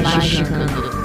Magicando.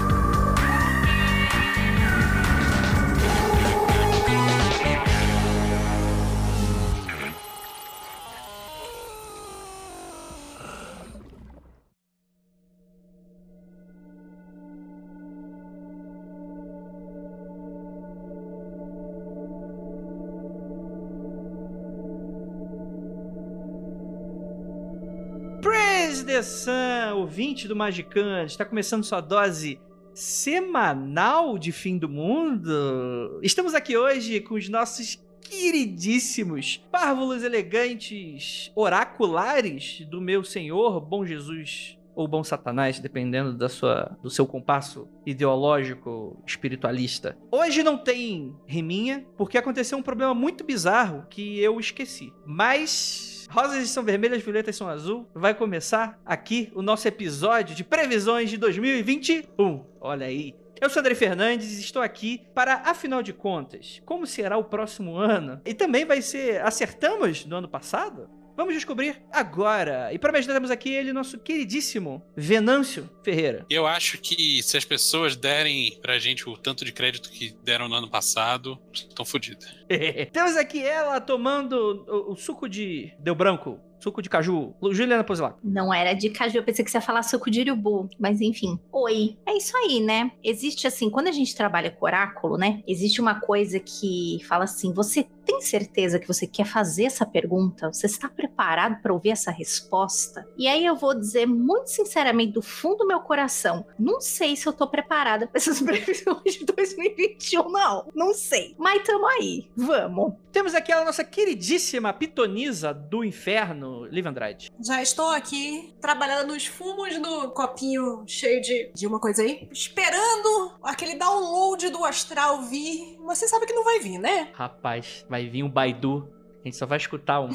Praise the Sun, ouvinte do Magicante, está começando sua dose semanal de fim do mundo. Estamos aqui hoje com os nossos queridíssimos párvulos elegantes oraculares do meu senhor, bom Jesus ou bom Satanás, dependendo da sua, do seu compasso ideológico espiritualista. Hoje não tem riminha, porque aconteceu um problema muito bizarro que eu esqueci. Mas Rosas são vermelhas, violetas são azul. Vai começar aqui o nosso episódio de previsões de 2021. Olha aí. Eu sou André Fernandes e estou aqui para, afinal de contas, como será o próximo ano? E também vai ser. Acertamos no ano passado? Vamos descobrir agora. E para me ajudar, temos aqui ele, nosso queridíssimo Venâncio Ferreira. Eu acho que se as pessoas derem pra gente o tanto de crédito que deram no ano passado, estão fodidas. temos aqui ela tomando o, o suco de Deu Branco. Suco de caju. Juliana Pozilac. Não era de caju, eu pensei que você ia falar suco de urubu. Mas enfim. Oi. É isso aí, né? Existe assim, quando a gente trabalha com oráculo, né? Existe uma coisa que fala assim: você tem certeza que você quer fazer essa pergunta? Você está preparado para ouvir essa resposta? E aí eu vou dizer muito sinceramente, do fundo do meu coração, não sei se eu tô preparada para essas previsões de 2021, não. Não sei. Mas tamo aí. Vamos. Temos aqui a nossa queridíssima pitonisa do inferno, Liv Andrade. Já estou aqui trabalhando nos fumos do copinho cheio de, de uma coisa aí, esperando aquele download do astral vir. Você sabe que não vai vir, né? Rapaz, vai vir um Baidu. A gente só vai escutar um.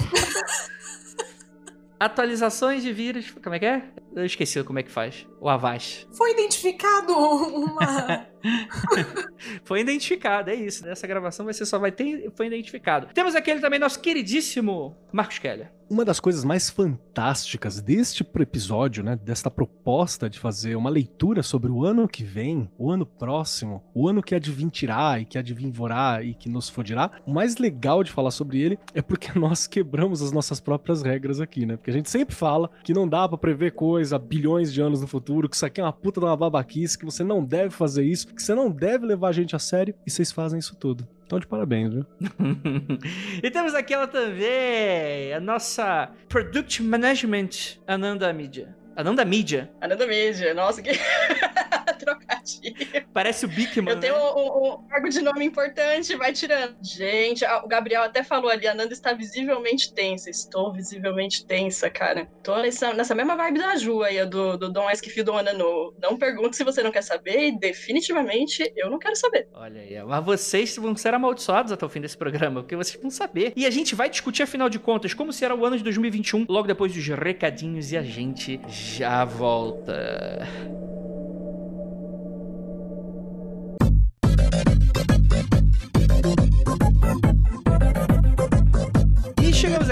Atualizações de vírus. Como é que é? Eu esqueci como é que faz. O Avast. Foi identificado uma. foi identificado, é isso. Nessa gravação você só vai ter. Foi identificado. Temos aquele também, nosso queridíssimo Marcos Keller. Uma das coisas mais fantásticas deste episódio, né, desta proposta de fazer uma leitura sobre o ano que vem, o ano próximo, o ano que advintirá e que advinvorá e que nos fodirá, o mais legal de falar sobre ele é porque nós quebramos as nossas próprias regras aqui, né? Porque a gente sempre fala que não dá para prever coisa bilhões de anos no futuro, que isso aqui é uma puta de uma babaquice, que você não deve fazer isso, que você não deve levar a gente a sério, e vocês fazem isso tudo. Então, de parabéns, viu? e temos aqui ela também, a nossa Product Management Ananda Mídia. Ananda Mídia. Ananda Mídia, nossa, que trocadilho. Parece o Bigman. Eu tenho né? um, um, cargo de nome importante, vai tirando. Gente, o Gabriel até falou ali, a Ananda está visivelmente tensa. Estou visivelmente tensa, cara. Tô nessa, nessa mesma vibe da Ju aí, do, do Dom Esquife do Anano. Não pergunte se você não quer saber, e definitivamente eu não quero saber. Olha aí, mas vocês vão ser amaldiçoados até o fim desse programa, porque vocês vão saber. E a gente vai discutir, afinal de contas, como será o ano de 2021, logo depois dos recadinhos, e a gente já volta.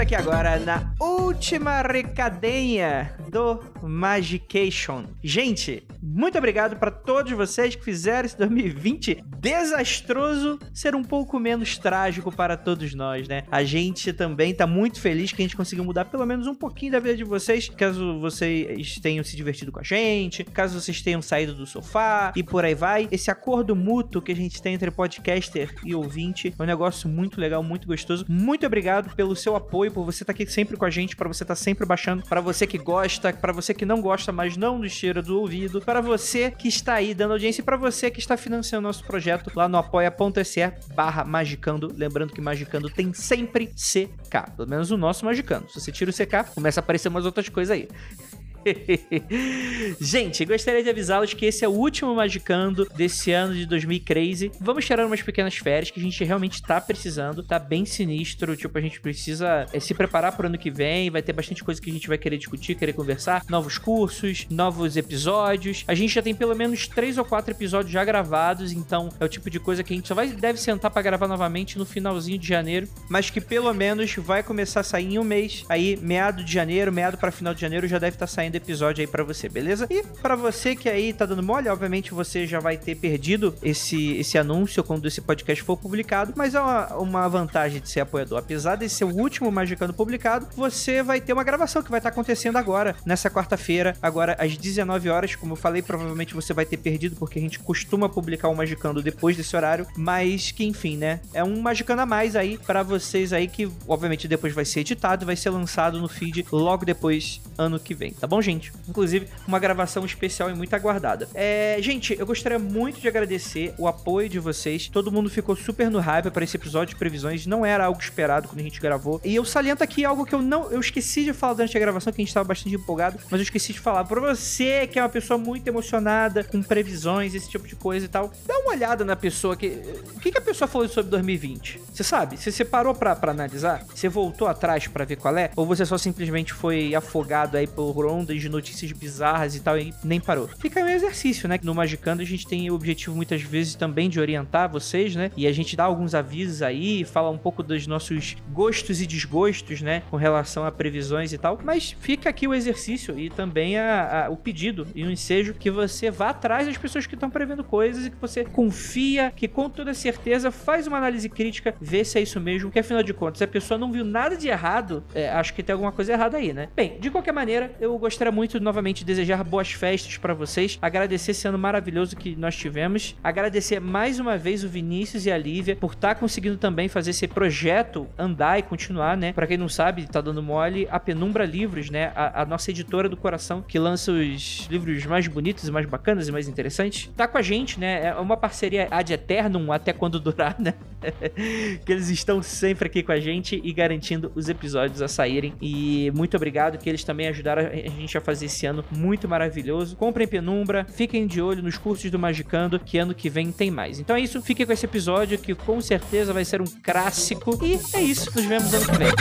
Aqui agora na última recadenha do Magication. Gente, muito obrigado para todos vocês que fizeram esse 2020 desastroso ser um pouco menos trágico para todos nós, né? A gente também tá muito feliz que a gente conseguiu mudar pelo menos um pouquinho da vida de vocês, caso vocês tenham se divertido com a gente, caso vocês tenham saído do sofá e por aí vai. Esse acordo mútuo que a gente tem entre podcaster e ouvinte é um negócio muito legal, muito gostoso. Muito obrigado pelo seu apoio, por você estar tá aqui sempre com a gente, para você estar tá sempre baixando, para você que gosta, para você que não gosta, mas não nos tira do ouvido, para você que está aí dando audiência e para você que está financiando nosso projeto lá no apoia.se barra magicando. Lembrando que magicando tem sempre CK, pelo menos o nosso magicando. Se você tira o CK, começa a aparecer umas outras coisas aí. Gente, gostaria de avisá-los que esse é o último Magicando desse ano de 2013. Vamos tirar umas pequenas férias que a gente realmente tá precisando. Tá bem sinistro. Tipo, a gente precisa é, se preparar pro ano que vem. Vai ter bastante coisa que a gente vai querer discutir, querer conversar. Novos cursos, novos episódios. A gente já tem pelo menos três ou quatro episódios já gravados. Então, é o tipo de coisa que a gente só vai deve sentar para gravar novamente no finalzinho de janeiro. Mas que pelo menos vai começar a sair em um mês. Aí, meado de janeiro, meado para final de janeiro, já deve estar tá saindo episódio aí para você, beleza? E para você que aí tá dando mole, obviamente você já vai ter perdido esse, esse anúncio quando esse podcast for publicado, mas é uma, uma vantagem de ser apoiador. Apesar de ser o último Magicano publicado, você vai ter uma gravação que vai estar tá acontecendo agora, nessa quarta-feira, agora às 19 horas. Como eu falei, provavelmente você vai ter perdido, porque a gente costuma publicar o Magicando depois desse horário, mas que enfim, né? É um Magicano a mais aí para vocês aí que, obviamente, depois vai ser editado vai ser lançado no feed logo depois, ano que vem, tá bom, gente? Inclusive, uma gravação especial e muito aguardada. É, gente, eu gostaria muito de agradecer o apoio de vocês. Todo mundo ficou super no hype para esse episódio de previsões. Não era algo esperado quando a gente gravou. E eu saliento aqui algo que eu não. Eu esqueci de falar durante a gravação, que a gente estava bastante empolgado, mas eu esqueci de falar. Pra você que é uma pessoa muito emocionada, com previsões, esse tipo de coisa e tal, dá uma olhada na pessoa que. O que, que a pessoa falou sobre 2020? Você sabe? Você separou pra, pra analisar? Você voltou atrás para ver qual é? Ou você só simplesmente foi afogado aí por ondas de notícias bizarras e tal e nem parou? Fica aí um exercício, né? No Magicando a gente tem o objetivo muitas vezes também de orientar vocês, né? E a gente dá alguns avisos aí, fala um pouco dos nossos gostos e desgostos, né? Com relação a previsões e tal. Mas fica aqui o exercício e também a, a, o pedido e o ensejo que você vá atrás das pessoas que estão prevendo coisas e que você confia, que com toda certeza faz uma análise crítica, vê se é isso mesmo, que afinal de contas, a pessoa não viu nada de errado, é, acho que tem alguma coisa errada aí, né? Bem, de qualquer maneira, eu gostaria muito novamente de desejar boas festas para vocês, agradecer esse ano maravilhoso que nós tivemos, agradecer mais uma vez o Vinícius e a Lívia por estar tá conseguindo também fazer esse projeto andar e continuar, né? Para quem não sabe, tá dando mole, a Penumbra Livros, né? A, a, nossa editora do coração, que lança os livros mais bonitos e mais bacanas e mais interessantes, tá com a gente, né? É uma parceria ad eternum, até quando durar, né? que eles estão sempre aqui com a gente e garantindo os episódios a saírem. E muito obrigado que eles também ajudaram a gente a fazer esse ano muito maravilhoso. Comprem Penumbra, fiquem de olho nos cursos do Magicando, que ano que vem tem mais. Então é isso, fiquem com esse episódio que com certeza vai ser um clássico. E é isso, nos vemos ano que vem.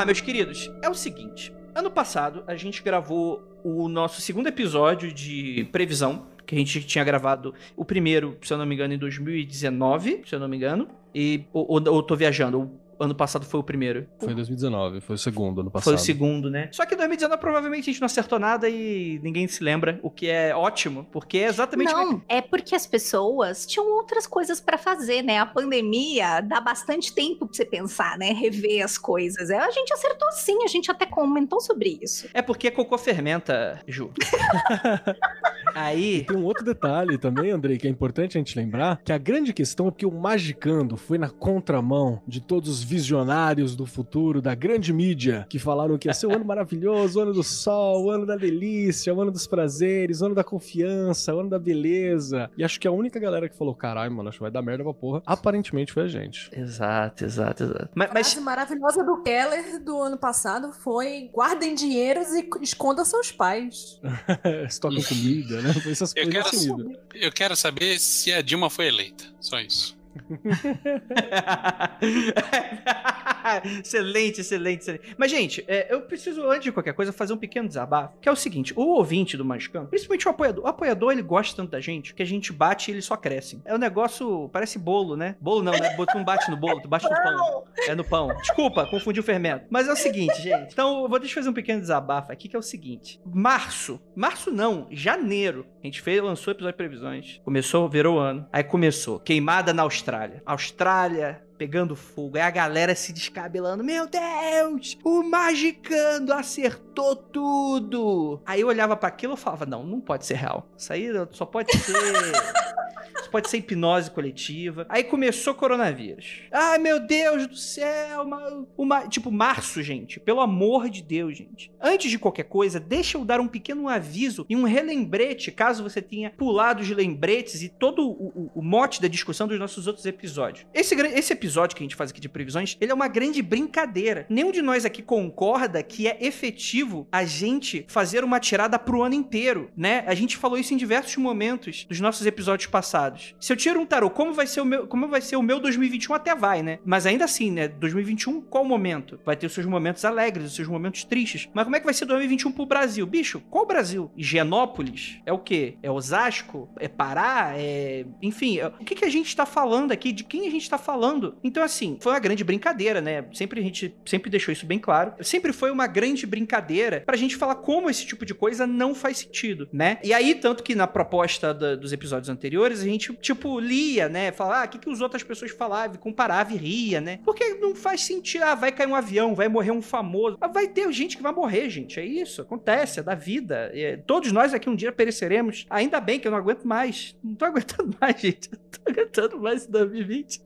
Lá, meus queridos. É o seguinte. Ano passado, a gente gravou o nosso segundo episódio de previsão, que a gente tinha gravado o primeiro, se eu não me engano, em 2019, se eu não me engano. E, ou, ou, ou tô viajando, ano passado foi o primeiro. Foi 2019, foi o segundo ano passado. Foi o segundo, né? Só que 2019 provavelmente a gente não acertou nada e ninguém se lembra, o que é ótimo, porque é exatamente. Não, é porque as pessoas tinham outras coisas para fazer, né? A pandemia dá bastante tempo pra você pensar, né? Rever as coisas. É, a gente acertou sim, a gente até comentou sobre isso. É porque cocô fermenta, Ju. Aí. E tem um outro detalhe também, Andrei, que é importante a gente lembrar: que a grande questão é que o Magicando foi na contramão de todos os visionários do futuro, da grande mídia, que falaram que ia ser o ano maravilhoso, o ano do sol, o ano da delícia, o ano dos prazeres, o ano da confiança, o ano da beleza. E acho que a única galera que falou, caralho, mano, acho que vai dar merda pra porra, aparentemente foi a gente. Exato, exato, exato. Mas, mas... A maravilhosa do Keller do ano passado foi guardem dinheiros e escondam seus pais. Estoquem comida, né? Foi essas eu coisas quero, assim. Eu quero saber se a Dilma foi eleita. Só isso. excelente, excelente, excelente. Mas, gente, é, eu preciso, antes de qualquer coisa, fazer um pequeno desabafo. Que é o seguinte: o ouvinte do Magicano, principalmente o apoiador, o apoiador ele gosta tanto da gente que a gente bate e ele só cresce. É um negócio, parece bolo, né? Bolo não, né? Tu não bate no bolo, tu bate no pão. É no pão. Desculpa, confundi o fermento. Mas é o seguinte, gente. Então, eu vou deixar fazer um pequeno desabafo aqui, que é o seguinte: março, março não, janeiro, a gente fez, lançou episódio de previsões. Começou, virou ano. Aí começou, queimada na Austrália. Austrália, pegando fogo. Aí a galera se descabelando. Meu Deus! O Magicando acertou acertou tudo. Aí eu olhava para aquilo e falava: não, não pode ser real. Isso aí só pode ser. Isso pode ser hipnose coletiva. Aí começou coronavírus. Ai, meu Deus do céu. Uma, uma, tipo, março, gente. Pelo amor de Deus, gente. Antes de qualquer coisa, deixa eu dar um pequeno aviso e um relembrete, caso você tenha pulado os lembretes e todo o, o, o mote da discussão dos nossos outros episódios. Esse, esse episódio que a gente faz aqui de previsões, ele é uma grande brincadeira. Nenhum de nós aqui concorda que é efetivo a gente fazer uma tirada pro ano inteiro, né? A gente falou isso em diversos momentos dos nossos episódios passados. Se eu tiro um tarô, como vai ser o meu, como vai ser o meu 2021 até vai, né? Mas ainda assim, né? 2021, qual momento? Vai ter os seus momentos alegres, os seus momentos tristes. Mas como é que vai ser 2021 pro Brasil? Bicho, qual Brasil? Higienópolis? É o quê? É Osasco? É Pará? É... Enfim, é... o que, que a gente tá falando aqui? De quem a gente tá falando? Então, assim, foi uma grande brincadeira, né? Sempre a gente sempre deixou isso bem claro. Sempre foi uma grande brincadeira pra gente falar como esse tipo de coisa não faz sentido, né? E aí, tanto que na proposta da, dos episódios anteriores, a gente, tipo, lia, né? Falar, ah, o que, que as outras pessoas falavam, comparava e ria, né? Porque não faz sentido. Ah, vai cair um avião, vai morrer um famoso. Ah, vai ter gente que vai morrer, gente. É isso, acontece, é da vida. É, todos nós aqui um dia pereceremos. Ainda bem que eu não aguento mais. Não tô aguentando mais, gente. Não tô aguentando mais em 2020.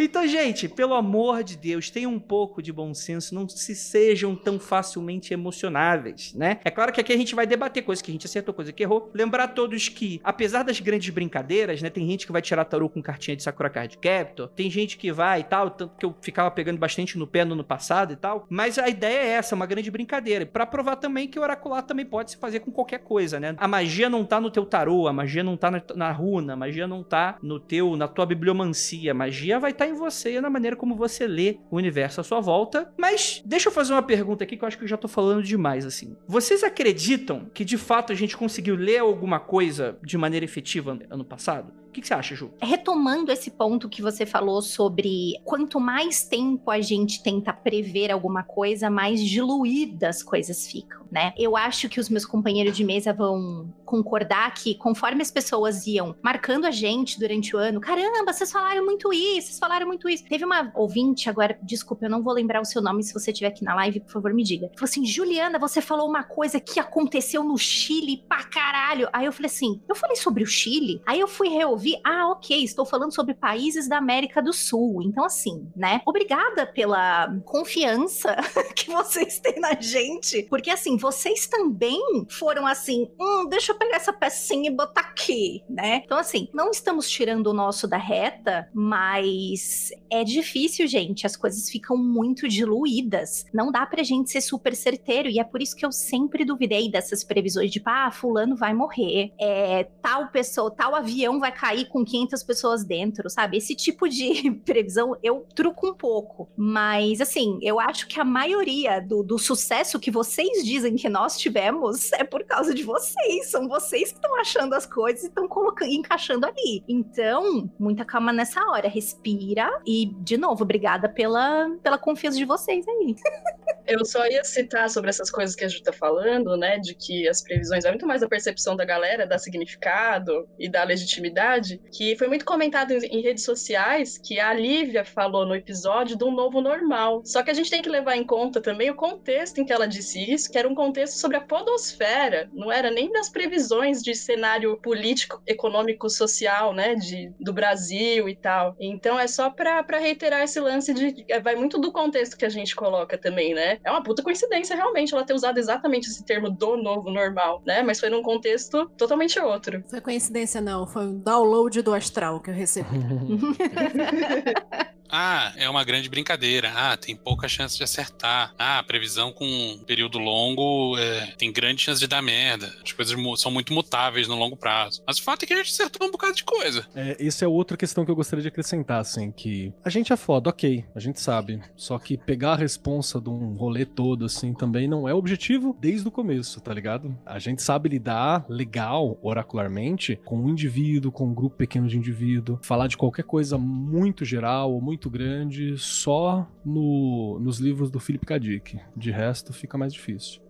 Então, gente, pelo amor de Deus, tenham um pouco de bom senso. Não se sejam tão facilmente emocionáveis, né? É claro que aqui a gente vai debater coisas que a gente acertou, coisa que errou. Lembrar todos que, apesar das grandes brincadeiras, né? Tem gente que vai tirar tarô com cartinha de Sakura Card Captor. Tem gente que vai e tal, tanto que eu ficava pegando bastante no pé no ano passado e tal. Mas a ideia é essa, uma grande brincadeira. Para provar também que o oracular também pode se fazer com qualquer coisa, né? A magia não tá no teu tarô, a magia não tá na, na runa, a magia não tá no teu, na tua bibliomancia. A magia vai estar tá em você, na maneira como você lê o universo à sua volta. Mas deixa eu fazer uma pergunta aqui que eu acho que eu já tô falando demais, assim. Vocês acreditam que de fato a gente conseguiu ler alguma coisa de maneira efetiva ano passado? Que, que você acha, Ju? Retomando esse ponto que você falou sobre quanto mais tempo a gente tenta prever alguma coisa, mais diluídas as coisas ficam, né? Eu acho que os meus companheiros de mesa vão concordar que conforme as pessoas iam marcando a gente durante o ano, caramba, vocês falaram muito isso, vocês falaram muito isso. Teve uma ouvinte agora, desculpa, eu não vou lembrar o seu nome, se você estiver aqui na live, por favor, me diga. Falou assim: Juliana, você falou uma coisa que aconteceu no Chile pra caralho. Aí eu falei assim: eu falei sobre o Chile? Aí eu fui reouvir vi, ah, ok, estou falando sobre países da América do Sul. Então, assim, né? Obrigada pela confiança que vocês têm na gente. Porque, assim, vocês também foram assim, hum, deixa eu pegar essa pecinha e botar aqui, né? Então, assim, não estamos tirando o nosso da reta, mas é difícil, gente. As coisas ficam muito diluídas. Não dá pra gente ser super certeiro. E é por isso que eu sempre duvidei dessas previsões de, ah, fulano vai morrer, é, tal pessoa, tal avião vai cair cair com 500 pessoas dentro, sabe? Esse tipo de previsão eu truco um pouco. Mas, assim, eu acho que a maioria do, do sucesso que vocês dizem que nós tivemos é por causa de vocês. São vocês que estão achando as coisas e estão colocando, encaixando ali. Então, muita calma nessa hora. Respira e, de novo, obrigada pela, pela confiança de vocês aí. Eu só ia citar sobre essas coisas que a gente tá falando, né? De que as previsões é muito mais a percepção da galera, da significado e da legitimidade verdade, que foi muito comentado em, redes sociais que a Lívia falou no episódio um novo normal. Só que a gente tem que levar em conta também o contexto em que ela disse isso, que era um contexto sobre a podosfera, não era nem das previsões de cenário político, econômico, social, né, de, do Brasil e tal. Então é só para reiterar esse lance de é, vai muito do contexto que a gente coloca também, né? É uma puta coincidência realmente ela ter usado exatamente esse termo do novo normal, né? Mas foi num contexto totalmente outro. Foi coincidência não, foi um download download do astral que eu recebi. Ah, é uma grande brincadeira. Ah, tem pouca chance de acertar. Ah, previsão com um período longo é, tem grande chance de dar merda. As coisas são muito mutáveis no longo prazo. Mas o fato é que a gente acertou um bocado de coisa. É, isso é outra questão que eu gostaria de acrescentar, assim, que a gente é foda, ok, a gente sabe. Só que pegar a responsa de um rolê todo, assim, também não é objetivo desde o começo, tá ligado? A gente sabe lidar legal, oracularmente, com um indivíduo, com um grupo pequeno de indivíduo, falar de qualquer coisa muito geral ou muito muito grande só no, nos livros do Philip K. Dick. De resto, fica mais difícil.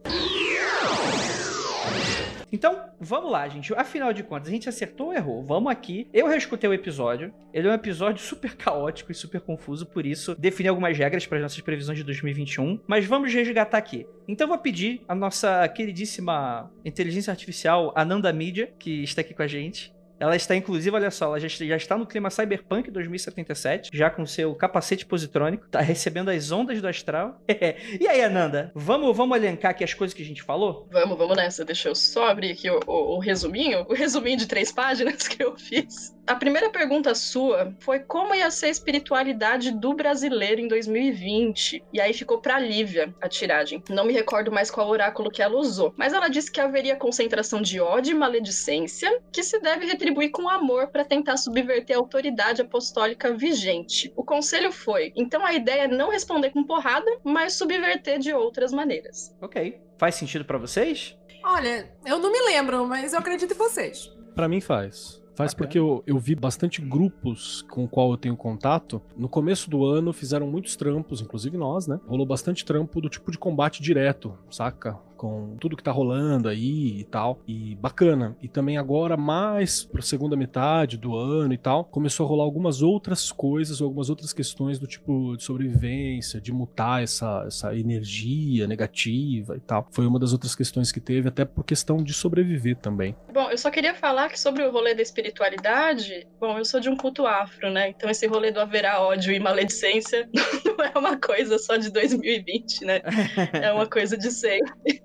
Então, vamos lá, gente. Afinal de contas, a gente acertou ou errou? Vamos aqui. Eu reescutei o episódio. Ele é um episódio super caótico e super confuso, por isso defini algumas regras para as nossas previsões de 2021. Mas vamos resgatar aqui. Então, vou pedir a nossa queridíssima inteligência artificial, Ananda Mídia, que está aqui com a gente, ela está, inclusive, olha só, ela já, já, está no clima Cyberpunk 2077, já com seu capacete positrônico, tá recebendo as ondas do astral. e aí, Ananda, vamos, vamos elencar aqui as coisas que a gente falou? Vamos, vamos nessa. Deixa eu só abrir aqui o, o, o resuminho, o resuminho de três páginas que eu fiz. A primeira pergunta sua foi como ia ser a espiritualidade do brasileiro em 2020. E aí ficou pra Lívia a tiragem. Não me recordo mais qual oráculo que ela usou. Mas ela disse que haveria concentração de ódio e maledicência, que se deve retribuir com amor para tentar subverter a autoridade apostólica vigente. O conselho foi: então a ideia é não responder com porrada, mas subverter de outras maneiras. Ok. Faz sentido para vocês? Olha, eu não me lembro, mas eu acredito em vocês. Para mim faz. Faz Bacana. porque eu, eu vi bastante grupos com o qual eu tenho contato. No começo do ano fizeram muitos trampos, inclusive nós, né? Rolou bastante trampo do tipo de combate direto, saca? Com tudo que tá rolando aí e tal. E bacana. E também agora, mais pra segunda metade do ano e tal, começou a rolar algumas outras coisas, algumas outras questões do tipo de sobrevivência, de mutar essa, essa energia negativa e tal. Foi uma das outras questões que teve, até por questão de sobreviver também. Bom, eu só queria falar que sobre o rolê da espiritualidade, bom, eu sou de um culto afro, né? Então esse rolê do haverá ódio e maledicência não é uma coisa só de 2020, né? É uma coisa de sempre.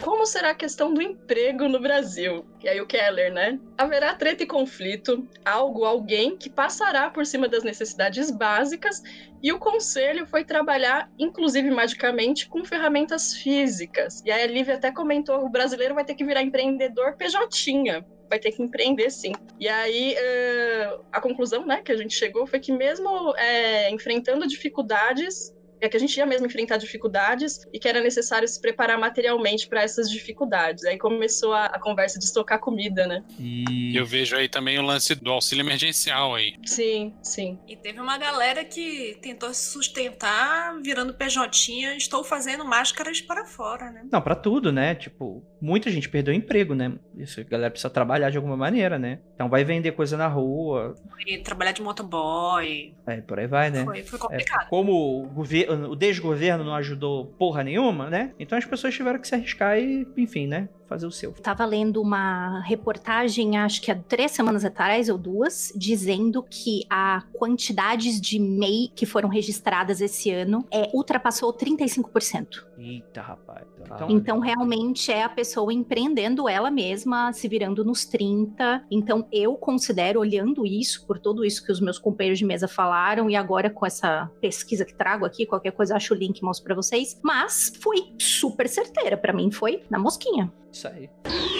Como será a questão do emprego no Brasil? E aí o Keller, né? Haverá treta e conflito, algo, alguém que passará por cima das necessidades básicas e o conselho foi trabalhar, inclusive magicamente, com ferramentas físicas. E aí a Lívia até comentou, o brasileiro vai ter que virar empreendedor PJ vai ter que empreender sim. E aí, uh, a conclusão né, que a gente chegou foi que, mesmo é, enfrentando dificuldades, é que a gente ia mesmo enfrentar dificuldades e que era necessário se preparar materialmente para essas dificuldades. Aí começou a, a, conversa de estocar comida, né? E eu vejo aí também o lance do auxílio emergencial aí. Sim, sim. E teve uma galera que tentou se sustentar virando PJ, estou fazendo máscaras para fora, né? Não, para tudo, né? Tipo, muita gente perdeu emprego, né? Isso, a galera precisa trabalhar de alguma maneira, né? Então vai vender coisa na rua. E trabalhar de motoboy. É, por aí vai, né? Foi, foi complicado. É, como o governo o desgoverno não ajudou porra nenhuma, né? Então as pessoas tiveram que se arriscar e, enfim, né? Fazer o seu. Tava lendo uma reportagem, acho que há três semanas atrás ou duas, dizendo que a quantidades de MEI que foram registradas esse ano é, ultrapassou 35%. Eita, rapaz. Então, então, realmente é a pessoa empreendendo ela mesma, se virando nos 30. Então, eu considero, olhando isso, por tudo isso que os meus companheiros de mesa falaram, e agora com essa pesquisa que trago aqui, qualquer coisa, acho o link e mostro pra vocês. Mas foi super certeira. para mim, foi na mosquinha. Isso aí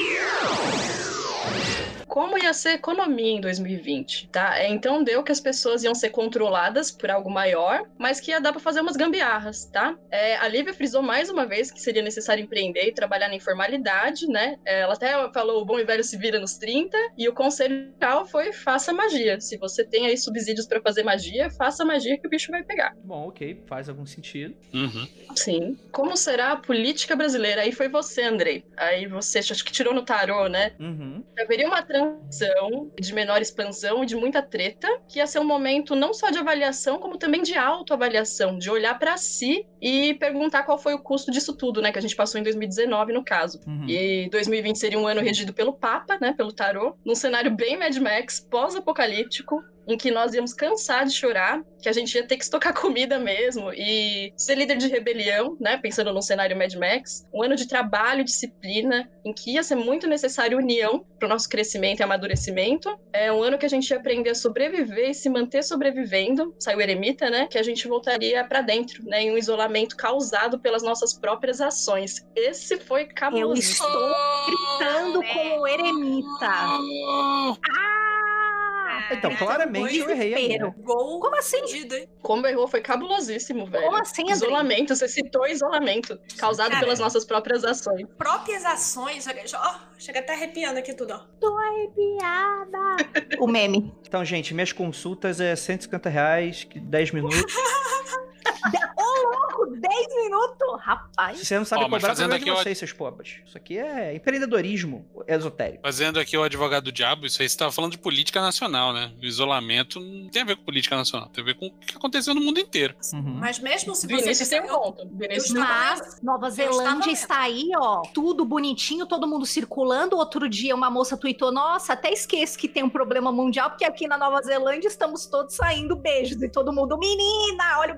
como ia ser a economia em 2020, tá? É, então deu que as pessoas iam ser controladas por algo maior, mas que ia dar para fazer umas gambiarras, tá? É, a Lívia frisou mais uma vez que seria necessário empreender e trabalhar na informalidade, né? É, ela até falou o bom e velho se vira nos 30, e o conselho geral foi faça magia. Se você tem aí subsídios para fazer magia, faça magia que o bicho vai pegar. Bom, ok, faz algum sentido. Uhum. Sim. Como será a política brasileira? Aí foi você, Andrei. Aí você, acho que tirou no tarô, né? Uhum. Haveria uma de menor expansão e de muita treta, que ia ser um momento não só de avaliação, como também de autoavaliação, de olhar para si e perguntar qual foi o custo disso tudo, né? Que a gente passou em 2019, no caso. Uhum. E 2020 seria um ano regido pelo Papa, né? Pelo tarô, num cenário bem Mad Max, pós-apocalíptico, em que nós íamos cansar de chorar, que a gente ia ter que estocar comida mesmo e ser líder de rebelião, né? Pensando num cenário Mad Max. Um ano de trabalho e disciplina, em que ia ser muito necessário união para o nosso crescimento e amadurecimento. É um ano que a gente ia aprender a sobreviver e se manter sobrevivendo. Saiu o eremita, né? Que a gente voltaria para dentro, né? Em um isolamento causado pelas nossas próprias ações. Esse foi cabuloso. Eu estou gritando com o eremita. Ah! Então, claramente eu errei aí. Né? Gol Como assim? Perdido? Como errou, foi cabulosíssimo, velho. Como assim, André? Isolamento, você citou isolamento, causado Cara, pelas nossas próprias ações. Próprias ações, olha, ó, chega até arrepiando aqui tudo, ó. Tô arrepiada. o meme. Então, gente, minhas consultas é 150 reais, 10 minutos. Ô, louco, 10 minutos? Rapaz. Se você não sabe Ó, mas cobrar, fazendo de aqui, eu- vocês, seus pobres. Isso aqui é empreendedorismo esotérico. Fazendo aqui o advogado do diabo, isso aí você tava falando de política nacional, né? O isolamento não tem a ver com política nacional, tem a ver com o que aconteceu no mundo inteiro. Uhum. Mas mesmo se você Vinícius tem um ponto. Vinícius. Mas Nova Zelândia está aí, ó, tudo bonitinho, todo mundo circulando. Outro dia uma moça tweetou: Nossa, até esqueço que tem um problema mundial, porque aqui na Nova Zelândia estamos todos saindo beijos e todo mundo, menina, olha o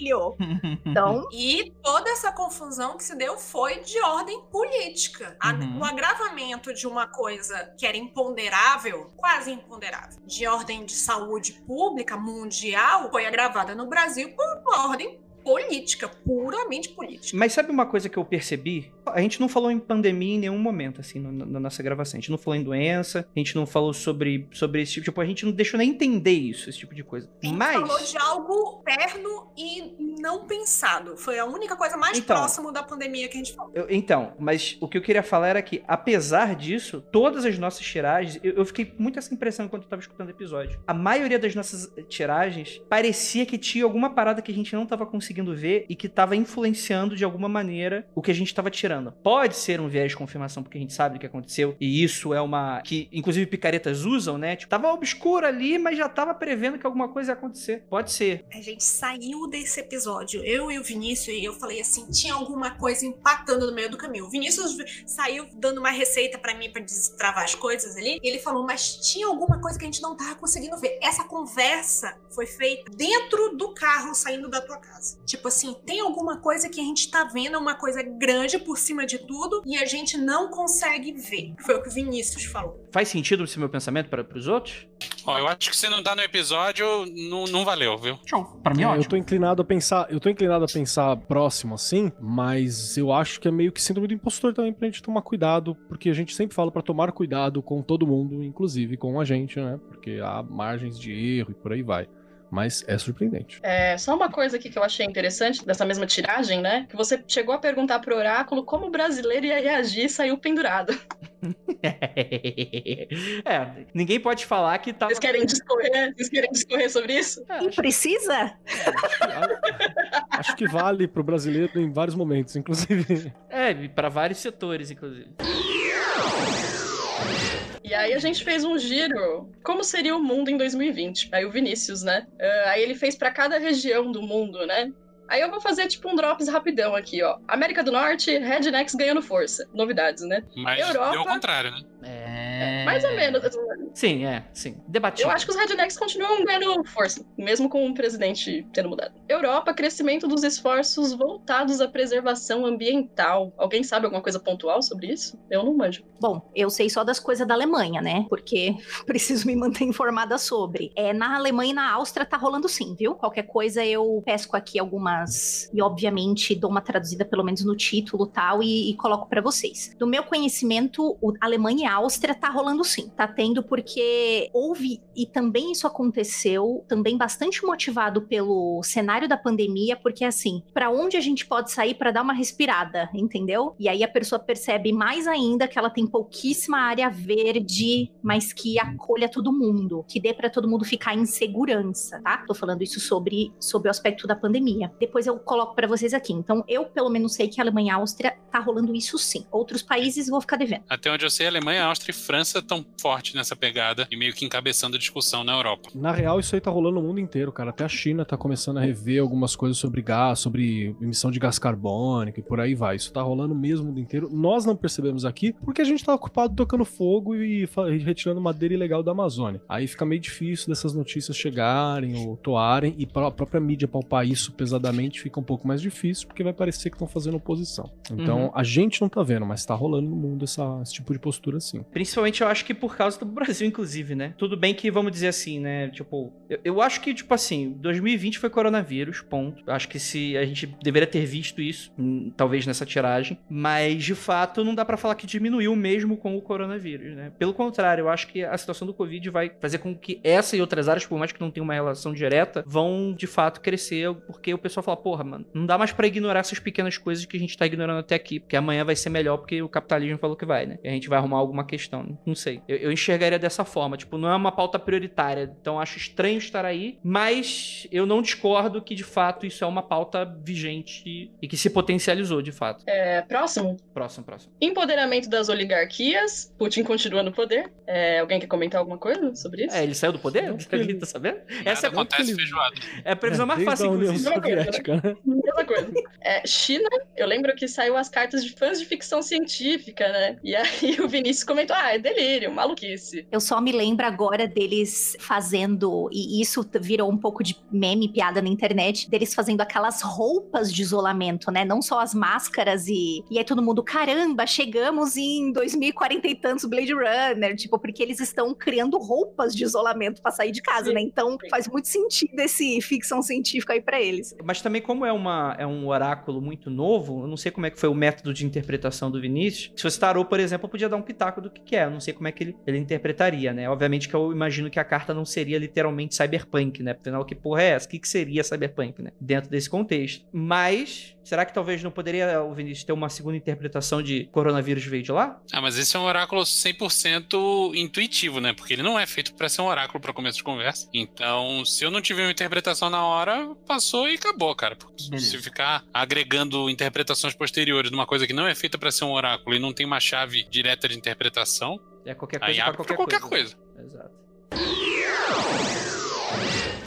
gatilho. Então, E toda essa confusão que se deu foi de ordem política. Uhum. O agravamento de uma coisa que era imponderável, quase imponderável, de ordem de saúde pública mundial, foi agravada no Brasil por uma ordem política, puramente política. Mas sabe uma coisa que eu percebi? A gente não falou em pandemia em nenhum momento, assim, no- na nossa gravação. A gente não falou em doença, a gente não falou sobre, sobre esse tipo, tipo, a gente não deixou nem entender isso, esse tipo de coisa. A gente Mas. falou de algo perno e não pensado. Foi a única coisa mais Então. próximo da pandemia que a gente falou. Eu- então, mas o que eu queria falar era que, apesar disso, todas as nossas tiragens, eu, eu fiquei muito essa impressão enquanto eu tava escutando o episódio. A maioria das nossas tiragens parecia que tinha alguma parada que a gente não tava conseguindo ver e que tava influenciando de alguma maneira o que a gente tava tirando. Pode ser um viés de confirmação, porque a gente sabe o que aconteceu, e isso é uma. que inclusive picaretas usam, né? Tipo, tava obscuro ali, mas já tava prevendo que alguma coisa ia acontecer. Pode ser. A gente saiu desse episódio, eu e o Vinícius, e eu falei assim: tinha alguma coisa empatando no meio do caminho. O Vinícius saiu dando uma receita pra mim pra destravar as coisas ali, e ele falou: mas tinha alguma coisa que a gente não tava conseguindo ver. Essa conversa foi feita dentro do carro saindo da tua casa. Tipo assim, tem alguma coisa que a gente tá vendo, uma coisa grande por cima de tudo, e a gente não consegue ver. Foi o que o Vinícius falou. Faz sentido esse meu pensamento para os outros? Ó, eu acho que se não tá no episódio, não, não valeu, viu? Show. Pra mim, É, é eu ótimo. tô inclinado a pensar, eu tô inclinado a pensar próximo assim, mas eu acho que é meio que síndrome do impostor também pra gente tomar cuidado, porque a gente sempre fala pra tomar cuidado com todo mundo, inclusive com a gente, né? Porque há margens de erro e por aí vai. Mas é surpreendente. É, só uma coisa aqui que eu achei interessante dessa mesma tiragem, né? Que você chegou a perguntar pro oráculo como o brasileiro ia reagir e saiu pendurado. é, ninguém pode falar que tava. Vocês querem discorrer? Vocês querem discorrer sobre isso? É, e acho, precisa? É, acho que, acho que vale pro brasileiro em vários momentos, inclusive. é, para vários setores, inclusive. E aí a gente fez um giro. Como seria o mundo em 2020? Aí o Vinícius, né? Ah, aí ele fez pra cada região do mundo, né? Aí eu vou fazer tipo um drops rapidão aqui, ó. América do Norte, Rednecks ganhando força. Novidades, né? Mas Europa- deu ao contrário, né? É. Mais ou menos. Sim, é, sim. Debatível. Eu acho que os rednecks continuam ganhando força, mesmo com o presidente tendo mudado. Europa, crescimento dos esforços voltados à preservação ambiental. Alguém sabe alguma coisa pontual sobre isso? Eu não manjo. Bom, eu sei só das coisas da Alemanha, né? Porque preciso me manter informada sobre. É, na Alemanha e na Áustria tá rolando sim, viu? Qualquer coisa eu pesco aqui algumas e obviamente dou uma traduzida pelo menos no título tal e, e coloco pra vocês. Do meu conhecimento, o Alemanha e Áustria tá rolando sim. Tá tendo porque houve e também isso aconteceu, também bastante motivado pelo cenário da pandemia, porque assim, pra onde a gente pode sair pra dar uma respirada, entendeu? E aí a pessoa percebe mais ainda que ela tem pouquíssima área verde, mas que acolha todo mundo, que dê pra todo mundo ficar em segurança, tá? Tô falando isso sobre, sobre o aspecto da pandemia. Depois eu coloco pra vocês aqui. Então, eu pelo menos sei que a Alemanha e a Áustria tá rolando isso sim. Outros países vou ficar devendo. Até onde eu sei, Alemanha, Áustria e França estão fortes nessa pegada e meio que encabeçando a discussão na Europa. Na real, isso aí tá rolando no mundo inteiro, cara. Até a China tá começando a rever algumas coisas sobre gás, sobre emissão de gás carbônico e por aí vai. Isso tá rolando mesmo no mundo inteiro. Nós não percebemos aqui porque a gente tá ocupado tocando fogo e, retirando madeira ilegal da Amazônia. Aí fica meio difícil dessas notícias chegarem ou toarem e pra- a própria mídia palpar isso pesadamente fica um pouco mais difícil porque vai parecer que estão fazendo oposição. Então Uhum. a gente não tá vendo, mas tá rolando no mundo essa- esse tipo de postura assim. Principalmente eu acho que por causa do Brasil, inclusive, né? Tudo bem que, vamos dizer assim, né? Tipo, eu, eu acho que, tipo assim, 2020 foi coronavírus, ponto. Eu acho que se a gente deveria ter visto isso, hum, talvez nessa tiragem. Mas, de fato, não dá pra falar que diminuiu mesmo com o coronavírus, né? Pelo contrário, eu acho que a situação do Covid vai fazer com que essa e outras áreas, por mais que não tenha uma relação direta, vão, de fato, crescer. Porque o pessoal fala, porra, mano, não dá mais pra ignorar essas pequenas coisas que a gente tá ignorando até aqui. Porque amanhã vai ser melhor porque o capitalismo falou que vai, né? E a gente vai arrumar alguma questão, não sei. Eu, eu enxergaria dessa forma. Tipo, não é uma pauta prioritária. Então acho estranho estar aí, mas eu não discordo que de fato isso é uma pauta vigente e que se potencializou de fato. É, próximo. Próximo, próximo. Empoderamento das oligarquias. Putin continua no poder. É, alguém quer comentar alguma coisa sobre isso? É, ele saiu do poder? Alguém tá sabendo? Nada Essa é, acontece ele- feijoada. é a previsão mais Desde fácil, a inclusive. Soviética, né? Mesma coisa. É, China, eu lembro que saiu as cartas de fãs de ficção científica, né? E aí o Vinícius comentou: ah, é delírio, maluquice. Eu só me lembro agora deles fazendo, e isso virou um pouco de meme, piada na internet, deles fazendo aquelas roupas de isolamento, né? Não só as máscaras e. E aí todo mundo, caramba, chegamos em 2040 e tantos Blade Runner, tipo, porque eles estão criando roupas de isolamento pra sair de casa, Sim, né? Então sim. faz muito sentido esse ficção científica aí pra eles. Mas também, como é, uma, é um oráculo muito novo, eu não sei como é que foi o método de interpretação do Vinícius. Se fosse tarô, por exemplo, eu podia dar um pitaco do que, que é. Eu não sei como é que ele, ele interpretaria, né? Obviamente que eu imagino que a carta não seria literalmente cyberpunk, né? Afinal, que porra é essa? O que, que seria cyberpunk, né? Dentro desse contexto. Mas, será que talvez não poderia o Vinícius ter uma segunda interpretação de coronavírus veio de lá? Ah, mas esse é um oráculo 100% intuitivo, né? Porque ele não é feito pra ser um oráculo pra começo de conversa. Então, se eu não tiver uma interpretação na hora, passou e acabou, cara. Porque Beleza. Se ficar agregando interpretações posteriores numa coisa que não é feita pra ser um oráculo e não tem uma chave direta de interpretação, É qualquer coisa aí pra abre qualquer, pra qualquer coisa. Exato.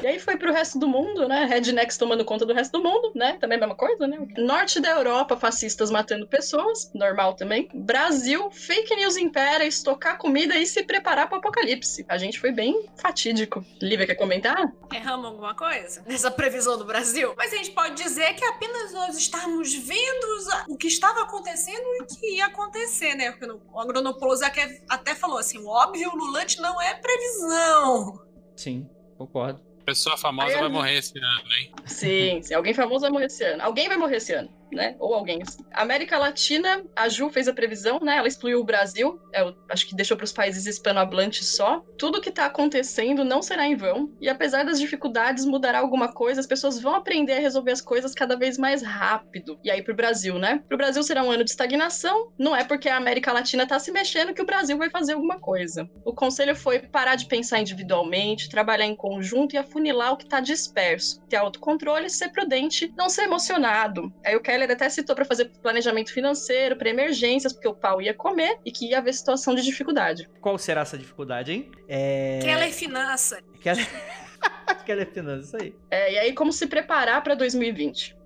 E aí foi pro resto do mundo, né? Rednecks tomando conta do resto do mundo, né? Também a mesma coisa, né? Norte da Europa, fascistas matando pessoas, normal também. Brasil, fake news impera, estocar comida e se preparar pro apocalipse. A gente foi bem fatídico. Lívia, quer comentar? Erramos alguma coisa nessa previsão do Brasil? Mas a gente pode dizer que apenas nós estamos vendo o que estava acontecendo e o que ia acontecer, né? Porque o Agronopoulos até até falou assim: o óbvio Lulante não é previsão. Sim, concordo. Pessoa famosa Aí, vai morrer esse ano, hein? Sim, sim. Alguém famoso vai morrer esse ano. Alguém vai morrer esse ano, né? Ou alguém. América Latina, a Ju fez a previsão, né? Ela excluiu o Brasil. Eu acho que deixou para os países hispanohablantes só. Tudo que tá acontecendo não será em vão. E apesar das dificuldades, mudará alguma coisa. As pessoas vão aprender a resolver as coisas cada vez mais rápido. E aí pro Brasil, né? Pro Brasil será um ano de estagnação. Não é porque a América Latina tá se mexendo que o Brasil vai fazer alguma coisa. O conselho foi parar de pensar individualmente, trabalhar em conjunto e afunilar o que tá disperso. Ter autocontrole, ser prudente, não ser emocionado. Aí o Keller até citou para fazer planejamento financeiro, para emergências, porque o pau ia comer e que ia haver situação de dificuldade. Qual será essa dificuldade, hein? É... Keller Finança. Keller... Keller Finanças, isso aí. É, e aí, como se preparar para 2020?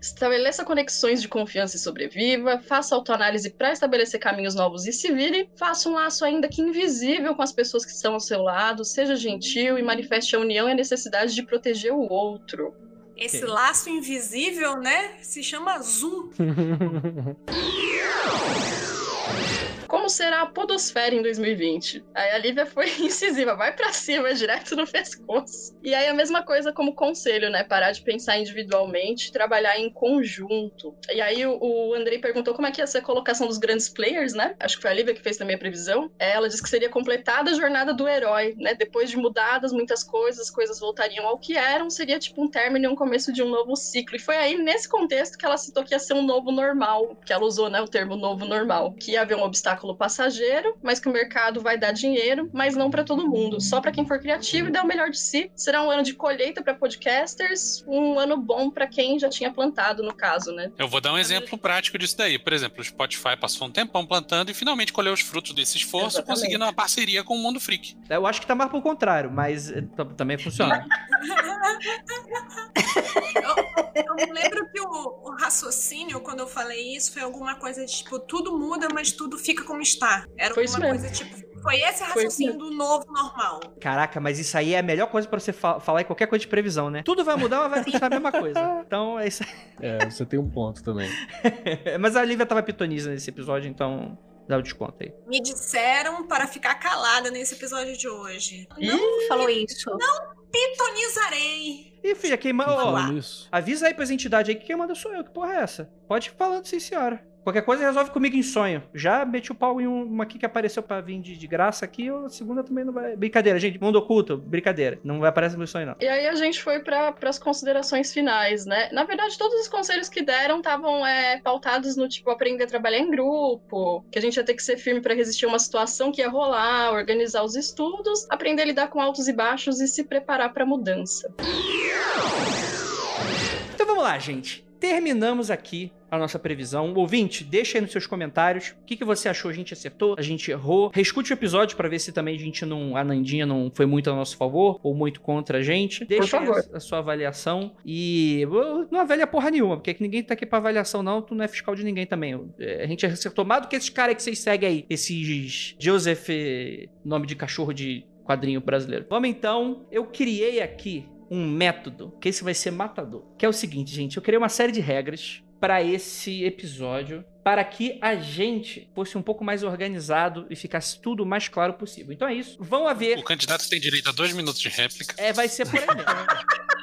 Estabeleça conexões de confiança e sobreviva, faça autoanálise para estabelecer caminhos novos e se vire, faça um laço ainda que invisível com as pessoas que estão ao seu lado, seja gentil e manifeste a união e a necessidade de proteger o outro. Esse laço invisível, né? Se chama Zoom. Como será a podosfera em 2020? Aí a Lívia foi incisiva, vai pra cima, direto no pescoço. E aí a mesma coisa como conselho, né? Parar de pensar individualmente, trabalhar em conjunto. E aí o, o Andrei perguntou como é que ia ser a colocação dos grandes players, né? Acho que foi a Lívia que fez também a previsão. É, Ela disse que seria completada a jornada do herói, né? Depois de mudadas muitas coisas, as coisas voltariam ao que eram, seria tipo um término e um começo de um novo ciclo. E foi aí, nesse contexto, que ela citou que ia ser um novo normal, que ela usou, né, o termo novo normal, que ia haver um obstáculo passageiro, mas que o mercado vai dar dinheiro, mas não para todo mundo, só para quem for criativo e der o melhor de si. Será um ano de colheita para podcasters, um ano bom para quem já tinha plantado, no caso, né? Eu vou dar um exemplo prático disso daí. Por exemplo, o Spotify passou um tempão plantando e finalmente colheu os frutos desse esforço, Exatamente. conseguindo uma parceria com o Mundo Freak. Eu acho que tá mais pro contrário, mas eh, também funciona. Eu me lembro que o, o raciocínio, quando eu falei isso, foi alguma coisa de tipo, tudo muda, mas tudo fica como está. Era Foi mesmo. coisa tipo. Foi esse Foi raciocínio do novo normal. Caraca, mas isso aí é a melhor coisa pra você fa- falar em qualquer coisa de previsão, né? Tudo vai mudar, mas vai continuar a mesma coisa. Então é isso aí. É, você tem um ponto também. Mas a Lívia tava pitoniza nesse episódio, então dá o desconto aí. Me disseram para ficar calada nesse episódio de hoje. Ih, Falou isso. Pitonizarei. Ih, filha, quem manda. Avisa aí pras entidades aí que quem manda sou eu. Que porra é essa? Pode ir falando, sim, senhora. Qualquer coisa resolve comigo em sonho. Já meti o pau em uma aqui que apareceu pra vir de, de graça aqui, a segunda também não vai. Brincadeira, gente. Mundo oculto, brincadeira. Não vai aparecer no sonho, não. E aí a gente foi para as considerações finais, né? Na verdade, todos os conselhos que deram estavam é, pautados no tipo aprender a trabalhar em grupo, que a gente ia ter que ser firme para resistir a uma situação que ia rolar, organizar os estudos, aprender a lidar com altos e baixos e se preparar para mudança. Então vamos lá, gente. Terminamos aqui a nossa previsão. Ouvinte, deixa aí nos seus comentários o que, que você achou. A gente acertou, a gente errou. Reescute o episódio para ver se também a gente não. A Nandinha não foi muito a nosso favor ou muito contra a gente. Deixa a, a sua avaliação. E não avalia porra nenhuma, porque ninguém tá aqui pra avaliação, não. Tu não é fiscal de ninguém também. É, A gente acertou mais do que esses caras que vocês seguem aí. Esses Joseph, nome de cachorro de quadrinho brasileiro. Vamos então. Eu criei aqui um método, que esse vai ser matador. Que é o seguinte, gente. Eu criei uma série de regras para esse episódio para que a gente fosse um pouco mais organizado e ficasse tudo o mais claro possível. Então é isso. Vão haver. O candidato tem direito a dois minutos de réplica. É, vai ser por aí mesmo.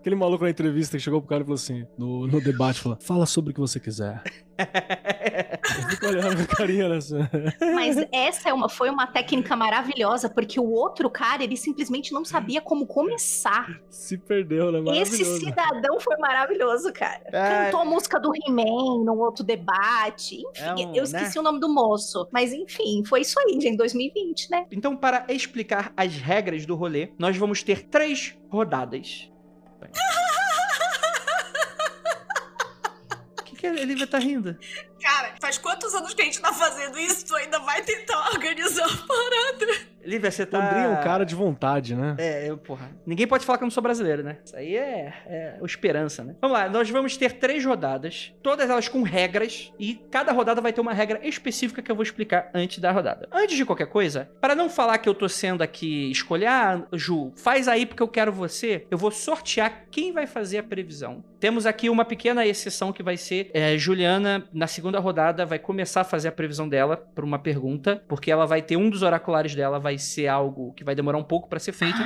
Aquele maluco na entrevista que chegou pro cara e falou assim, no, no debate, falou, fala sobre o que você quiser. Fico olhando a carinha nessa. Mas essa é uma, foi uma técnica maravilhosa, porque o outro cara, ele simplesmente não sabia como começar. Se perdeu, né? Esse cidadão foi maravilhoso, cara. É. Cantou a música do He-Man num outro debate. Enfim, É um, eu esqueci né? o nome do moço. Mas enfim, foi isso aí, gente, 2020, né? Então, para explicar as regras do rolê, nós vamos ter três rodadas. O que, que ele vai estar rindo? Cara, faz quantos anos que a gente tá fazendo isso? Tu ainda vai tentar organizar a parada. Lívia, você O tá. André é um cara de vontade, né? É, eu, porra. Ninguém pode falar que eu não sou brasileiro, né? Isso aí é, é o esperança, né? Vamos lá, nós vamos ter três rodadas, todas elas com regras, e cada rodada vai ter uma regra específica que eu vou explicar antes da rodada. Antes de qualquer coisa, para não falar que eu tô sendo aqui escolher, ah, Ju, faz aí porque eu quero você, eu vou sortear quem vai fazer a previsão. Temos aqui uma pequena exceção que vai ser é, Juliana, na segunda rodada, vai começar a fazer a previsão dela por uma pergunta, porque ela vai ter um dos oraculares dela, vai ser algo que vai demorar um pouco para ser feito.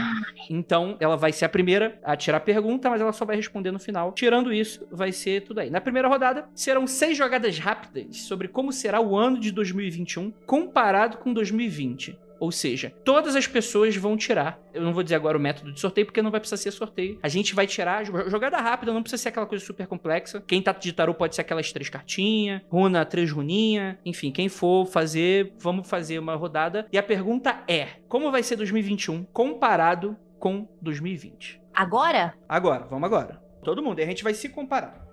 Então, ela vai ser a primeira a tirar a pergunta, mas ela só vai responder no final. Tirando isso, vai ser tudo aí. Na primeira rodada, serão seis jogadas rápidas sobre como será o ano de 2021 comparado com 2020. Ou seja, todas as pessoas vão tirar. Eu não vou dizer agora o método de sorteio, porque não vai precisar ser sorteio. A gente vai tirar jo- jogada rápida, não precisa ser aquela coisa super complexa. Quem tá de tarô pode ser aquelas três cartinhas, runa, três runinha. Enfim, quem for fazer, vamos fazer uma rodada. E a pergunta é: como vai ser 2021 comparado com 2020? Agora, Agora, vamos agora. Todo mundo, e a gente vai se comparar.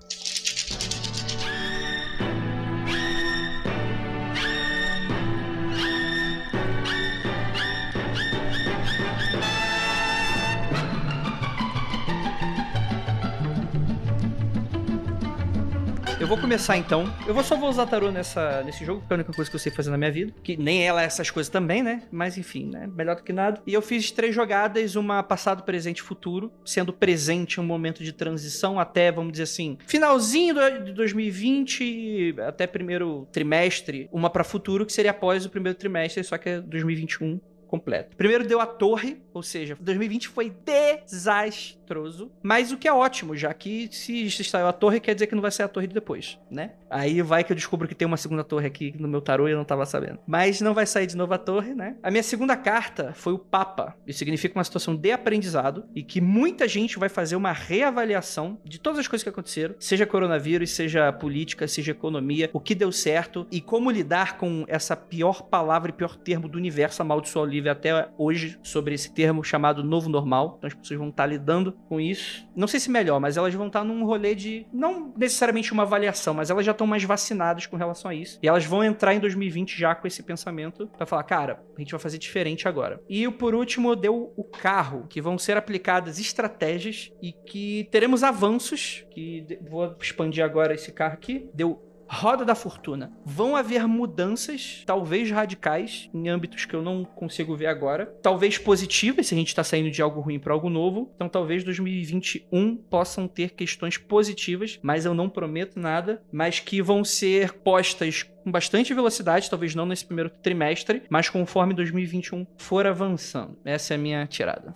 Vou começar então. Eu vou só vou usar tarô nessa, nesse jogo, porque é a única coisa que eu sei fazer na minha vida. Que nem ela é essas coisas também, né? Mas enfim, né? Melhor do que nada. E eu fiz três jogadas, uma passado, presente e futuro. Sendo presente um momento de transição até, vamos dizer assim, finalzinho de 2020 até primeiro trimestre. Uma pra futuro, que seria após o primeiro trimestre, só que é 2021 completo. Primeiro deu a torre, ou seja, 2020 foi desastroso, mas o que é ótimo, já que se se saiu a torre, quer dizer que não vai sair a torre de depois, né? Aí vai que eu descubro que tem uma segunda torre aqui no meu tarô e eu não tava sabendo. Mas não vai sair de novo a torre, né? A minha segunda carta foi o Papa. Isso significa uma situação de aprendizado e que muita gente vai fazer uma reavaliação de todas as coisas que aconteceram, seja coronavírus, seja política, seja economia, o que deu certo e como lidar com essa pior palavra e pior termo do universo, amaldiçoou Até hoje sobre esse termo chamado novo normal. Então as pessoas vão estar lidando com isso. Não sei se melhor, mas elas vão estar num rolê de não necessariamente uma avaliação, mas elas já estão mais vacinadas com relação a isso. E elas vão entrar em 2020 já com esse pensamento pra falar, cara, a gente vai fazer diferente agora. E por último, deu o carro, que vão ser aplicadas estratégias e que teremos avanços, que vou expandir agora esse carro aqui. Deu Roda da Fortuna. Vão haver mudanças, talvez radicais, em âmbitos que eu não consigo ver agora. Talvez positivas, se a gente tá saindo de algo ruim para algo novo. Então talvez 2021 possam ter questões positivas, mas eu não prometo nada. Mas que vão ser postas com bastante velocidade, talvez não nesse primeiro trimestre, mas conforme 2021 for avançando. Essa é a minha tirada.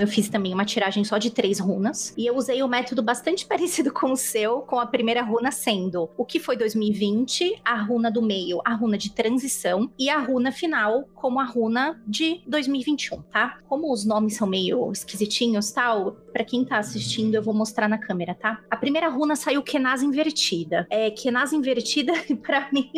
Eu fiz também uma tiragem só de três runas. E eu usei o um método bastante parecido com o seu, com a primeira runa sendo o que foi 2020, a runa do meio, a runa de transição, e a runa final como a runa de 2021, tá? Como os nomes são meio esquisitinhos tal, para quem tá assistindo, eu vou mostrar na câmera, tá? A primeira runa saiu Kenaz invertida. É, Kenaz invertida, para mim,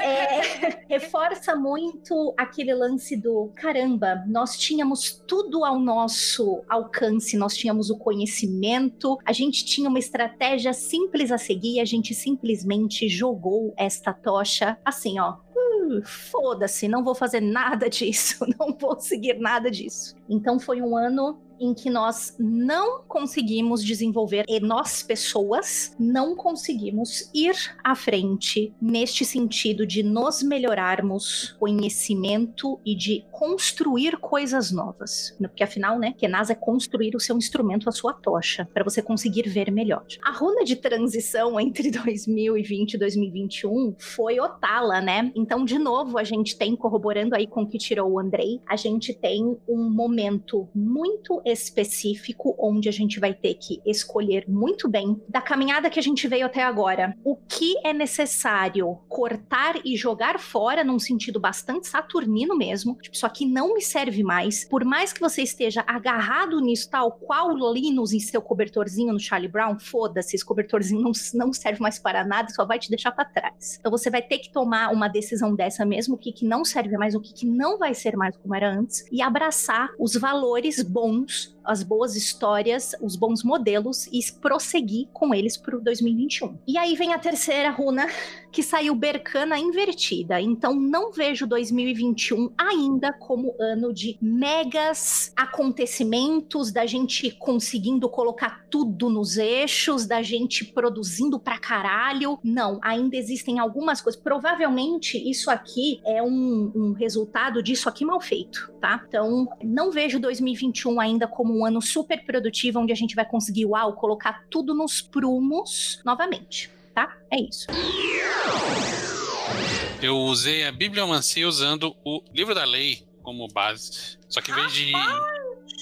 é, reforça muito aquele lance do caramba, nós tínhamos tudo ao nosso alcance, nós tínhamos o conhecimento, a gente tinha uma estratégia simples a seguir, a gente simplesmente jogou esta tocha assim, ó, uh, foda-se, não vou fazer nada disso, não vou seguir nada disso. Então foi um ano em que nós não conseguimos desenvolver e nós pessoas não conseguimos ir à frente neste sentido de nos melhorarmos conhecimento e de construir coisas novas, porque afinal, né, Kenaz é construir o seu instrumento, a sua tocha, para você conseguir ver melhor. A runa de transição entre 2020 e 2021 foi Otala, né? Então, de novo, a gente tem corroborando aí com o que tirou o Andrei, a gente tem um momento muito específico onde a gente vai ter que escolher muito bem da caminhada que a gente veio até agora. O que é necessário cortar e jogar fora num sentido bastante saturnino mesmo. Tipo, isso aqui não me serve mais. Por mais que você esteja agarrado nisso, tal qual Linus em seu cobertorzinho no Charlie Brown, foda-se, esse cobertorzinho não, não serve mais para nada, só vai te deixar para trás. Então você vai ter que tomar uma decisão dessa mesmo, o que, que não serve mais, o que, que não vai ser mais como era antes, e abraçar os valores bons as boas histórias, os bons modelos e prosseguir com eles para o 2021. E aí vem a terceira runa, que saiu Bercana invertida. Então não vejo 2021 ainda como ano de megas acontecimentos, da gente conseguindo colocar tudo nos eixos, da gente produzindo pra caralho. Não, ainda existem algumas coisas. Provavelmente isso aqui é um, um resultado disso aqui mal feito, tá? Então não vejo 2021 ainda como um ano super produtivo, onde a gente vai conseguir, uau, colocar tudo nos prumos novamente, tá? É isso. Eu usei a bibliomancia usando o livro da lei como base. Só que em vez de.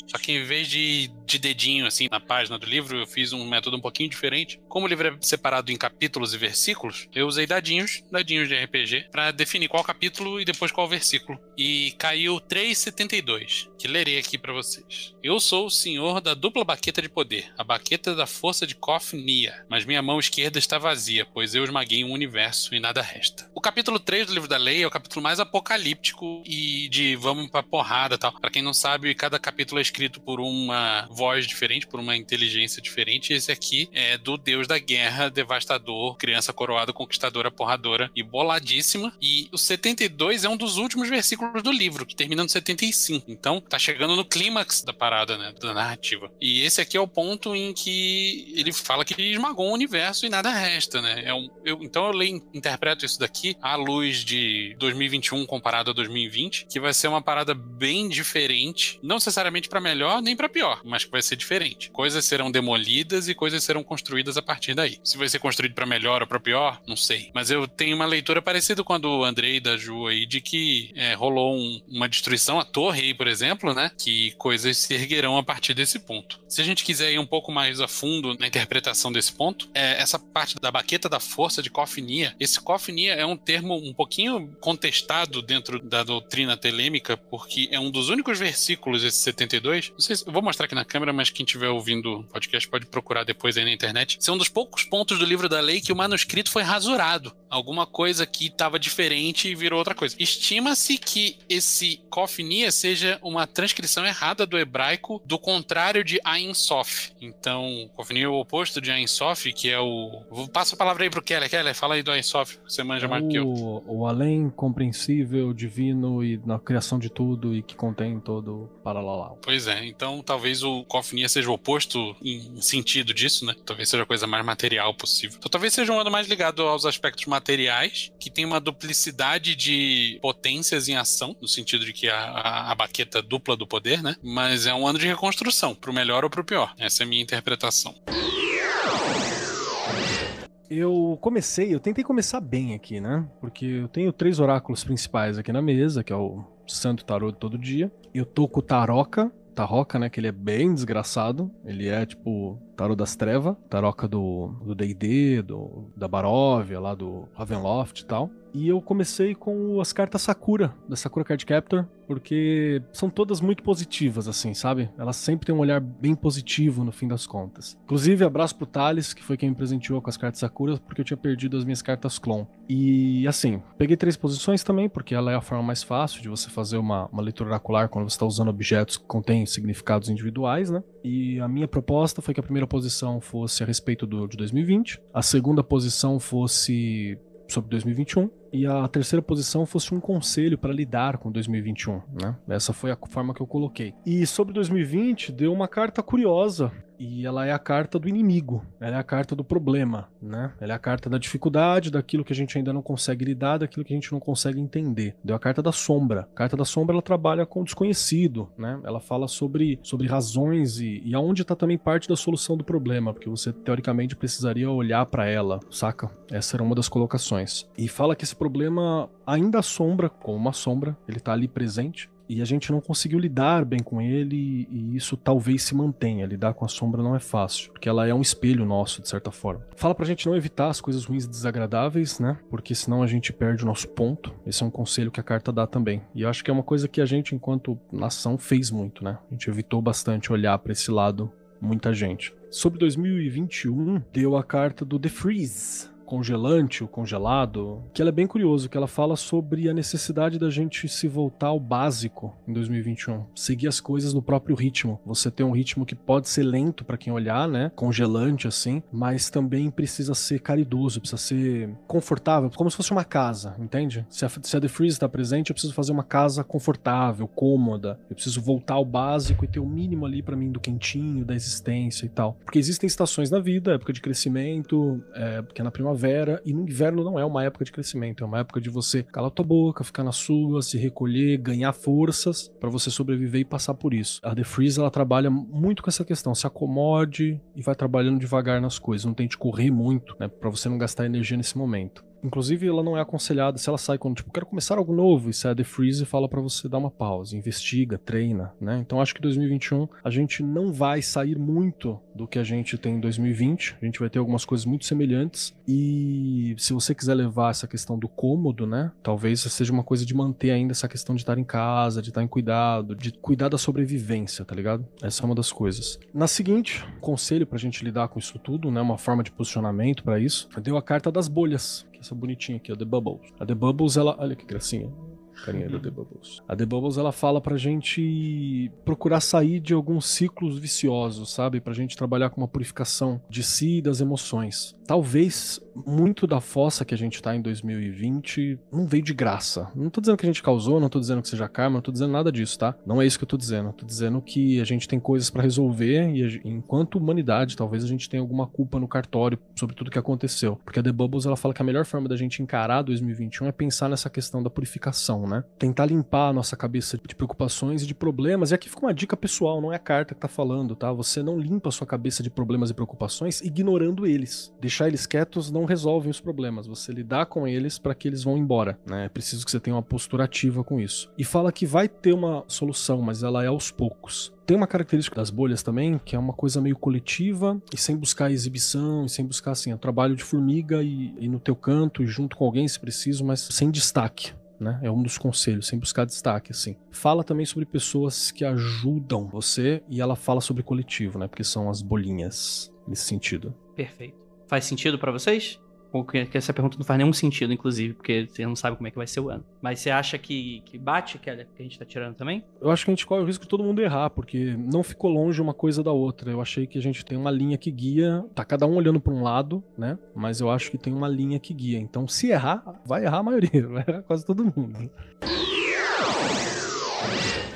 Só que em vez de, de dedinho, assim, na página do livro, eu fiz um método um pouquinho diferente. Como o livro é separado em capítulos e versículos, eu usei dadinhos, dadinhos de RPG, para definir qual capítulo e depois qual versículo. E caiu 3,72, que lerei aqui para vocês. Eu sou o senhor da dupla baqueta de poder, a baqueta da força de Kofnia, mas minha mão esquerda está vazia, pois eu esmaguei um universo e nada resta. O capítulo 3 do livro da lei é o capítulo mais apocalíptico e de vamos pra porrada tal. Para quem não sabe, cada capítulo é escrito por uma voz diferente, por uma inteligência diferente. Esse aqui é do deus da guerra, devastador, criança coroada, conquistadora, porradora e boladíssima. E o 72 é um dos últimos versículos do livro, que termina no 75. Então, tá chegando no clímax da parada, né? Da narrativa. E esse aqui é o ponto em que ele fala que esmagou o universo e nada resta, né? É um, eu, então eu leio, interpreto isso daqui à luz de 2021 comparado a 2020, que vai ser uma parada bem diferente, não necessariamente para melhor nem para pior, mas que vai ser diferente. Coisas serão demolidas e coisas serão construídas a partir daí. Se vai ser construído para melhor ou para pior, não sei. Mas eu tenho uma leitura parecida com a do Andrei da Ju aí, de que é, rolou um, uma destruição, a torre aí, por exemplo, né? Que coisas se erguerão a partir desse ponto. Se a gente quiser ir um pouco mais a fundo na interpretação desse ponto, é, essa parte da baqueta da força de Cofnia, esse Cofnia é um termo um pouquinho contestado dentro da doutrina telêmica, porque é um dos únicos versículos, esse 72. Não sei se, eu vou mostrar aqui na câmera, mas quem estiver ouvindo o podcast pode procurar depois aí na internet. Esse é um dos poucos pontos do livro da lei que o manuscrito foi rasurado. Alguma coisa que estava diferente e virou outra coisa. Estima-se que esse Cofnia seja uma transcrição errada do hebraico do contrário de Ain Sof. Então, Cofnia é o oposto de Ain Sof, que é o. Vou passo a palavra aí pro Keller. Keller, fala aí do Ain Sof, você manja mais do que eu. O, o além compreensível, divino e na criação de tudo e que contém todo paralalá. Pois é, então talvez o Cofnia seja o oposto em sentido disso, né? Talvez seja a coisa mais material possível. Então talvez seja um ano mais ligado aos aspectos materiais, que tem uma duplicidade de potências em ação, no sentido de que a, a, a baqueta dupla do poder, né? Mas é um ano de reconstrução, pro melhor ou pro pior. Essa é a minha interpretação. Eu comecei, eu tentei começar bem aqui, né? Porque eu tenho três oráculos principais aqui na mesa, que é o Santo Tarô todo dia. Eu tô com o Taroca, Taroca, né? Que ele é bem desgraçado. Ele é tipo Tarot das Trevas, Taroca do D&D, do, do, da Baróvia, lá do Ravenloft e tal. E eu comecei com as cartas Sakura, da Sakura Card Captor, porque são todas muito positivas, assim, sabe? Elas sempre têm um olhar bem positivo no fim das contas. Inclusive, abraço pro Thales, que foi quem me presenteou com as cartas Sakura, porque eu tinha perdido as minhas cartas clon. E, assim, peguei três posições também, porque ela é a forma mais fácil de você fazer uma, uma leitura oracular quando você está usando objetos que contêm significados individuais, né? E a minha proposta foi que a primeira posição fosse a respeito do, de 2020, a segunda posição fosse sobre 2021 e a terceira posição fosse um conselho para lidar com 2021, né? Essa foi a forma que eu coloquei. E sobre 2020 deu uma carta curiosa e ela é a carta do inimigo, ela é a carta do problema, né? Ela é a carta da dificuldade, daquilo que a gente ainda não consegue lidar, daquilo que a gente não consegue entender. Deu a carta da sombra. A carta da sombra ela trabalha com o desconhecido, né? Ela fala sobre, sobre razões e, e aonde está também parte da solução do problema, porque você teoricamente precisaria olhar para ela, saca? Essa era uma das colocações. E fala que esse problema ainda assombra, como uma sombra, ele tá ali presente, e a gente não conseguiu lidar bem com ele e isso talvez se mantenha. Lidar com a sombra não é fácil, porque ela é um espelho nosso, de certa forma. Fala pra gente não evitar as coisas ruins e desagradáveis, né? Porque senão a gente perde o nosso ponto. Esse é um conselho que a carta dá também. E eu acho que é uma coisa que a gente, enquanto nação, fez muito, né? A gente evitou bastante olhar para esse lado, muita gente. Sobre 2021, deu a carta do The Freeze congelante, o congelado, que ela é bem curioso, que ela fala sobre a necessidade da gente se voltar ao básico em 2021, seguir as coisas no próprio ritmo. Você tem um ritmo que pode ser lento para quem olhar, né? Congelante assim, mas também precisa ser caridoso, precisa ser confortável, como se fosse uma casa, entende? Se a, se a The Freeze está presente, eu preciso fazer uma casa confortável, cômoda. Eu preciso voltar ao básico e ter o mínimo ali para mim do quentinho, da existência e tal. Porque existem estações na vida, época de crescimento, é, que é na primavera primavera e no inverno não é uma época de crescimento, é uma época de você calar tua boca, ficar na sua, se recolher, ganhar forças para você sobreviver e passar por isso. A The Freeze ela trabalha muito com essa questão, se acomode e vai trabalhando devagar nas coisas, não tente correr muito, né, para você não gastar energia nesse momento. Inclusive, ela não é aconselhada se ela sai quando, tipo, quero começar algo novo, e sai a The Freeze fala para você dar uma pausa, investiga, treina, né? Então acho que 2021 a gente não vai sair muito do que a gente tem em 2020. A gente vai ter algumas coisas muito semelhantes. E se você quiser levar essa questão do cômodo, né? Talvez seja uma coisa de manter ainda essa questão de estar em casa, de estar em cuidado, de cuidar da sobrevivência, tá ligado? Essa é uma das coisas. Na seguinte, conselho pra gente lidar com isso tudo, né? Uma forma de posicionamento para isso. Deu a carta das bolhas essa bonitinha aqui, a The Bubbles. A The Bubbles, ela. Olha que gracinha. Carinha da The Bubbles. A The Bubbles, ela fala pra gente procurar sair de alguns ciclos viciosos, sabe? Pra gente trabalhar com uma purificação de si e das emoções. Talvez muito da fossa que a gente tá em 2020 não veio de graça. Não tô dizendo que a gente causou, não tô dizendo que seja karma, não tô dizendo nada disso, tá? Não é isso que eu tô dizendo. Tô dizendo que a gente tem coisas para resolver e enquanto humanidade, talvez a gente tenha alguma culpa no cartório sobre tudo que aconteceu. Porque a The Bubbles, ela fala que a melhor forma da gente encarar 2021 é pensar nessa questão da purificação, né? Tentar limpar a nossa cabeça de preocupações e de problemas. E aqui fica uma dica pessoal, não é a carta que tá falando, tá? Você não limpa a sua cabeça de problemas e preocupações ignorando eles. Deixar eles quietos não resolvem os problemas. Você lidar com eles para que eles vão embora, né? É preciso que você tenha uma postura ativa com isso. E fala que vai ter uma solução, mas ela é aos poucos. Tem uma característica das bolhas também, que é uma coisa meio coletiva e sem buscar exibição, e sem buscar assim, trabalho de formiga e, e no teu canto e junto com alguém se preciso, mas sem destaque né? É um dos conselhos, sem buscar destaque, assim. Fala também sobre pessoas que ajudam você e ela fala sobre coletivo, né? Porque são as bolinhas nesse sentido. Perfeito. Faz sentido para vocês? Porque essa pergunta não faz nenhum sentido, inclusive, porque você não sabe como é que vai ser o ano. Mas você acha que, que bate que a, que a gente tá tirando também? Eu acho que a gente corre o risco de todo mundo errar, porque não ficou longe uma coisa da outra. Eu achei que a gente tem uma linha que guia, tá cada um olhando para um lado, né? Mas eu acho que tem uma linha que guia. Então, se errar, vai errar a maioria, vai errar quase todo mundo.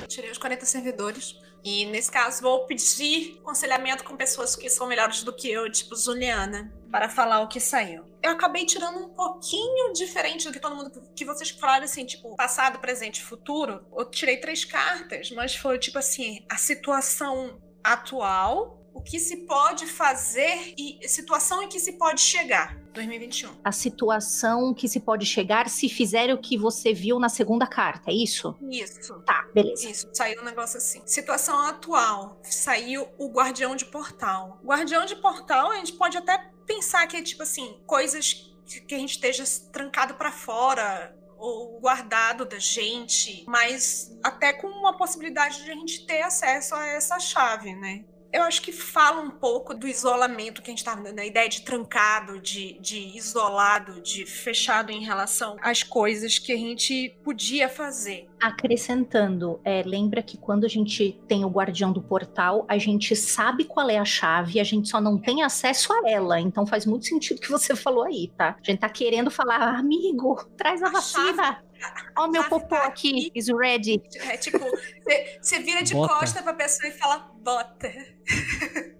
Tirei os 40 servidores. E nesse caso, vou pedir aconselhamento com pessoas que são melhores do que eu, tipo Juliana, para falar o que saiu. Eu acabei tirando um pouquinho diferente do que todo mundo que vocês falaram, assim, tipo, passado, presente e futuro. Eu tirei três cartas, mas foi tipo assim: a situação atual, o que se pode fazer e situação em que se pode chegar. 2021. A situação que se pode chegar se fizer o que você viu na segunda carta, é isso? Isso. Tá, beleza. Isso, saiu um negócio assim. Situação atual, saiu o Guardião de Portal. Guardião de Portal, a gente pode até pensar que é tipo assim, coisas que a gente esteja trancado para fora ou guardado da gente, mas até com uma possibilidade de a gente ter acesso a essa chave, né? Eu acho que fala um pouco do isolamento que a gente estava dando, a ideia de trancado, de, de isolado, de fechado em relação às coisas que a gente podia fazer. Acrescentando, é, lembra que quando a gente tem o guardião do portal, a gente sabe qual é a chave, a gente só não tem acesso a ela. Então faz muito sentido o que você falou aí, tá? A gente tá querendo falar, amigo, traz a, a vacina. Chave Ó, meu popô aqui, is ready. É tipo, você vira de bota. costa pra pessoa e fala, bota.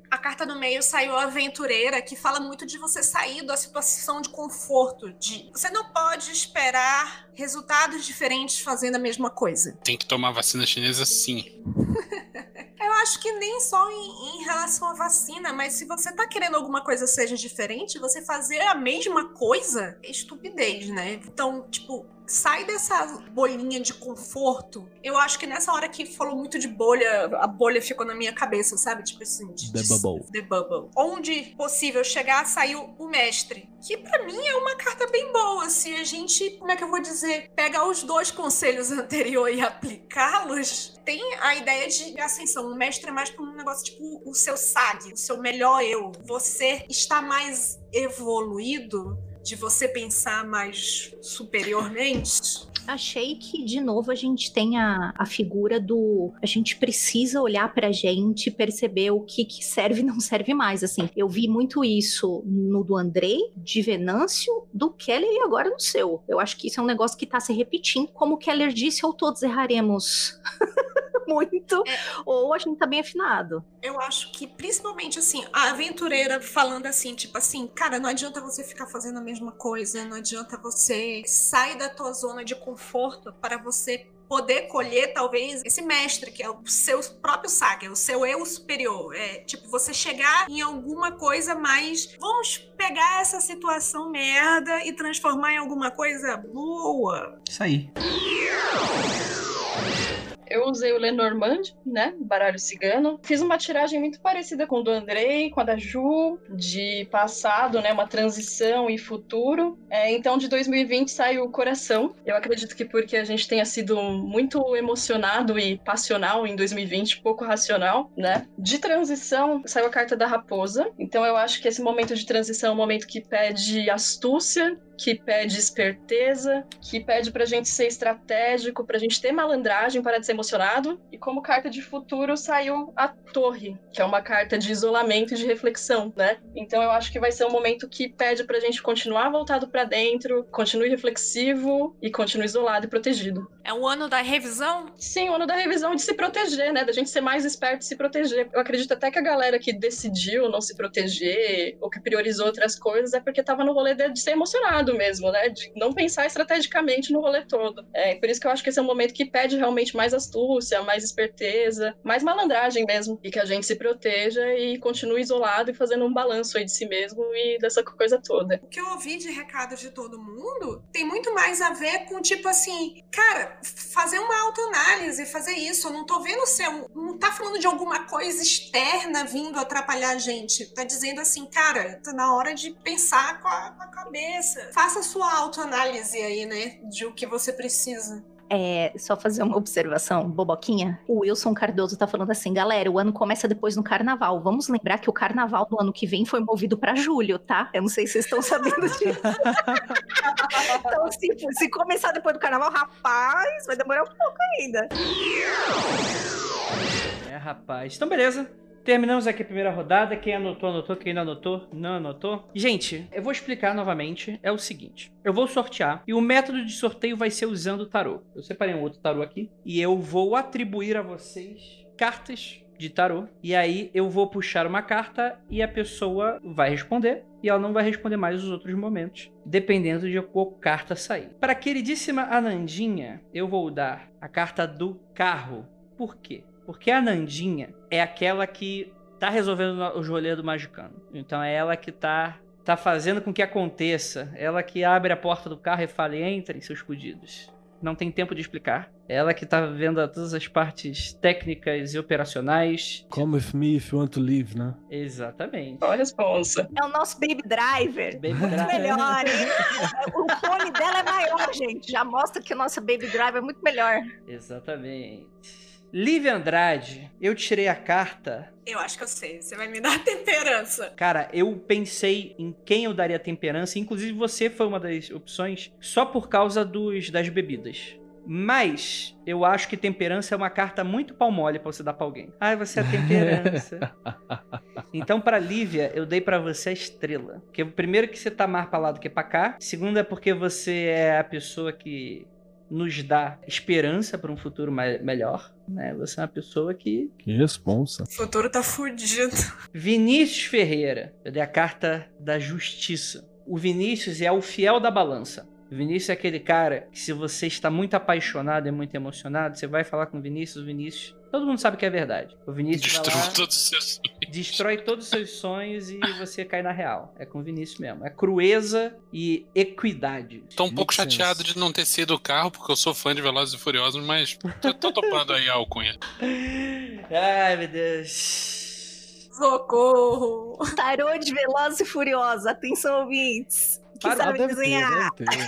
A carta do meio saiu aventureira, que fala muito de você sair da situação de conforto. De você não pode esperar resultados diferentes fazendo a mesma coisa. Tem que tomar vacina chinesa sim. Eu acho que nem só em, em, relação à vacina, mas se você tá querendo alguma coisa seja diferente, você fazer a mesma coisa é estupidez, né? Então, tipo, sai dessa bolinha de conforto. Eu acho que nessa hora que falou muito de bolha, a bolha ficou na minha cabeça, sabe? Tipo assim, de, The Bubble. The Bubble. Onde possível chegar, saiu o mestre. Que para mim é uma carta bem boa. Se a gente, como é que eu vou dizer, pegar os dois conselhos anteriores e aplicá-los, tem a ideia de ascensão. O mestre é mais pra um negócio tipo o seu SAG, o seu melhor eu. Você está mais evoluído de você pensar mais superiormente? Achei que, de novo, a gente tem a, a figura do. A gente precisa olhar pra gente perceber o que, que serve e não serve mais. Assim, eu vi muito isso no do Andrei, de Venâncio, do Keller e agora no seu. Eu acho que isso é um negócio que tá se repetindo. Como o Keller disse, ou todos erraremos. muito, é. ou a gente tá bem afinado. Eu acho que, principalmente, assim, a aventureira falando assim, tipo assim, cara, não adianta você ficar fazendo a mesma coisa, não adianta você sair da tua zona de conforto para você poder colher, talvez, esse mestre, que é o seu próprio saga, o seu eu superior. É tipo, você chegar em alguma coisa mais. Vamos pegar essa situação merda e transformar em alguma coisa boa. Isso aí. Eu usei o Lenormand, né? Baralho cigano. Fiz uma tiragem muito parecida com o do Andrei, com a da Ju, de passado, né? Uma transição e futuro. É, então, de 2020 saiu o Coração. Eu acredito que porque a gente tenha sido muito emocionado e passional em 2020, pouco racional, né? De transição saiu a carta da Raposa. Então, eu acho que esse momento de transição é um momento que pede astúcia, que pede esperteza, que pede pra gente ser estratégico, pra gente ter malandragem para de ser emocionado. E como carta de futuro saiu a Torre, que é uma carta de isolamento e de reflexão, né? Então eu acho que vai ser um momento que pede pra gente continuar voltado para dentro, continue reflexivo e continue isolado e protegido. É o ano da revisão? Sim, o ano da revisão de se proteger, né? Da gente ser mais esperto e se proteger. Eu acredito até que a galera que decidiu não se proteger ou que priorizou outras coisas é porque tava no rolê de ser emocionado mesmo, né? De não pensar estrategicamente no rolê todo. É por isso que eu acho que esse é um momento que pede realmente mais astúcia, mais esperteza, mais malandragem mesmo. E que a gente se proteja e continue isolado e fazendo um balanço aí de si mesmo e dessa coisa toda. O que eu ouvi de recados de todo mundo tem muito mais a ver com, tipo assim, cara, fazer uma autoanálise, fazer isso. Eu não tô vendo se não tá falando de alguma coisa externa vindo atrapalhar a gente. Tá dizendo assim, cara, tá na hora de pensar com a, com a cabeça faça a sua autoanálise aí, né? De o que você precisa. É, só fazer uma observação, boboquinha. O Wilson Cardoso tá falando assim, galera, o ano começa depois no carnaval. Vamos lembrar que o carnaval do ano que vem foi movido para julho, tá? Eu não sei se vocês estão sabendo disso. então, se, se começar depois do carnaval, rapaz, vai demorar um pouco ainda. É, rapaz. Então, beleza. Terminamos aqui a primeira rodada. Quem anotou, anotou. Quem não anotou, não anotou. Gente, eu vou explicar novamente. É o seguinte: eu vou sortear e o método de sorteio vai ser usando o tarô. Eu separei um outro tarô aqui e eu vou atribuir a vocês cartas de tarô. E aí eu vou puxar uma carta e a pessoa vai responder. E ela não vai responder mais os outros momentos, dependendo de qual carta sair. Para a queridíssima Anandinha, eu vou dar a carta do carro. Por quê? Porque a Nandinha é aquela que tá resolvendo os rolês do Magicano. Então é ela que tá tá fazendo com que aconteça. Ela que abre a porta do carro e fala: entrem, seus fudidos. Não tem tempo de explicar. Ela que tá vendo todas as partes técnicas e operacionais. Come with me if you want to leave, né? Exatamente. Olha a responsa. É o nosso Baby Driver. Baby Muito Driver. melhor, hein? O fone dela é maior, gente. Já mostra que o nosso Baby Driver é muito melhor. Exatamente. Lívia Andrade, eu tirei a carta. Eu acho que eu sei. Você vai me dar temperança. Cara, eu pensei em quem eu daria temperança, inclusive você foi uma das opções, só por causa dos das bebidas. Mas eu acho que temperança é uma carta muito pau mole pra você dar pra alguém. Ai, você é a temperança. então, pra Lívia, eu dei pra você a estrela. Porque primeiro que você tá mais pra lá do que pra cá. Segundo é porque você é a pessoa que nos dá esperança pra um futuro melhor. Né? Você é uma pessoa que Que responsa. O futuro tá fudido. Vinícius Ferreira. Eu dei a carta da justiça. O Vinícius é o fiel da balança. O Vinícius é aquele cara que, se você está muito apaixonado e muito emocionado, você vai falar com o Vinícius, o Vinícius. Todo mundo sabe que é verdade. O Vinícius vai Destrua lá, todos os seus. destrói todos os seus sonhos e você cai na real. É com o Vinícius mesmo. É crueza e equidade. Tô um pouco Makes sense. chateado de não ter sido o carro, porque eu sou fã de Velozes e Furiosos, mas tô, tô topando aí a alcunha. Ai, meu Deus. Socorro. Tarô de Veloz e Furiosa. Atenção, ouvintes. Que Para- sabe deve ter, desenhar. deve ter.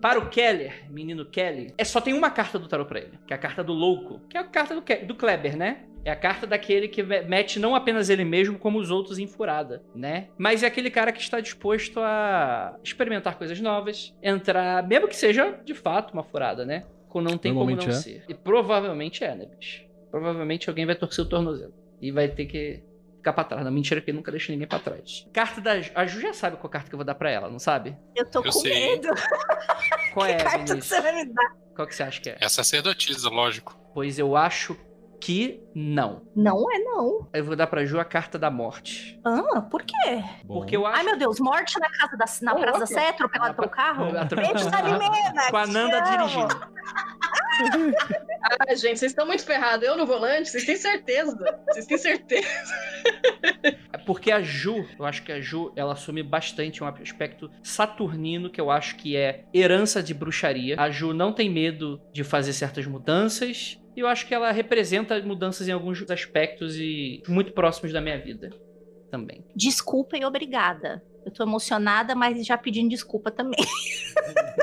Para o Keller, menino Kelly, é só tem uma carta do tarot pra ele, que é a carta do louco, que é a carta do, Ke- do Kleber, né? É a carta daquele que mete não apenas ele mesmo, como os outros em furada, né? Mas é aquele cara que está disposto a experimentar coisas novas, entrar, mesmo que seja de fato uma furada, né? Com não tem como não é. ser. E provavelmente é, né, bicho? Provavelmente alguém vai torcer o tornozelo. E vai ter que ficar pra trás. Não, mentira que nunca deixa ninguém pra trás. Carta da Ju. A Ju já sabe qual carta que eu vou dar pra ela, não sabe? Eu tô Eu com sei. medo. Qual é, Carta que você vai me dar. Qual que você acha que é? É sacerdotisa, lógico. Pois eu acho que não. Não é, não. Eu vou dar pra Ju a carta da morte. Ah, por quê? Bom. Porque eu acho. Ai, meu Deus, morte na casa da, na Ô, Praça da louco. Sé, atropelado pelo carro? Atropelado. Beijo da Limena! Com a te Nanda dirigindo. Ah, gente, vocês estão muito ferrados. Eu no volante, vocês têm certeza. Vocês têm certeza. É porque a Ju, eu acho que a Ju, ela assume bastante um aspecto saturnino, que eu acho que é herança de bruxaria. A Ju não tem medo de fazer certas mudanças. E eu acho que ela representa mudanças em alguns aspectos e muito próximos da minha vida também. Desculpa e obrigada. Eu tô emocionada, mas já pedindo desculpa também.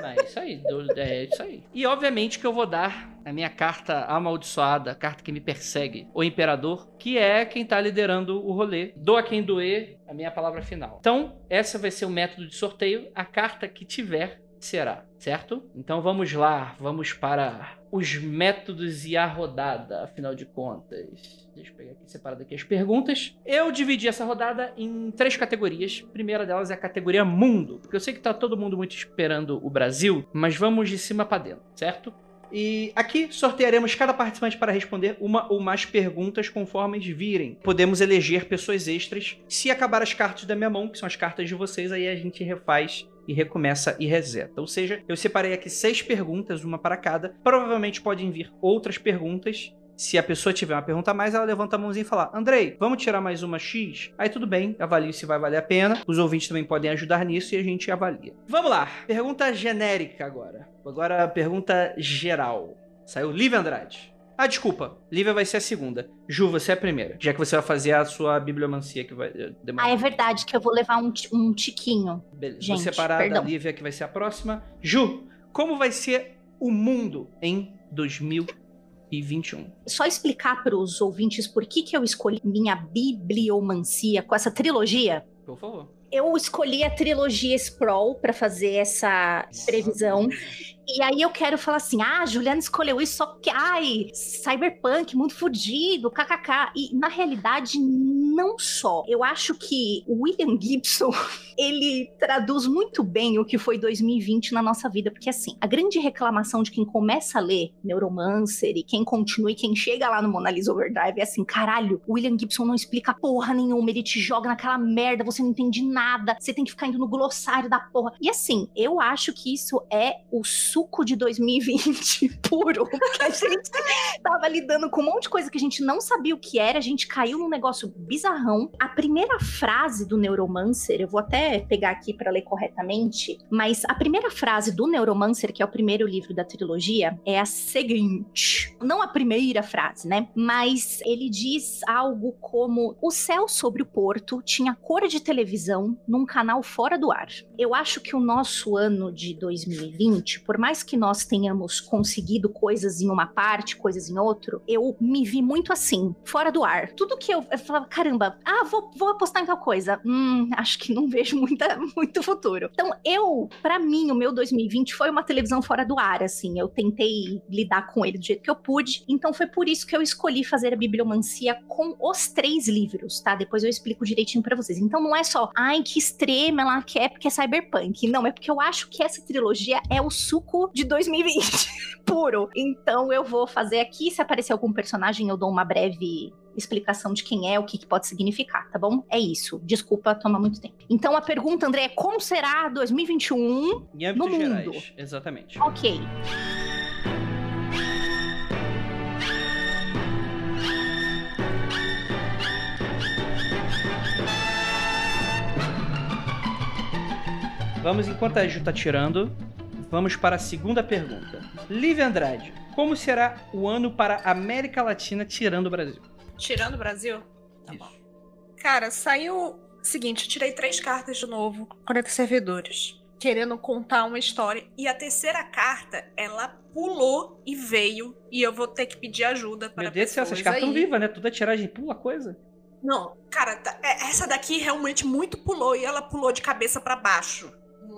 Ah, é isso aí, é isso aí. E obviamente que eu vou dar a minha carta amaldiçoada, a carta que me persegue, o Imperador, que é quem tá liderando o rolê. Doa quem doer, a minha palavra final. Então, essa vai ser o método de sorteio. A carta que tiver será, certo? Então vamos lá, vamos para os métodos e a rodada, afinal de contas. Deixa eu pegar aqui separado aqui as perguntas. Eu dividi essa rodada em três categorias. A primeira delas é a categoria mundo, porque eu sei que tá todo mundo muito esperando o Brasil, mas vamos de cima para dentro, certo? E aqui sortearemos cada participante para responder uma ou mais perguntas conforme virem. Podemos eleger pessoas extras. Se acabar as cartas da minha mão, que são as cartas de vocês, aí a gente refaz e recomeça e reseta. Ou seja, eu separei aqui seis perguntas, uma para cada. Provavelmente podem vir outras perguntas. Se a pessoa tiver uma pergunta a mais, ela levanta a mãozinha e fala: Andrei, vamos tirar mais uma X? Aí tudo bem, avalio se vai valer a pena. Os ouvintes também podem ajudar nisso e a gente avalia. Vamos lá, pergunta genérica agora. Agora, pergunta geral. Saiu Lívia Andrade. Ah, desculpa. Lívia vai ser a segunda. Ju, você é a primeira. Já que você vai fazer a sua bibliomancia que vai eh, demorar. Ah, é verdade que eu vou levar um, um tiquinho. Beleza. Gente, Vou separar perdão. da Lívia, que vai ser a próxima. Ju, como vai ser o mundo em 2021? Só explicar para os ouvintes por que, que eu escolhi minha bibliomancia com essa trilogia. Por favor. Eu escolhi a trilogia Sprawl para fazer essa previsão. E aí eu quero falar assim: ah, Juliana escolheu isso só porque, ai, cyberpunk, muito fudido, kkk. E na realidade, não só. Eu acho que o William Gibson, ele traduz muito bem o que foi 2020 na nossa vida. Porque assim, a grande reclamação de quem começa a ler Neuromancer e quem continua e quem chega lá no Mona Lisa Overdrive é assim: caralho, o William Gibson não explica porra nenhuma, ele te joga naquela merda, você não entende nada, você tem que ficar indo no glossário da porra. E assim, eu acho que isso é o suco de 2020 puro. Porque a gente tava lidando com um monte de coisa que a gente não sabia o que era, a gente caiu num negócio bizarrão. A primeira frase do Neuromancer, eu vou até pegar aqui para ler corretamente, mas a primeira frase do Neuromancer, que é o primeiro livro da trilogia, é a seguinte. Não a primeira frase, né? Mas ele diz algo como: o céu sobre o porto tinha cor de televisão num canal fora do ar. Eu acho que o nosso ano de 2020, por mais que nós tenhamos conseguido coisas em uma parte, coisas em outro, eu me vi muito assim, fora do ar. Tudo que eu, eu falava, caramba, ah, vou, vou apostar em tal coisa. Hum, acho que não vejo muita, muito futuro. Então, eu, para mim, o meu 2020 foi uma televisão fora do ar, assim. Eu tentei lidar com ele do jeito que eu pude. Então, foi por isso que eu escolhi fazer a bibliomancia com os três livros, tá? Depois eu explico direitinho para vocês. Então, não é só, ai, que extrema ela quer porque é cyberpunk. Não, é porque eu acho que essa trilogia é o suco de 2020 puro. Então, eu vou fazer aqui. Se aparecer algum personagem, eu dou uma breve explicação de quem é, o que, que, pode significar, tá bom? É isso. Desculpa tomar muito tempo. Então a pergunta, André, é como será 2021 em no mundo? Gerais. Exatamente. Ok. Vamos, enquanto a Ju tá tirando, vamos para a segunda pergunta. Lívia Andrade, como será o ano para a América Latina tirando o Brasil? Tirando o Brasil? Tá Isso. bom. Cara, saiu. Seguinte, eu tirei três cartas de novo, 40 servidores, querendo contar uma história. E a terceira carta, ela pulou e veio. E eu vou ter que pedir ajuda para Meu Deus do céu, essas cartas estão vivas, né? Toda tiragem pula coisa. Não, cara, tá- é- essa daqui realmente muito pulou e ela pulou de cabeça pra baixo.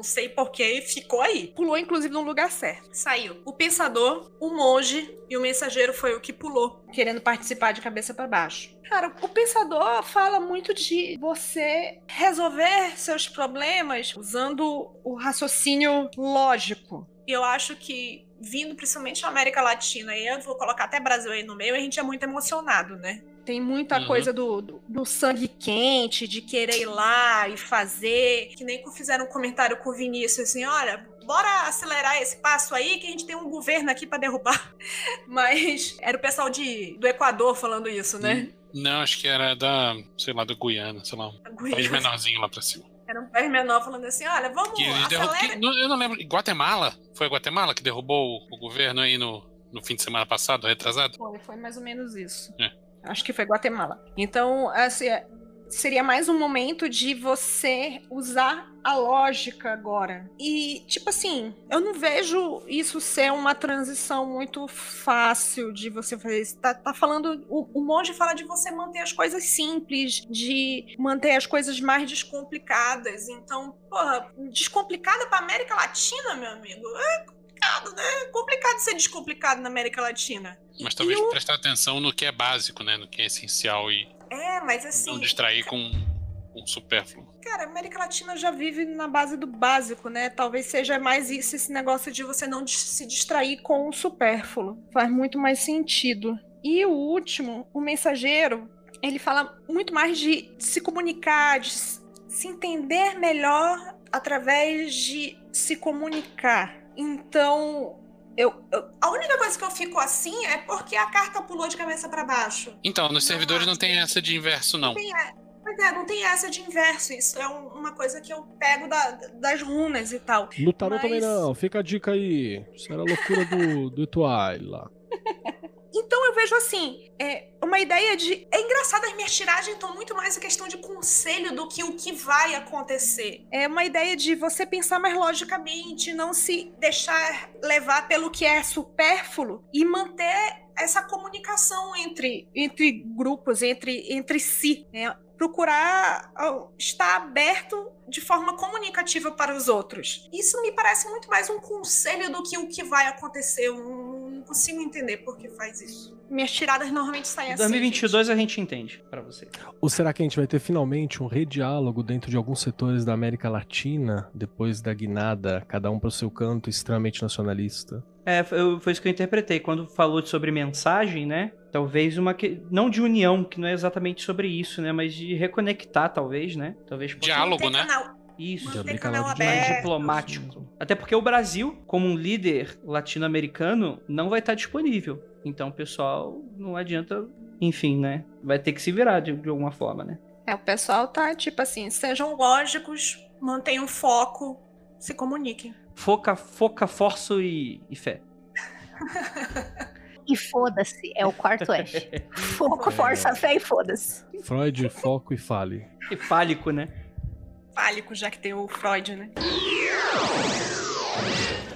Não sei porquê, ficou aí. Pulou, inclusive, no lugar certo. Saiu o pensador, o monge e o mensageiro foi o que pulou, querendo participar de cabeça pra baixo. Cara, o pensador fala muito de você resolver seus problemas usando o raciocínio lógico. E eu acho que, vindo principalmente da América Latina, e eu vou colocar até Brasil aí no meio, a gente é muito emocionado, né? Tem muita Uhum. coisa do, do, do sangue quente, de querer ir lá e fazer. Que nem que fizeram um comentário com o Vinícius assim: olha, bora acelerar esse passo aí, que a gente tem um governo aqui pra derrubar. Mas era o pessoal de, do Equador falando isso, né? Não, acho que era da, sei lá, da Guiana, sei lá, um país menorzinho lá pra cima. Era um país menor falando assim: olha, vamos Que derrub- que- eu não lembro. Guatemala? Foi a Guatemala que derrubou o, o governo aí no, no fim de semana passado, retrasado? Foi, foi mais ou menos isso. É. Acho que foi Guatemala. Então, assim, é, seria mais um momento de você usar a lógica agora. E, tipo assim, eu não vejo isso ser uma transição muito fácil de você fazer. Tá, tá falando. O, o monge fala de você manter as coisas simples, de manter as coisas mais descomplicadas. Então, porra, descomplicada pra América Latina, meu amigo? É complicado, né? É complicado ser descomplicado na América Latina. Mas talvez E o- prestar atenção no que é básico, né? No que é essencial e É, mas assim. não distrair com com supérfluo. Cara, a América Latina já vive na base do básico, né? Talvez seja mais isso, esse negócio de você não se distrair com o supérfluo. Faz muito mais sentido. E o último, o mensageiro, ele fala muito mais de se comunicar, de se entender melhor através de se comunicar. Então, eu, eu- a única coisa que eu fico assim é porque a carta pulou de cabeça para baixo. Então, nos servidores não tem essa de inverso, não. Não tem, é, pois é, não tem essa de inverso. Isso é um- uma coisa que eu pego da- das runas e tal. No tarô Mas- também não, fica a dica aí. Isso era a loucura do, do Etoile lá. Então eu vejo assim, é uma ideia de. É engraçado, as minhas tiragens estão muito mais a questão de conselho do que o que vai acontecer. É uma ideia de você pensar mais logicamente, não se deixar levar pelo que é supérfluo e manter essa comunicação entre, entre grupos, entre, entre si. Né? Procurar estar aberto de forma comunicativa para os outros. Isso me parece muito mais um conselho do que o que vai acontecer. Não consigo entender por que faz isso. Minhas tiradas normalmente saem assim. 2022 a gente entende pra você. Ou será que a gente vai ter finalmente um rediálogo dentro de alguns setores da América Latina, depois da guinada, cada um pro seu canto, extremamente nacionalista? É, foi, foi isso que eu interpretei. Quando falou sobre mensagem, né? Talvez uma. Que... Não de união, que não é exatamente sobre isso, né? Mas de reconectar, talvez, né? Talvez possa- Diálogo, né? Canal. Isso. Manter canal aberto. diplomático. Até porque o Brasil, como um líder latino-americano, não vai estar disponível. Então, o pessoal, não adianta, enfim, né? Vai ter que se virar de, de alguma forma, né? É, o pessoal tá tipo assim, sejam lógicos, mantenham foco, se comuniquem. Foca, foca, forço e, e fé. E foda-se, é o quarto F. Foco, força, fé e foda-se. Freud, foco e fale. E fálico, né? Fálico, já que tem o Freud, né?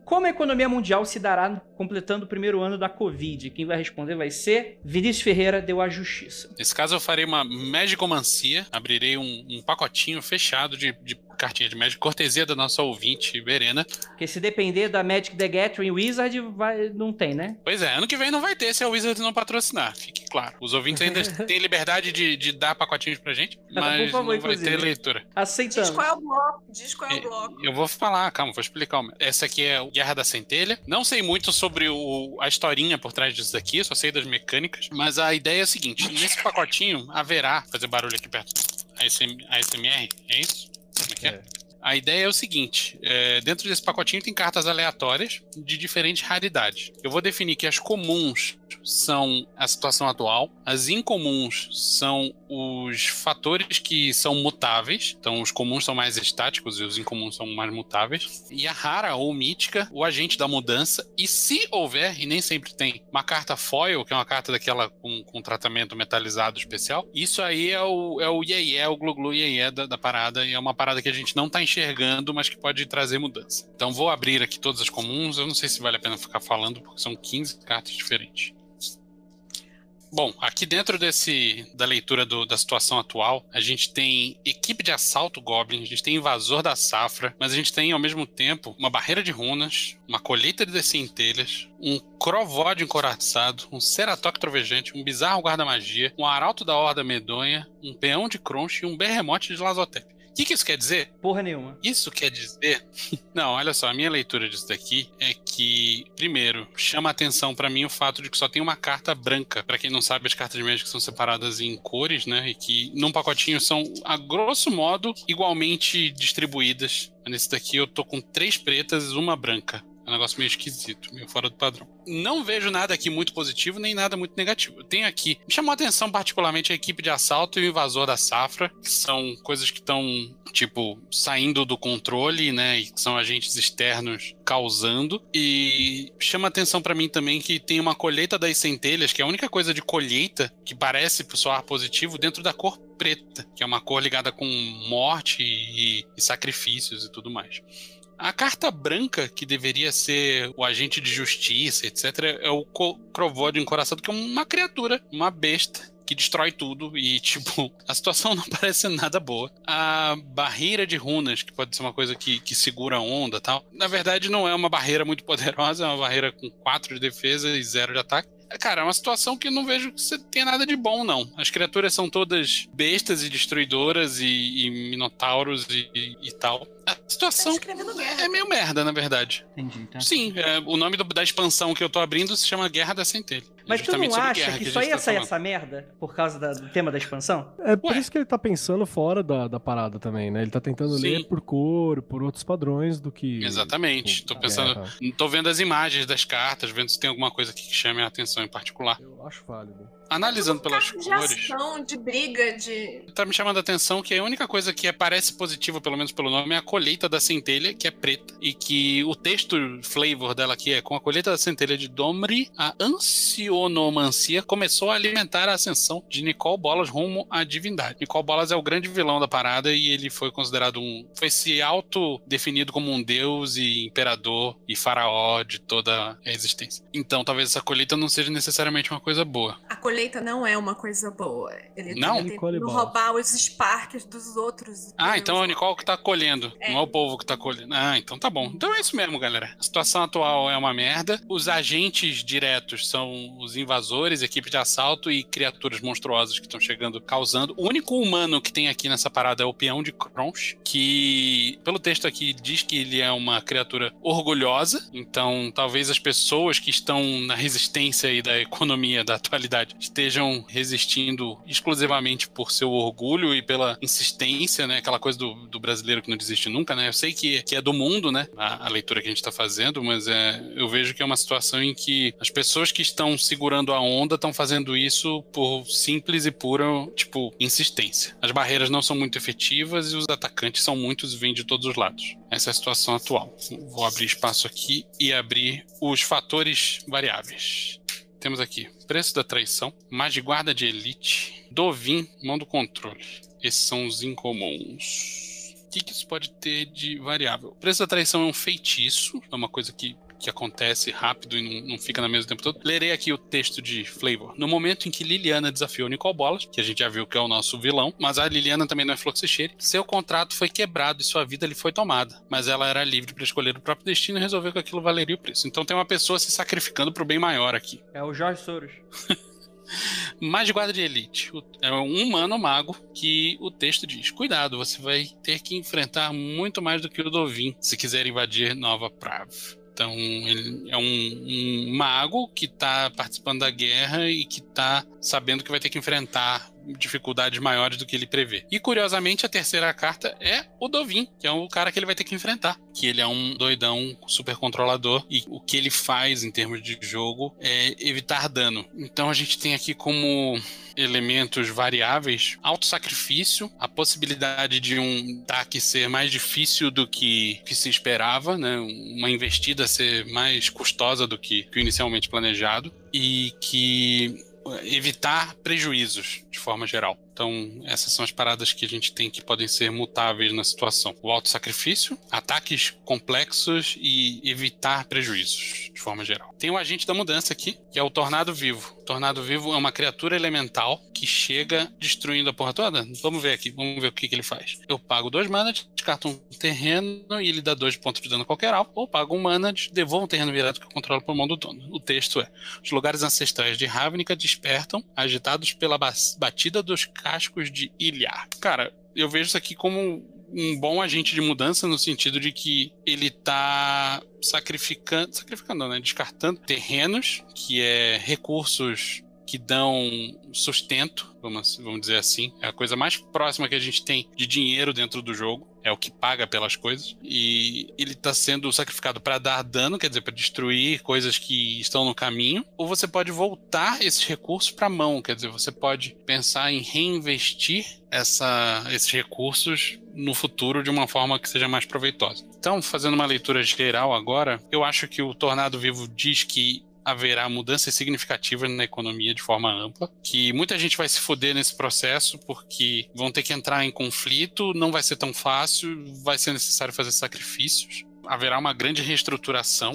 Como a economia mundial se dará completando o primeiro ano da Covid? Quem vai responder vai ser Vinícius Ferreira, deu a justiça. Nesse caso, eu farei uma magicomancia, abrirei um, um pacotinho fechado de, de cartinha de Magic, cortesia da nossa ouvinte, Verena. Porque se depender da Magic the Gathering Wizard, vai, não tem, né? Pois é, ano que vem não vai ter se a Wizard não patrocinar, fique claro. Os ouvintes ainda têm liberdade de, de dar pacotinhos pra gente, mas Por favor, não vai inclusive. ter leitura. Diz Aceitando. qual é o bloco, diz qual é o bloco. Eu vou falar, calma, vou explicar. Essa aqui é o Guerra da Centelha. Não sei muito sobre o- a historinha por trás disso daqui, só sei das mecânicas. Mas a ideia é a seguinte: nesse pacotinho haverá. Fazer barulho aqui perto. ASM, ASMR, é isso? Como é que é? É. A ideia é o seguinte: é, dentro desse pacotinho tem cartas aleatórias de diferentes raridades. Eu vou definir que as comuns são a situação atual, as incomuns são os fatores que são mutáveis. Então, os comuns são mais estáticos e os incomuns são mais mutáveis. E a rara ou mítica, o agente da mudança. E se houver, e nem sempre tem, uma carta foil, que é uma carta daquela com, com tratamento metalizado especial, isso aí é o, é o iê, é o glu-glu iê da, da parada. E é uma parada que a gente não tá enxergando, mas que pode trazer mudança. Então, vou abrir aqui todas as comuns. Eu não sei se vale a pena ficar falando, porque são 15 cartas diferentes. Bom, aqui dentro desse da leitura do- da situação atual, a gente tem equipe de assalto Goblin, a gente tem invasor da safra, mas a gente tem ao mesmo tempo uma barreira de runas, uma colheita de centelhas, um Crovode encoraçado, um Ceratoque trovejante, um bizarro guarda-magia, um arauto da horda medonha, um peão de Kronch e um berremote de Lazotep. O que, que isso quer dizer? Porra nenhuma. Isso quer dizer. Não, olha só, a minha leitura disso daqui é que, primeiro, chama a atenção pra mim o fato de que só tem uma carta branca. Pra quem não sabe, as cartas de Magic são separadas em cores, né? E que num pacotinho são, a grosso modo, igualmente distribuídas. Nesse daqui eu tô com três pretas e uma branca. É um negócio meio esquisito, meio fora do padrão. Não vejo nada aqui muito positivo, nem nada muito negativo. Tenho aqui. Me chamou a atenção particularmente a equipe de assalto e o invasor da safra, que são coisas que estão, tipo, saindo do controle, né? E que são agentes externos causando. E chama atenção pra mim também que tem uma colheita das centelhas, que é a única coisa de colheita que parece soar positivo dentro da cor preta, que é uma cor ligada com morte e, e sacrifícios e tudo mais. A carta branca, que deveria ser o agente de justiça, etc., é o Crovode encoraçado, que é uma criatura, uma besta. Que destrói tudo e, tipo, a situação não parece nada boa. A barreira de runas, que pode ser uma coisa que, que segura a onda tal, na verdade não é uma barreira muito poderosa, é uma barreira com 4 de defesa e 0 de ataque. É, Cara, é uma situação que eu não vejo que você tenha nada de bom, não. As criaturas são todas bestas e destruidoras e, e minotauros e, e- e tal. A Tá situação escrevendo guerra. é meio merda, na verdade. Entendi, tá? Sim, é, o nome do- da expansão que eu tô abrindo se chama Guerra da Centelha. Mas tu não acha que a só ia tá sair falando. essa merda por causa da- do tema da expansão? É por Ué. isso que ele tá pensando fora da, da parada também, né? Ele tá tentando Sim. ler por cor, por outros padrões do que. Exatamente. tipo, Tô pensando. guerra. Tô vendo as imagens das cartas, vendo se tem alguma coisa aqui que chame a atenção em particular. Eu acho válido. Analisando pelas de cores. ação, de briga, de. Tá me chamando a atenção que a única coisa que parece positiva, pelo menos pelo nome, é a colheita da centelha, que é preta. E que o texto flavor dela aqui é com a colheita da centelha de Domri, a ansionomancia começou a alimentar a ascensão de Nicole Bolas rumo à divindade. Nicole Bolas é o grande vilão da parada e ele foi considerado um. Foi se auto-definido como um deus e imperador e faraó de toda a existência. Então talvez essa colheita não seja necessariamente uma coisa boa. A colheita não é uma coisa boa. Ele Não? Bolas. roubar os Sparks dos outros. Ah, então é o Nicole que tá colhendo, É. não é o povo que tá colhendo. Ah, então tá bom. Então é isso mesmo, galera. A situação atual é uma merda. Os agentes diretos são os invasores, equipe de assalto e criaturas monstruosas que estão chegando, causando. O único humano que tem aqui nessa parada é o peão de Kronch, que, pelo texto aqui, diz que ele é uma criatura orgulhosa. Então, talvez as pessoas que estão na resistência e da economia da atualidade estejam resistindo exclusivamente por seu orgulho e pela insistência, né? Aquela coisa do, do brasileiro que não desiste nunca, né? Eu sei que, que é do mundo, né? A, a leitura que a gente está fazendo, mas é, eu vejo que é uma situação em que as pessoas que estão segurando a onda estão fazendo isso por simples e pura, tipo, insistência. As barreiras não são muito efetivas e os atacantes são muitos e vêm de todos os lados. Essa é a situação atual. Vou abrir espaço aqui e abrir os fatores variáveis. Temos aqui preço da traição, guarda de elite, Dovin, mão do controle. Esses são os incomuns. O que, que isso pode ter de variável? Preço da traição é um feitiço, é uma coisa que que acontece rápido e não, não, fica na mesa o tempo todo. Lerei aqui o texto de Flavor. No momento em que Liliana desafiou Nicole Bolas, que a gente já viu que é o nosso vilão, mas a Liliana também não é Fluxicheire, seu contrato foi quebrado e sua vida lhe foi tomada. Mas ela era livre para escolher o próprio destino e resolveu que aquilo valeria o preço. Então tem uma pessoa se sacrificando pro bem maior aqui. É o Jorge Soros. Mais guarda de elite. É um humano mago que o texto diz: Cuidado, você vai ter que enfrentar muito mais do que o Dovin se quiser invadir Nova Prav. Então, ele é um, um mago que está participando da guerra e que está sabendo que vai ter que enfrentar dificuldades maiores do que ele prevê. E curiosamente, a terceira carta é o Dovin, que é o cara que ele vai ter que enfrentar. Que ele é um doidão super controlador e o que ele faz em termos de jogo é evitar dano. Então a gente tem aqui como elementos variáveis, auto-sacrifício, a possibilidade de um ataque ser mais difícil do que, que se esperava, né? uma investida ser mais custosa do que, que inicialmente planejado, e que evitar prejuízos de forma geral. Então, essas são as paradas que a gente tem que podem ser mutáveis na situação. O auto-sacrifício, ataques complexos e evitar prejuízos, de forma geral. Tem o agente da mudança aqui, que é o Tornado Vivo. O Tornado Vivo é uma criatura elemental que chega destruindo a porra toda. Vamos ver aqui, vamos ver o que, que ele faz. Eu pago dois mana, descarto um terreno e ele dá dois pontos de dano qualquer alvo, ou pago um mana, devolvo um terreno virado que eu controlo por mão do dono. O texto é: Os lugares ancestrais de Ravnica despertam, agitados pela batida dos cascos de Ilhar. Cara, eu vejo isso aqui como um bom agente de mudança no sentido de que ele tá sacrificando, sacrificando, né, descartando terrenos, que é recursos que dão sustento, vamos, vamos dizer assim. É a coisa mais próxima que a gente tem de dinheiro dentro do jogo. É o que paga pelas coisas. E ele está sendo sacrificado para dar dano, quer dizer, para destruir coisas que estão no caminho. Ou você pode voltar esses recursos para a mão, quer dizer, você pode pensar em reinvestir essa, esses recursos no futuro de uma forma que seja mais proveitosa. Então, fazendo uma leitura geral agora, eu acho que o Tornado Vivo diz que haverá mudanças significativas na economia de forma ampla, que muita gente vai se foder nesse processo porque vão ter que entrar em conflito, não vai ser tão fácil, vai ser necessário fazer sacrifícios, haverá uma grande reestruturação.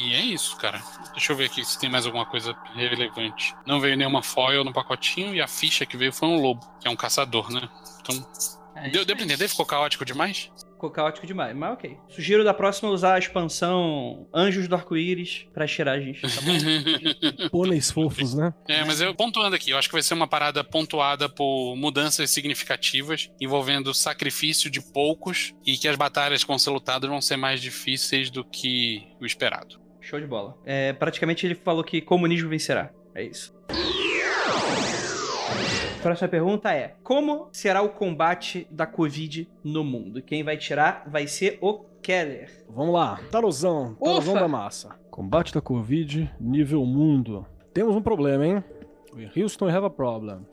E é isso, cara. Deixa eu ver aqui se tem mais alguma coisa relevante. Não veio nenhuma foil no pacotinho e a ficha que veio foi um lobo, que é um caçador, né? Então. É deu, deu pra entender? Ficou caótico demais? Ficou caótico demais, mas ok. Sugiro da próxima usar a expansão Anjos do Arco-Íris pra cheirar a gente, tá bom? Pôneis fofos, né? É, mas eu pontuando aqui, eu acho que vai ser uma parada pontuada por mudanças significativas, envolvendo sacrifício de poucos e que as batalhas com ser lutadas vão ser mais difíceis do que o esperado. Show de bola. É, praticamente ele falou que comunismo vencerá. É isso. Próxima pergunta é: Como será o combate da Covid no mundo? Quem vai tirar vai ser o Keller. Vamos lá, Tarozão, Tarozão da massa. Combate da Covid, nível mundo. Temos um problema, hein? Houston have a problem.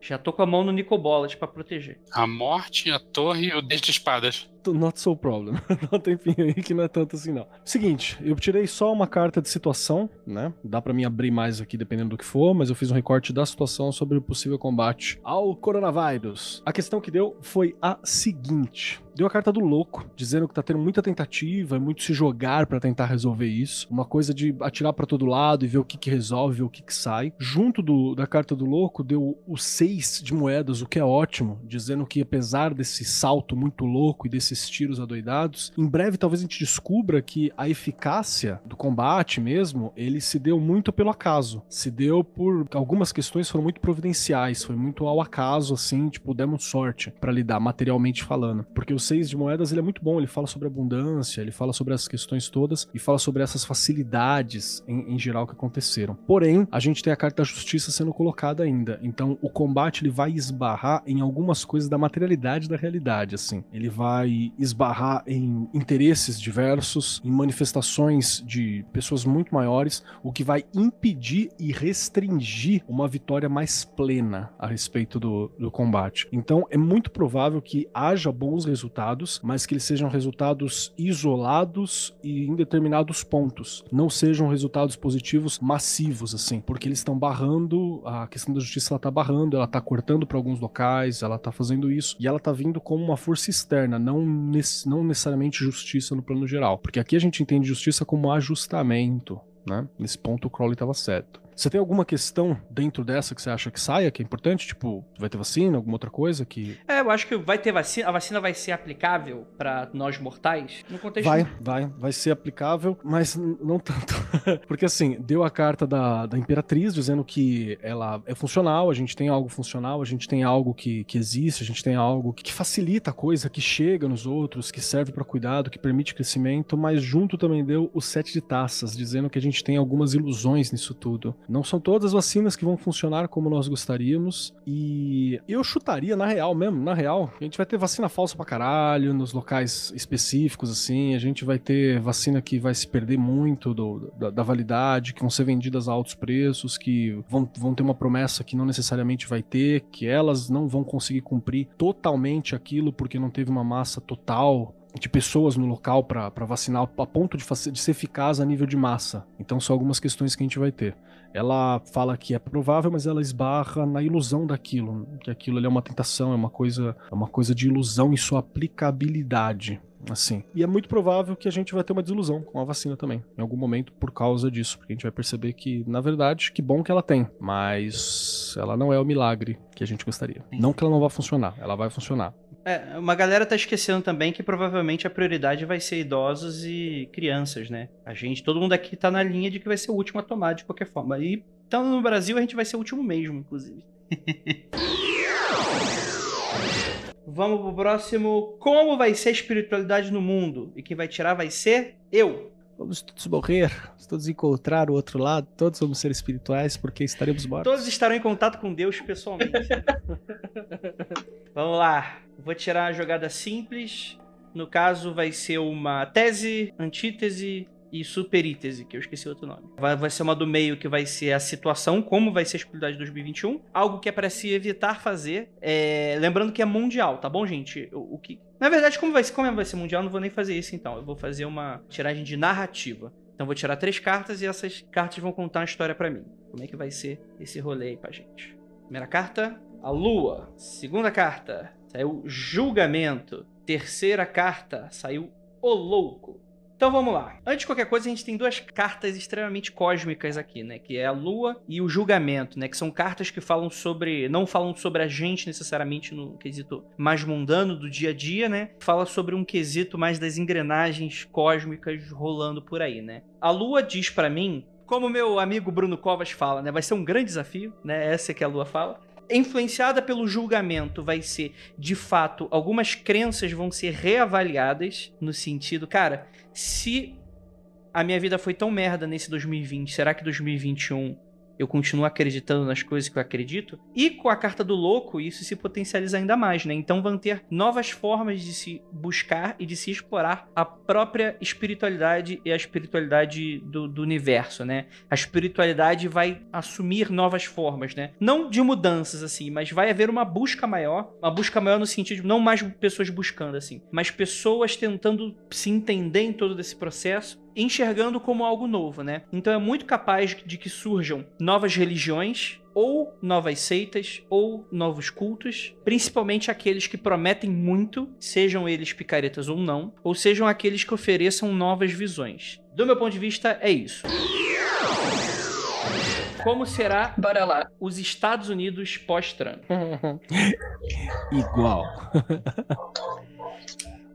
Já tô com a mão no Nicobolas para proteger. A morte, a torre e o de espadas not so problem. Dá um tempinho aí que não é tanto assim, não. Seguinte, eu tirei só uma carta de situação, né? Dá para mim abrir mais aqui dependendo do que for, mas eu fiz um recorte da situação sobre o possível combate ao coronavírus. A questão que deu foi a seguinte: deu a carta do louco, dizendo que tá tendo muita tentativa, muito se jogar para tentar resolver isso. Uma coisa de atirar para todo lado e ver o que que resolve, o que que sai. Junto do, da carta do louco, deu o 6 de moedas, o que é ótimo, dizendo que apesar desse salto muito louco e desse esses tiros adoidados. Em breve, talvez a gente descubra que a eficácia do combate mesmo, ele se deu muito pelo acaso. Se deu por algumas questões foram muito providenciais, foi muito ao acaso, assim, tipo, demos sorte para lidar materialmente falando. Porque o seis de moedas ele é muito bom, ele fala sobre abundância, ele fala sobre essas questões todas e fala sobre essas facilidades em, em geral que aconteceram. Porém, a gente tem a carta da justiça sendo colocada ainda. Então, o combate ele vai esbarrar em algumas coisas da materialidade da realidade, assim. Ele vai esbarrar em interesses diversos, em manifestações de pessoas muito maiores, o que vai impedir e restringir uma vitória mais plena a respeito do, do combate. Então, é muito provável que haja bons resultados, mas que eles sejam resultados isolados e em determinados pontos. Não sejam resultados positivos massivos, assim, porque eles estão barrando, a questão da justiça ela tá barrando, ela tá cortando para alguns locais, ela tá fazendo isso, e ela tá vindo como uma força externa, não, não necessariamente justiça no plano geral. Porque aqui a gente entende justiça como ajustamento. Né? Nesse ponto o Crowley estava certo. Você tem alguma questão dentro dessa que você acha que saia, que é importante? Tipo, vai ter vacina, alguma outra coisa que. É, eu acho que vai ter vacina. A vacina vai ser aplicável para nós mortais? No contexto. Vai, vai. Vai ser aplicável, mas não tanto. Porque assim, deu a carta da, da Imperatriz dizendo que ela é funcional, a gente tem algo funcional, a gente tem algo que, que existe, a gente tem algo que facilita a coisa, que chega nos outros, que serve para cuidado, que permite crescimento, mas junto também deu o sete de taças, dizendo que a gente tem algumas ilusões nisso tudo. Não são todas as vacinas que vão funcionar como nós gostaríamos. E eu chutaria, na real mesmo, na real, a gente vai ter vacina falsa pra caralho, nos locais específicos, assim. A gente vai ter vacina que vai se perder muito do, da, da, validade, que vão ser vendidas a altos preços, que vão, vão ter uma promessa que não necessariamente vai ter, que elas não vão conseguir cumprir totalmente aquilo porque não teve uma massa total de pessoas no local para vacinar a ponto de, de ser eficaz a nível de massa. Então são algumas questões que a gente vai ter. Ela fala que é provável, mas ela esbarra na ilusão daquilo, que aquilo é uma tentação, é uma coisa, é uma coisa de ilusão em sua aplicabilidade assim. E é muito provável que a gente vai ter uma desilusão com a vacina também, em algum momento por causa disso, porque a gente vai perceber que, na verdade, que bom que ela tem, mas ela não é o milagre que a gente gostaria. Não que ela não vá funcionar, ela vai funcionar. É, uma galera tá esquecendo também que provavelmente a prioridade vai ser idosos e crianças, né? A gente, todo mundo aqui tá na linha de que vai ser o último a tomar de qualquer forma. E então no Brasil a gente vai ser o último mesmo, inclusive. Vamos pro próximo. Como vai ser a espiritualidade no mundo? E quem vai tirar vai ser eu. Vamos todos morrer, todos encontrar o outro lado, todos vamos ser espirituais porque estaremos mortos. Todos estarão em contato com Deus pessoalmente. Vamos lá, vou tirar a jogada simples. No caso, vai ser uma tese, antítese, e superítese, que eu esqueci outro nome. Vai, vai ser uma do meio que vai ser a situação, como vai ser a espiritualidade de 2021. Algo que é para se evitar fazer. É... Lembrando que é mundial, tá bom, gente? O, o, que. Na verdade, como vai, ser, como vai ser mundial, não vou nem fazer isso então. Eu vou fazer uma tiragem de narrativa. Então vou tirar três cartas e essas cartas vão contar uma história para mim. Como é que vai ser esse rolê aí pra gente? Primeira carta, a lua. Segunda carta, saiu julgamento. Terceira carta, saiu o louco. Então vamos lá. Antes de qualquer coisa, a gente tem duas cartas extremamente cósmicas aqui, né? Que é a Lua e o Julgamento, né? Que são cartas que falam sobre. não falam sobre a gente necessariamente no quesito mais mundano do dia a dia, né? Fala sobre um quesito mais das engrenagens cósmicas rolando por aí, né? A Lua diz para mim. Como meu amigo Bruno Covas fala, né? Vai ser um grande desafio, né? Essa é que a Lua fala influenciada pelo julgamento vai ser, de fato, algumas crenças vão ser reavaliadas no sentido, cara, se a minha vida foi tão merda nesse 2020, será que 2021 eu continuo acreditando nas coisas que eu acredito. E com a carta do louco, isso se potencializa ainda mais, né? Então vão ter novas formas de se buscar e de se explorar a própria espiritualidade e a espiritualidade do, do universo, né? A espiritualidade vai assumir novas formas, né? Não de mudanças, assim, mas vai haver uma busca maior, uma busca maior no sentido de não mais pessoas buscando, assim, mas pessoas tentando se entender em todo esse processo enxergando como algo novo, né? Então é muito capaz de que surjam novas religiões, ou novas seitas, ou novos cultos, principalmente aqueles que prometem muito, sejam eles picaretas ou não, ou sejam aqueles que ofereçam novas visões. Do meu ponto de vista, é isso. Como será Bora lá. os Estados Unidos pós-Trump? Igual.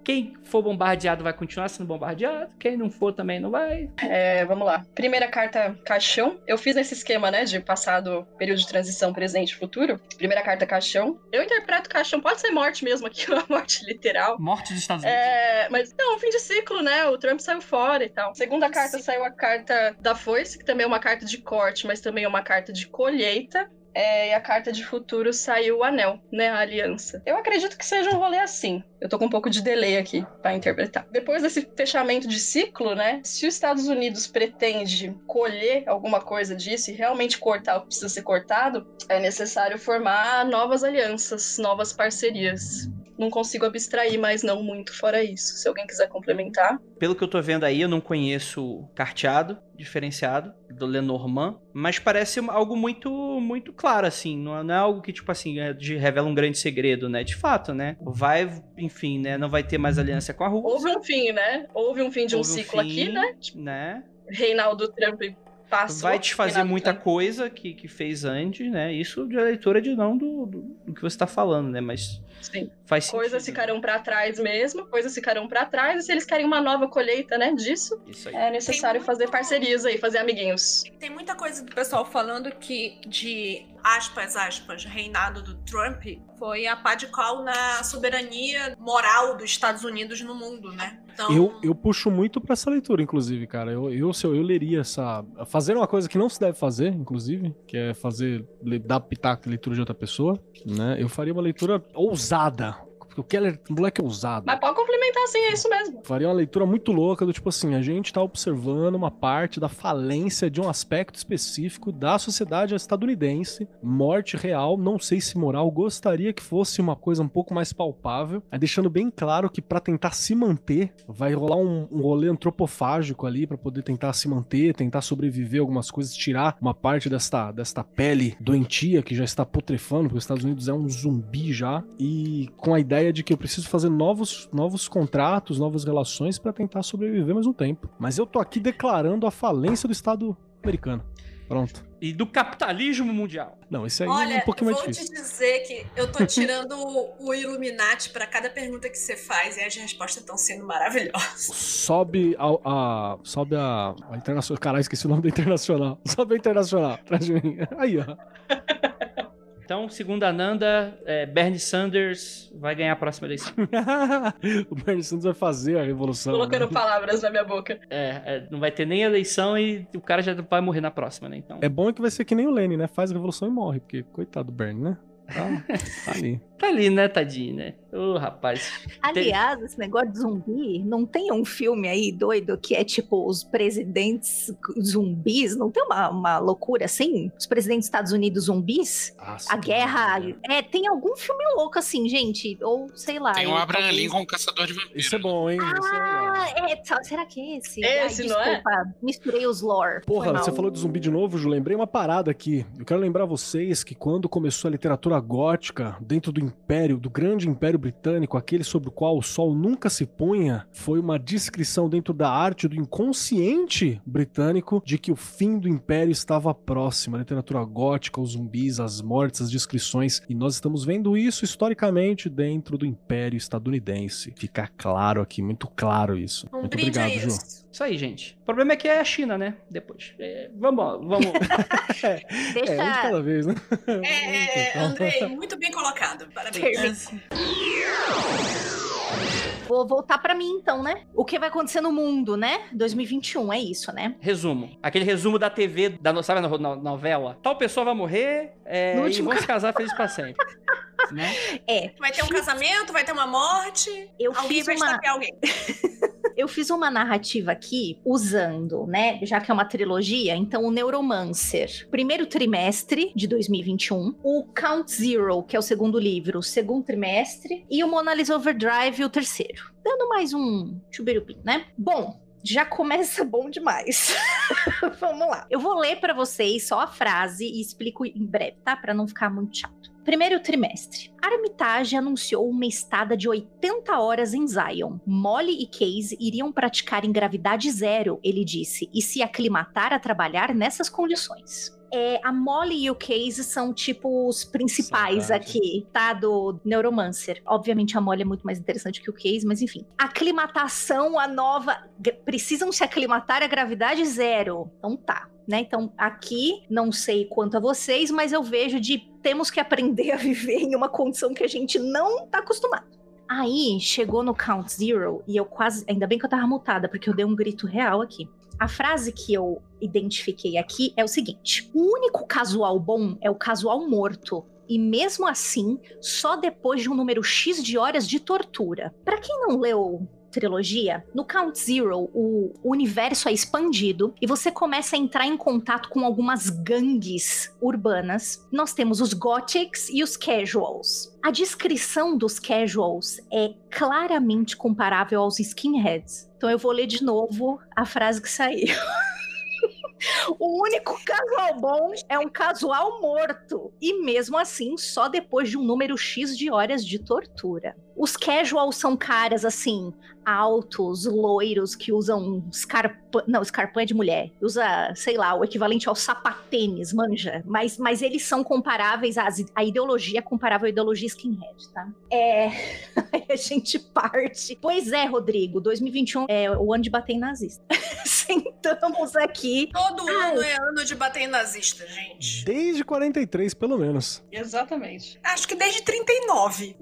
Quem for bombardeado vai continuar sendo bombardeado. Quem não for também não vai. É, vamos lá. Primeira carta, caixão. Eu fiz esse esquema, né, de passado, período de transição, presente e futuro. Primeira carta, caixão. Eu interpreto caixão, pode ser morte mesmo aqui, uma morte literal. Morte dos Estados Unidos. É, mas não, fim de ciclo, né? O Trump saiu fora e tal. Segunda carta Sim. saiu a carta da foice, que também é uma carta de corte, mas também é uma carta de colheita. É, e a carta de futuro saiu o anel, né? A aliança. Eu acredito que seja um rolê assim. Eu tô com um pouco de delay aqui pra interpretar. Depois desse fechamento de ciclo, né? Se os Estados Unidos pretende colher alguma coisa disso e realmente cortar o que precisa ser cortado, é necessário formar novas alianças, novas parcerias. Não consigo abstrair, mas não muito fora isso. Se alguém quiser complementar. Pelo que eu tô vendo aí, eu não conheço o carteado diferenciado do Lenormand, mas parece algo muito muito claro, assim. Não é, não é algo que, tipo assim, é de- revela um grande segredo, né? De fato, né? Vai, enfim, né? Não vai ter mais aliança com a Rússia. Houve um fim, né? Houve um fim de um Houve um ciclo aqui, fim, né? né? Reinaldo Trump passou. vai desfazer muita Trump. coisa que, que fez antes, né? Isso de leitura de não do, do, do que você tá falando, né? Mas Sim. Faz sentido. Coisas ficarão pra trás mesmo, coisas ficarão pra trás, e se eles querem uma nova colheita, né, disso, é necessário fazer parcerias aí, fazer amiguinhos. Tem muita coisa do pessoal falando que de aspas, aspas, reinado do Trump foi a pá de cal na soberania moral dos Estados Unidos no mundo, né? Então, Eu, eu puxo muito pra essa leitura, inclusive, cara. Eu, eu, se eu, eu leria essa. Fazer uma coisa que não se deve fazer, inclusive, que é fazer. dar pitaco de leitura de outra pessoa, né? Eu faria uma leitura ousada. Porque o Keller, moleque é ousado. Mas pode complementar sim, é isso mesmo. Faria uma leitura muito louca do tipo assim, a gente tá observando uma parte da falência de um aspecto específico da sociedade estadunidense, morte real, não sei se moral, gostaria que fosse uma coisa um pouco mais palpável, aí deixando bem claro que pra tentar se manter, vai rolar um, um rolê antropofágico ali pra poder tentar se manter, tentar sobreviver algumas coisas, tirar uma parte desta, desta pele doentia que já está putrefando, porque os Estados Unidos é um zumbi já, e com a ideia de que eu preciso fazer novos, novos contratos, novas relações pra tentar sobreviver mais um tempo. Mas eu tô aqui declarando a falência do Estado americano. Pronto. E do capitalismo mundial. Não, esse aí é olha, um pouquinho vou mais difícil. te dizer que eu tô tirando o- o Illuminati pra cada pergunta que você faz e as respostas estão sendo maravilhosas. Sobe a, a- sobe a, a internacional. Caralho, esqueci o nome da internacional. Sobe a internacional. Atrás de mim. Aí, ó. Então, segundo a Nanda, é, Bernie Sanders vai ganhar a próxima eleição. o Bernie Sanders vai fazer a revolução. Colocando né? palavras na minha boca. É, é, não vai ter nem eleição e o cara já vai morrer na próxima, né? Então, É bom que vai ser que nem o Lenny, né? Faz a revolução e morre, porque coitado do Bernie, né? Tá, tá ali. Tá ali, né, tadinho, né? Ô, rapaz. Aliás, esse negócio de zumbi, não tem um filme aí doido que é tipo os presidentes zumbis? Não tem uma, uma loucura assim? Os presidentes dos Estados Unidos zumbis? Nossa, A que guerra. maravilha. É, tem algum filme louco assim, gente? Ou sei lá. Tem o eu Abraham talvez- Lincoln, caçador de vampiros. Isso é bom, hein? Isso é. Ah, é, tá- será que é esse? Esse, Ai, não é? desculpa, misturei os lore. Porra, você falou de zumbi de novo, Ju. Lembrei uma parada aqui. Eu quero lembrar vocês que quando começou a literatura gótica, dentro do Império, do grande Império Britânico, aquele sobre o qual o sol nunca se punha, foi uma descrição dentro da arte do inconsciente britânico de que o fim do Império estava próximo. A literatura gótica, os zumbis, as mortes, as descrições. E nós estamos vendo isso historicamente dentro do Império estadunidense. Fica claro aqui, muito claro isso. Um muito obrigado, Ju. isso. Aí, gente. O problema é que é a China, né? Depois. É, vamos, vamos. Deixa. É, um de cada vez, né? É, é, Andrei, muito bem colocado. Parabéns. Vou voltar pra mim então, né? O que vai acontecer no mundo, né? 2021, é isso, né? resumo. Aquele resumo da TV, da, no- sabe a no- no- novela? Tal pessoa vai morrer é, No e vão se casar felizes pra sempre. né? É. Vai ter um casamento, vai ter uma morte, Eu alguém fiz vai uma, alguém. Eu fiz uma narrativa aqui usando, né, já que é uma trilogia, então o Neuromancer, primeiro trimestre de 2021, o Count Zero, que é o segundo livro, o segundo trimestre, e o Mona Lisa Overdrive, o terceiro. Dando mais um chubirupim, né? Bom, já começa bom demais. Vamos lá. Eu vou ler pra vocês só a frase e explico em breve, tá? Pra não ficar muito chato. Primeiro trimestre. Armitage anunciou uma estada de 80 horas em Zion. Molly e Case iriam praticar em gravidade zero, ele disse, e se aclimatar a trabalhar nessas condições. É, a Molly e o Case são, tipo, os principais Saudade. aqui, tá? Do Neuromancer. Obviamente, a Molly é muito mais interessante que o Case, mas enfim. Aclimatação, a nova. Precisam se aclimatar a gravidade zero. Então tá. Né? Então, aqui, não sei quanto a vocês, mas eu vejo de temos que aprender a viver em uma condição que a gente não tá acostumado. Aí chegou no Count Zero e eu quase. Ainda bem que eu tava mutada, porque eu dei um grito real aqui. A frase que eu identifiquei aqui é o seguinte: o único casual bom é o casual morto. E mesmo assim, só depois de um número X de horas de tortura. Pra quem não leu trilogia, no Count Zero, o universo é expandido e você começa a entrar em contato com algumas gangues urbanas. Nós temos os Gothics e os Casuals. A descrição dos Casuals é claramente comparável aos Skinheads. Então eu vou ler de novo a frase que saiu. O único casual bom é um casual morto. E mesmo assim, só depois de um número X de horas de tortura. Os casuals são caras assim, altos, loiros, que usam scarpa... Não, scarpa é de mulher. Usa, sei lá, o equivalente ao sapatênis, manja. Mas, mas eles são comparáveis, às, a ideologia é comparável à ideologia skinhead, tá? É. Aí a gente parte. Pois é, Rodrigo, 2021 é o ano de bater em nazista. Sentamos aqui Todo Ai. ano é ano de bater em nazista, gente. Desde 43, pelo menos. Exatamente. Acho que desde 39.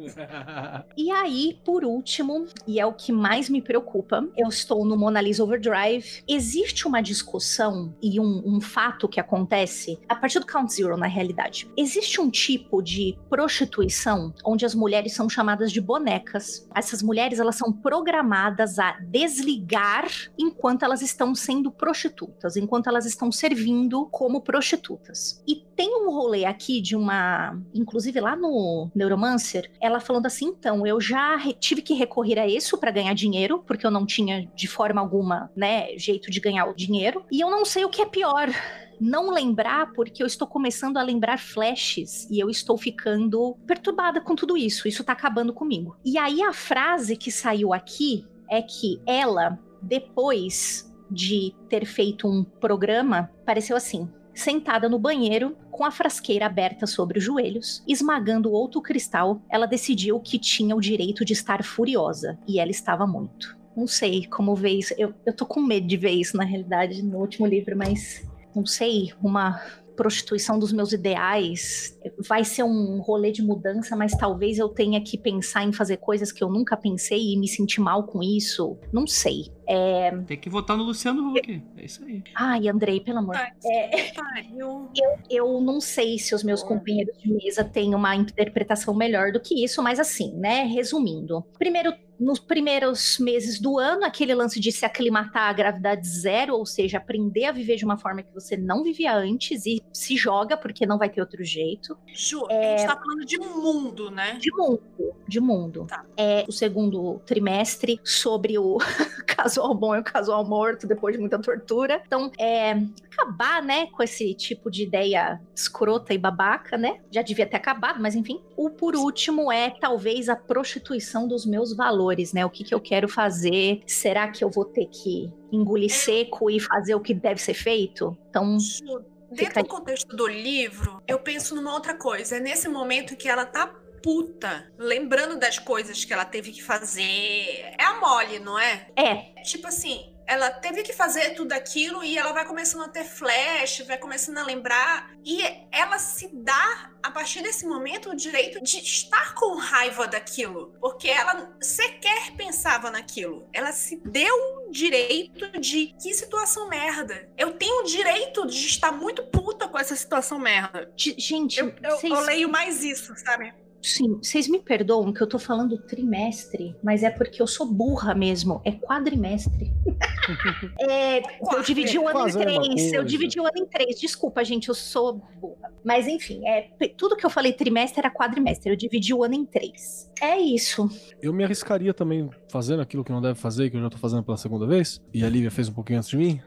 E aí, por último, e é o que mais me preocupa, eu estou no Mona Lisa Overdrive. Existe uma discussão e um, um fato que acontece a partir do Count Zero, na realidade. Existe um tipo de prostituição onde as mulheres são chamadas de bonecas. Essas mulheres, elas são programadas a desligar enquanto elas estão sendo prostitutas, enquanto elas estão servindo como prostitutas. E tem um rolê aqui de uma, inclusive lá no Neuromancer, ela falando assim, então, eu já tive que recorrer a isso para ganhar dinheiro, porque eu não tinha de forma alguma, né, jeito de ganhar o dinheiro. E eu não sei o que é pior. Não lembrar, porque eu estou começando a lembrar flashes e eu estou ficando perturbada com tudo isso. Isso tá acabando comigo. E aí a frase que saiu aqui é que ela, depois de ter feito um programa, pareceu assim: sentada no banheiro, com a frasqueira aberta sobre os joelhos, esmagando outro cristal, ela decidiu que tinha o direito de estar furiosa. E ela estava muito. Não sei como ver isso. Eu, eu tô com medo de ver isso, na realidade, no último livro, mas não sei, uma prostituição dos meus ideais. Vai ser um rolê de mudança, mas talvez eu tenha que pensar em fazer coisas que eu nunca pensei e me sentir mal com isso. Não sei. É... Tem que votar no Luciano Huck. É isso aí. Ai, Andrei, pelo amor. Ai, É, pariu. eu não sei se os meus companheiros de mesa têm uma interpretação melhor do que isso, mas assim, né? Resumindo. Primeiro, nos primeiros meses do ano, aquele lance de se aclimatar à gravidade zero, ou seja, aprender a viver de uma forma que você não vivia antes e se joga, porque não vai ter outro jeito. Ju, a gente tá falando de mundo, né? De mundo, de mundo. Tá. É o segundo trimestre sobre o casual bom e o casual morto depois de muita tortura. Então, é acabar, né, com esse tipo de ideia escrota e babaca, né? Já devia ter acabado, mas enfim. O por último é talvez a prostituição dos meus valores, né? O que que eu quero fazer? Será que eu vou ter que engolir seco e fazer o que deve ser feito? Então, Dentro do contexto do livro, eu penso numa outra coisa. É nesse momento que ela tá puta, lembrando das coisas que ela teve que fazer. É a Molly, não é? é, Tipo assim, ela teve que fazer tudo aquilo e ela vai começando a ter flash, vai começando a lembrar. E ela se dá, a partir desse momento, o direito de estar com raiva daquilo. Porque ela sequer pensava naquilo. Ela se deu o direito de que situação merda. Eu tenho o direito de estar muito puta com essa situação merda. gente, Eu, eu- vocês- eu leio mais isso, sabe? Sim, vocês me perdoam que eu tô falando trimestre, mas é porque eu sou burra mesmo. É quadrimestre. é, eu dividi o ano em a mesma três. Eu dividi o ano em três. Desculpa, gente, eu sou burra. Mas enfim, é, tudo que eu falei trimestre era quadrimestre. Eu dividi o ano em três. É isso. Eu me arriscaria também fazendo aquilo que não deve fazer, que eu já tô fazendo pela segunda vez. E a Lívia fez um pouquinho antes de mim.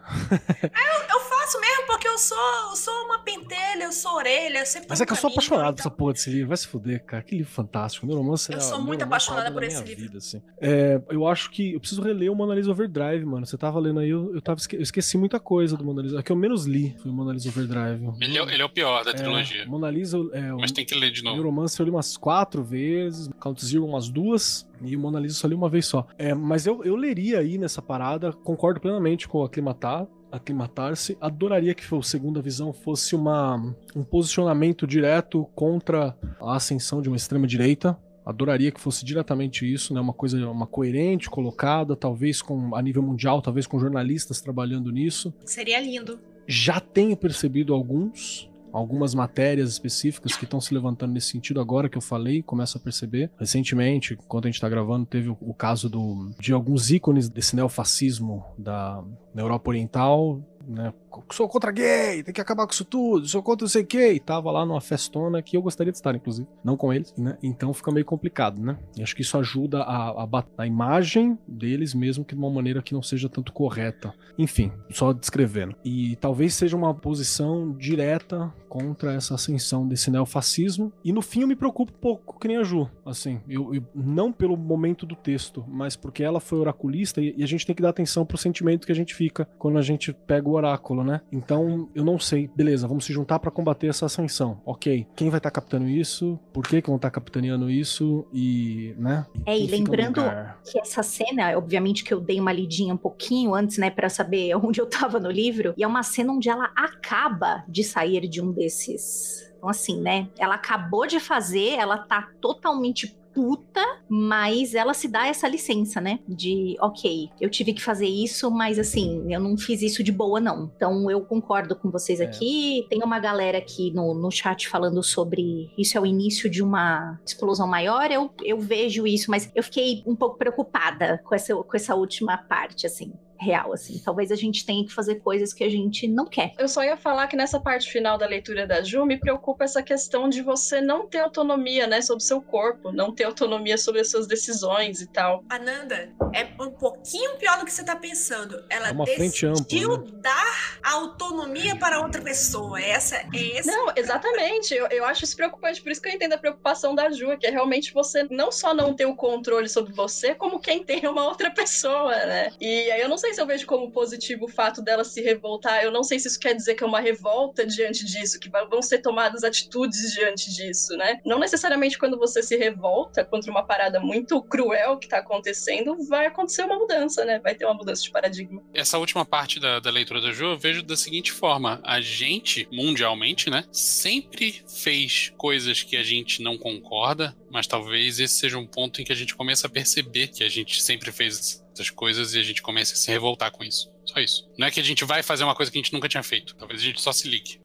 Eu faço faço mesmo, porque eu sou, eu sou uma pentelha, eu sou orelha, eu sempre Mas é que eu sou apaixonado por então- essa porra desse livro. Vai se fuder, cara. Que livro fantástico. Neuromancer Eu é- sou muito Neuromancer é apaixonada por da esse livro. vida, assim. É, eu acho que eu preciso reler o Mona Lisa Overdrive, mano. Você tava lendo aí, eu, eu, tava, esque- eu esqueci muita coisa do Mona Lisa. A que eu menos li foi o Mona Lisa Overdrive. Ele é, ele é o pior da É, trilogia. Mona Lisa é o Mas tem que ler de novo. Neuromancer eu li umas quatro vezes, Count Zero umas duas, e o Mona Lisa eu só li uma vez só. É, mas eu, eu leria aí nessa parada, concordo plenamente com o Aclimatar, aclimatar-se. Adoraria que o Segunda Visão fosse uma, um posicionamento direto contra a ascensão de uma extrema-direita. Adoraria que fosse diretamente isso, né? Uma coisa uma coerente, colocada, talvez com a nível mundial, talvez com jornalistas trabalhando nisso Seria lindo. já tenho percebido alguns, algumas matérias específicas que estão se levantando nesse sentido agora que eu falei, começo a perceber. Recentemente, enquanto a gente tá gravando, teve o, o caso do, de alguns ícones desse neofascismo da, da Europa Oriental, né? Sou contra gay, tem que acabar com isso tudo, sou contra não sei o que, e tava lá numa festona que eu gostaria de estar, inclusive, não com eles, né? Então fica meio complicado, né? E acho que isso ajuda a, a, a imagem deles, mesmo que de uma maneira que não seja tanto correta. Enfim, só descrevendo. E talvez seja uma posição direta contra essa ascensão desse neofascismo. E no fim eu me preocupo um pouco que nem a Ju, assim, eu, eu- não pelo momento do texto, mas porque ela foi oraculista e, e a gente tem que dar atenção pro sentimento que a gente fica quando a gente pega o oráculo, né? Então eu não sei, beleza, vamos se juntar pra combater essa ascensão. Ok, quem vai estar captando isso? Por que que vão estar capitaneando isso? E, né? É, e lembrando que essa cena, obviamente que eu dei uma lidinha um pouquinho antes, né, Pra saber onde eu tava no livro, e é uma cena onde ela acaba de sair de um desses. Então, assim, né? Ela acabou de fazer, ela tá totalmente puta, mas ela se dá essa licença, né? De, ok, eu tive que fazer isso, mas assim, eu não fiz isso de boa, não. Então eu concordo com vocês É. aqui. Tem uma galera aqui no, no chat falando sobre isso é o início de uma explosão maior. Eu, eu vejo isso, mas eu fiquei um pouco preocupada com essa, com essa última parte, assim. Real, assim. Talvez a gente tenha que fazer coisas que a gente não quer. Eu só ia falar que nessa parte final da leitura da Ju me preocupa essa questão de você não ter autonomia, né, sobre o seu corpo, não ter autonomia sobre as suas decisões e tal. Ananda, é um pouquinho pior do que você tá pensando. Ela É uma frente decidiu ampla, dar autonomia para outra pessoa. Essa é esse. Não, exatamente. Eu, eu acho isso preocupante. Por isso que eu entendo a preocupação da Ju, que é realmente você não só não ter o controle sobre você, como quem tem uma outra pessoa, né? E aí eu não sei se eu vejo como positivo o fato dela se revoltar. Eu não sei se isso quer dizer que é uma revolta diante disso, que vão ser tomadas atitudes diante disso, né? Não necessariamente quando você se revolta contra uma parada muito cruel que tá acontecendo, vai acontecer uma mudança, né? Vai ter uma mudança de paradigma. Essa última parte da, da leitura da Ju eu vejo da seguinte forma: a gente, mundialmente, né, sempre fez coisas que a gente não concorda, mas talvez esse seja um ponto em que a gente começa a perceber que a gente sempre fez essas coisas e a gente começa a se revoltar com isso. Só isso. Não é que a gente vai fazer uma coisa que a gente nunca tinha feito. Talvez a gente só se ligue.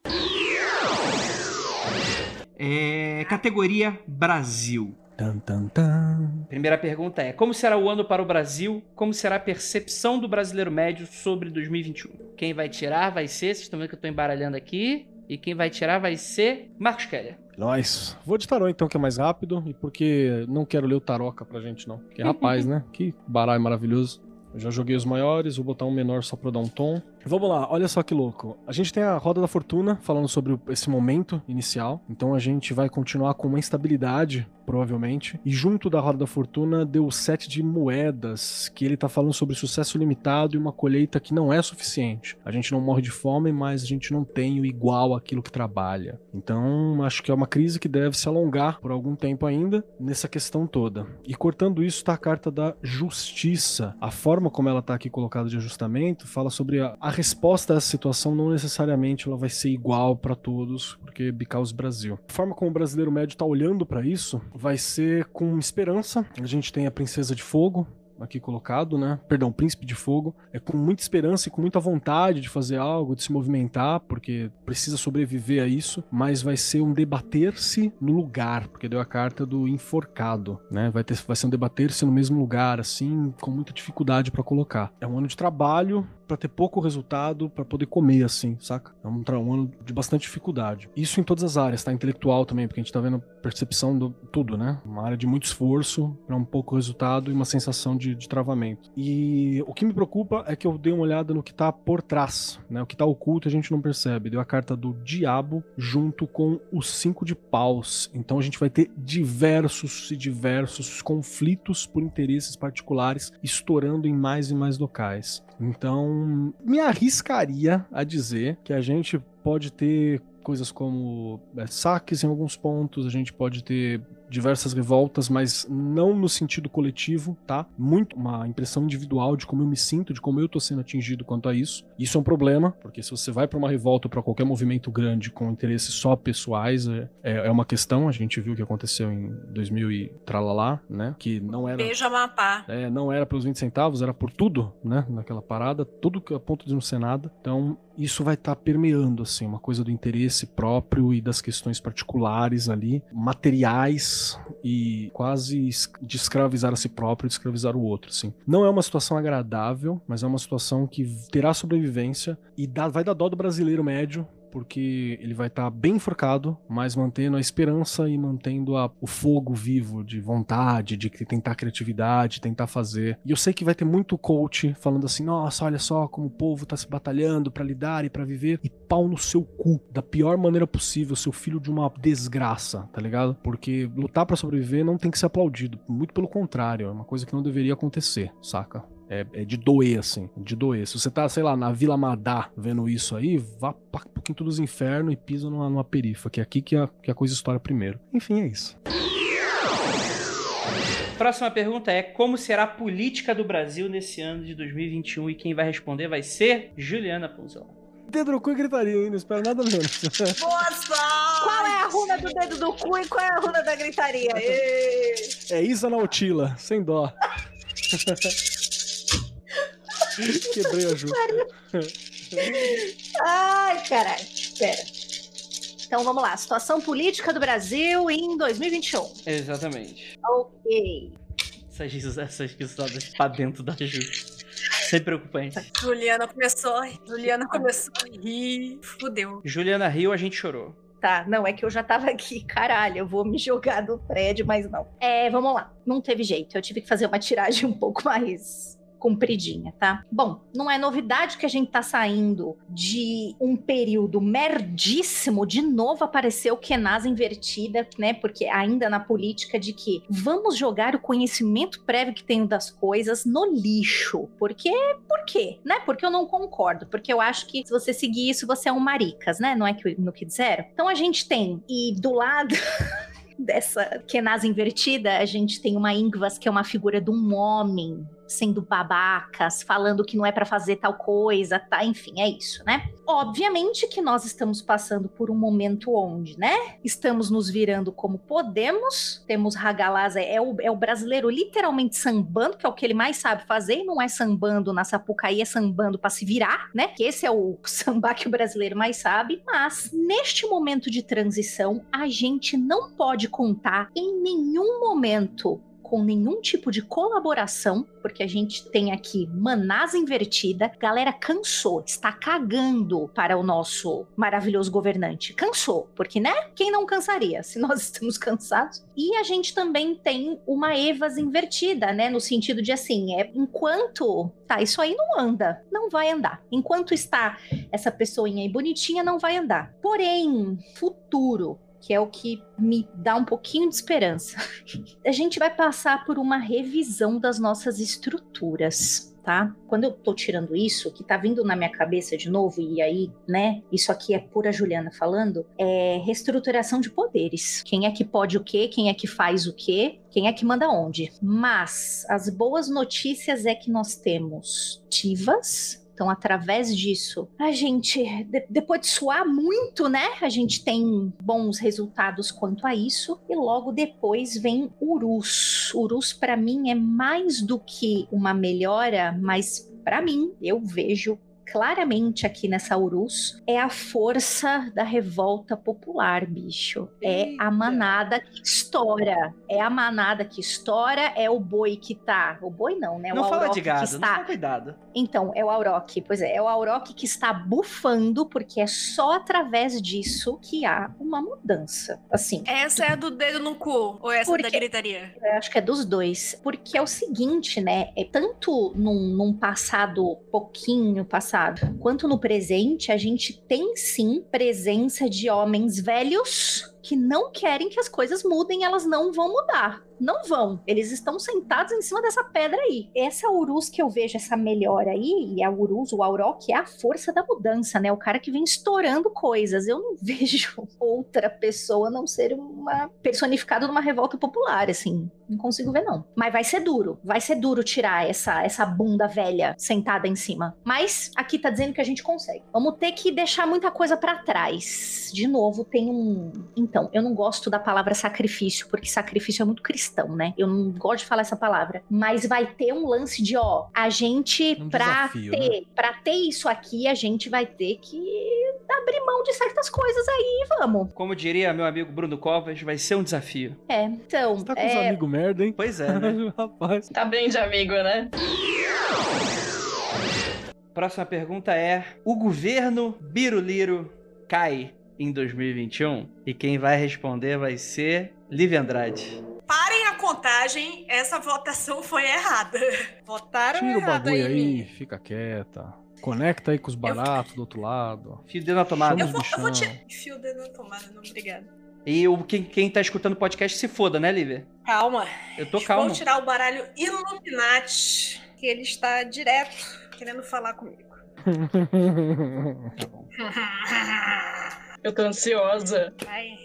É, categoria Brasil. Tan, tan, tan. Primeira pergunta é: como será o ano para o Brasil? Como será a percepção do brasileiro médio sobre 2021? Quem vai tirar vai ser, vocês estão vendo que eu tô embaralhando aqui, e quem vai tirar vai ser Marcos Keller. Nós. Vou de tarô então, que é mais rápido, e porque não quero ler o taroca pra gente, não. Que é rapaz, né? Que baralho maravilhoso. Eu já joguei os maiores, vou botar um menor só pra dar um tom. Vamos lá, olha só que louco. A gente tem a Roda da Fortuna falando sobre esse momento inicial. Então a gente vai continuar com uma instabilidade, provavelmente. E junto da Roda da Fortuna deu o set de moedas, que ele tá falando sobre sucesso limitado e uma colheita que não é suficiente. A gente não morre de fome, mas a gente não tem o igual àquilo que trabalha. Então acho que é uma crise que deve se alongar por algum tempo ainda nessa questão toda. E cortando isso tá a carta da justiça. A forma como ela tá aqui colocada de ajustamento fala sobre a resposta a essa situação não necessariamente ela vai ser igual para todos, porque Bicaus Brasil. A forma como o brasileiro médio tá olhando para isso vai ser com esperança. A gente tem a princesa de fogo, aqui colocado, né? Perdão, Príncipe de Fogo. É com muita esperança e com muita vontade de fazer algo, de se movimentar, porque precisa sobreviver a isso, mas vai ser um debater-se no lugar, porque deu a carta do enforcado, né? Vai, ter, vai ser um debater-se no mesmo lugar, assim, com muita dificuldade para colocar. É um ano de trabalho para ter pouco resultado, para poder comer, assim, saca? É um, um ano de bastante dificuldade. Isso em todas as áreas, tá? Intelectual também, porque a gente tá vendo percepção do tudo, né? Uma área de muito esforço para um pouco resultado e uma sensação de de, de travamento. E o que me preocupa é que eu dei uma olhada no que tá por trás, né? O que tá oculto a gente não percebe. Deu a carta do diabo junto com o cinco de paus. Então a gente vai ter diversos e diversos conflitos por interesses particulares estourando em mais e mais locais. Então, me arriscaria a dizer que a gente pode ter coisas como é, saques em alguns pontos, a gente pode ter diversas revoltas, mas não no sentido coletivo, tá? Muito uma impressão individual de como eu me sinto, de como eu tô sendo atingido quanto a isso. Isso é um problema, porque se você vai para uma revolta, para qualquer movimento grande com interesses só pessoais, é, é, é uma questão. A gente viu o que aconteceu em 2000 e tralalá, né? Que não era. Beijo Amapá. É, não era pelos 20 centavos, era por tudo, né? Naquela parada, tudo que a ponto de não ser nada. Então, isso vai estar tá permeando, assim, uma coisa do interesse próprio e das questões particulares ali, materiais e quase de escravizar a si próprio de escravizar o outro, assim. Não é uma situação agradável, mas é uma situação que terá sobrevivência e dá, vai dar dó do brasileiro médio porque ele vai estar tá bem enforcado, mas mantendo a esperança e mantendo a, o fogo vivo de vontade, de tentar criatividade, tentar fazer. E eu sei que vai ter muito coach falando assim: nossa, olha só como o povo tá se batalhando para lidar e para viver, e pau no seu cu, da pior maneira possível, seu filho de uma desgraça, tá ligado? Porque lutar para sobreviver não tem que ser aplaudido, muito pelo contrário, é uma coisa que não deveria acontecer, saca? É, é, de doer, assim, de doer. Se você tá, sei lá, na Vila Madá vendo isso aí, vá pra um pouquinho dos infernos e pisa numa, numa perifa, que é aqui que a, que a coisa estoura primeiro. Enfim, é isso. Próxima pergunta é: como será a política do Brasil nesse ano de 2021? E quem vai responder vai ser Juliana Punzão. Dedo no cu e gritaria, hein? Não espero nada menos. Boa sorte! Qual é a runa do dedo do cu e qual é a runa da gritaria? É Isa na Utila, sem dó. Quebrei a Ju. Ai, caralho. Espera. Então vamos lá. Situação política do Brasil em 2021. Exatamente. Ok. Essas, essas risadas pra dentro da Ju. Sem preocupante. Juliana começou, Juliana começou a rir. Fudeu. Juliana riu, a gente chorou. Tá, não, é que eu já tava aqui. Caralho, eu vou me jogar do prédio, mas não. É, vamos lá. Não teve jeito. Eu tive que fazer uma tiragem um pouco mais compridinha, tá? Bom, não é novidade que a gente tá saindo de um período merdíssimo, de novo apareceu Kenasa invertida, né? Porque ainda na política de que vamos jogar o conhecimento prévio que tenho das coisas no lixo. Porque, por quê? Né? Porque eu não concordo, porque eu acho que se você seguir isso, você é um maricas, né? Não é que no que disseram? Então a gente tem, e do lado dessa Kenasa invertida, a gente tem uma Ingvas que é uma figura de um homem sendo babacas, falando que não é pra fazer tal coisa, tá? Enfim, é isso, né? Obviamente que nós estamos passando por um momento onde, né? Estamos nos virando como podemos. Temos Ragalaz, é o, é o brasileiro literalmente sambando, que é o que ele mais sabe fazer, não é sambando na Sapucaí, é sambando pra se virar, né? Que esse é o samba que o brasileiro mais sabe. Mas neste momento de transição, a gente não pode contar em nenhum momento com nenhum tipo de colaboração, porque a gente tem aqui manasa invertida, galera cansou, está cagando para o nosso maravilhoso governante. Cansou, porque, né? Quem não cansaria se nós estamos cansados? E a gente também tem uma Evas invertida, né? No sentido de assim, é enquanto tá, isso aí não anda, não vai andar. Enquanto está essa pessoinha aí bonitinha, não vai andar. Porém, futuro, que é o que me dá um pouquinho de esperança. A gente vai passar por uma revisão das nossas estruturas. Tá? Quando eu tô tirando isso, que tá vindo na minha cabeça de novo, e aí, né, isso aqui é pura Juliana falando, é reestruturação de poderes. Quem é que pode o quê? Quem é que faz o quê? Quem é que manda onde? Mas as boas notícias é que nós temos Tivas, então, através disso, a gente, de- depois de suar muito, né? A gente tem bons resultados quanto a isso. E logo depois vem Urus. Urus, para mim, é mais do que uma melhora, mas para mim, eu vejo claramente aqui nessa Urus é a força da revolta popular, bicho. É a manada que estoura. É a manada que estoura, é o boi que tá. O boi não, né? Não o fala Auroch de gado, não está toma cuidado. então, é o Auroch, pois é, é o Auroch que está bufando, porque é só através disso que há uma mudança. Assim, Essa é a do dedo no cu, ou essa Por da quê? gritaria? eu acho que é dos dois. Porque é o seguinte, né? É tanto num, num passado pouquinho passado, quanto no presente, a gente tem sim presença de homens velhos que não querem que as coisas mudem, elas não vão mudar. Não vão. Eles estão sentados em cima dessa pedra aí. Essa Urus que eu vejo, essa melhora aí, e a Urus, o Auroch, é a força da mudança, né? O cara que vem estourando coisas. Eu não vejo outra pessoa não ser uma personificada numa revolta popular, assim. Não consigo ver, não. Mas vai ser duro. Vai ser duro tirar essa, essa bunda velha sentada em cima. Mas aqui tá dizendo que a gente consegue. Vamos ter que deixar muita coisa pra trás. De novo, tem um. Então, eu não gosto da palavra sacrifício, porque sacrifício é muito cristão, né? Eu não gosto de falar essa palavra. Mas vai ter um lance de, ó, a gente, Um pra desafio, ter, pra ter isso aqui, a gente vai ter que abrir mão de certas coisas aí e vamos. Como diria meu amigo Bruno Covas, vai ser um desafio. É, então. Você tá com os é, amigos merda, hein? Pois é, né? Rapaz. Tá bem de amigo, né? Próxima pergunta é: o governo Biruliro cai em 2021? E quem vai responder vai ser Liv Andrade. Parem a contagem, essa votação foi errada. Votaram Tira o errado bagulho aí. aí, fica quieta. Conecta aí com os baratos do outro lado. Fio dedo na tomada. Eu vou, eu vou tirar. Fio dedo na tomada, não, obrigada. E o, quem, quem tá escutando o podcast se foda, né, Lívia? Calma. Eu tô calmo. Vou tirar o baralho Illuminati, que ele está direto querendo falar comigo. Tá bom. Eu tô ansiosa. Vai.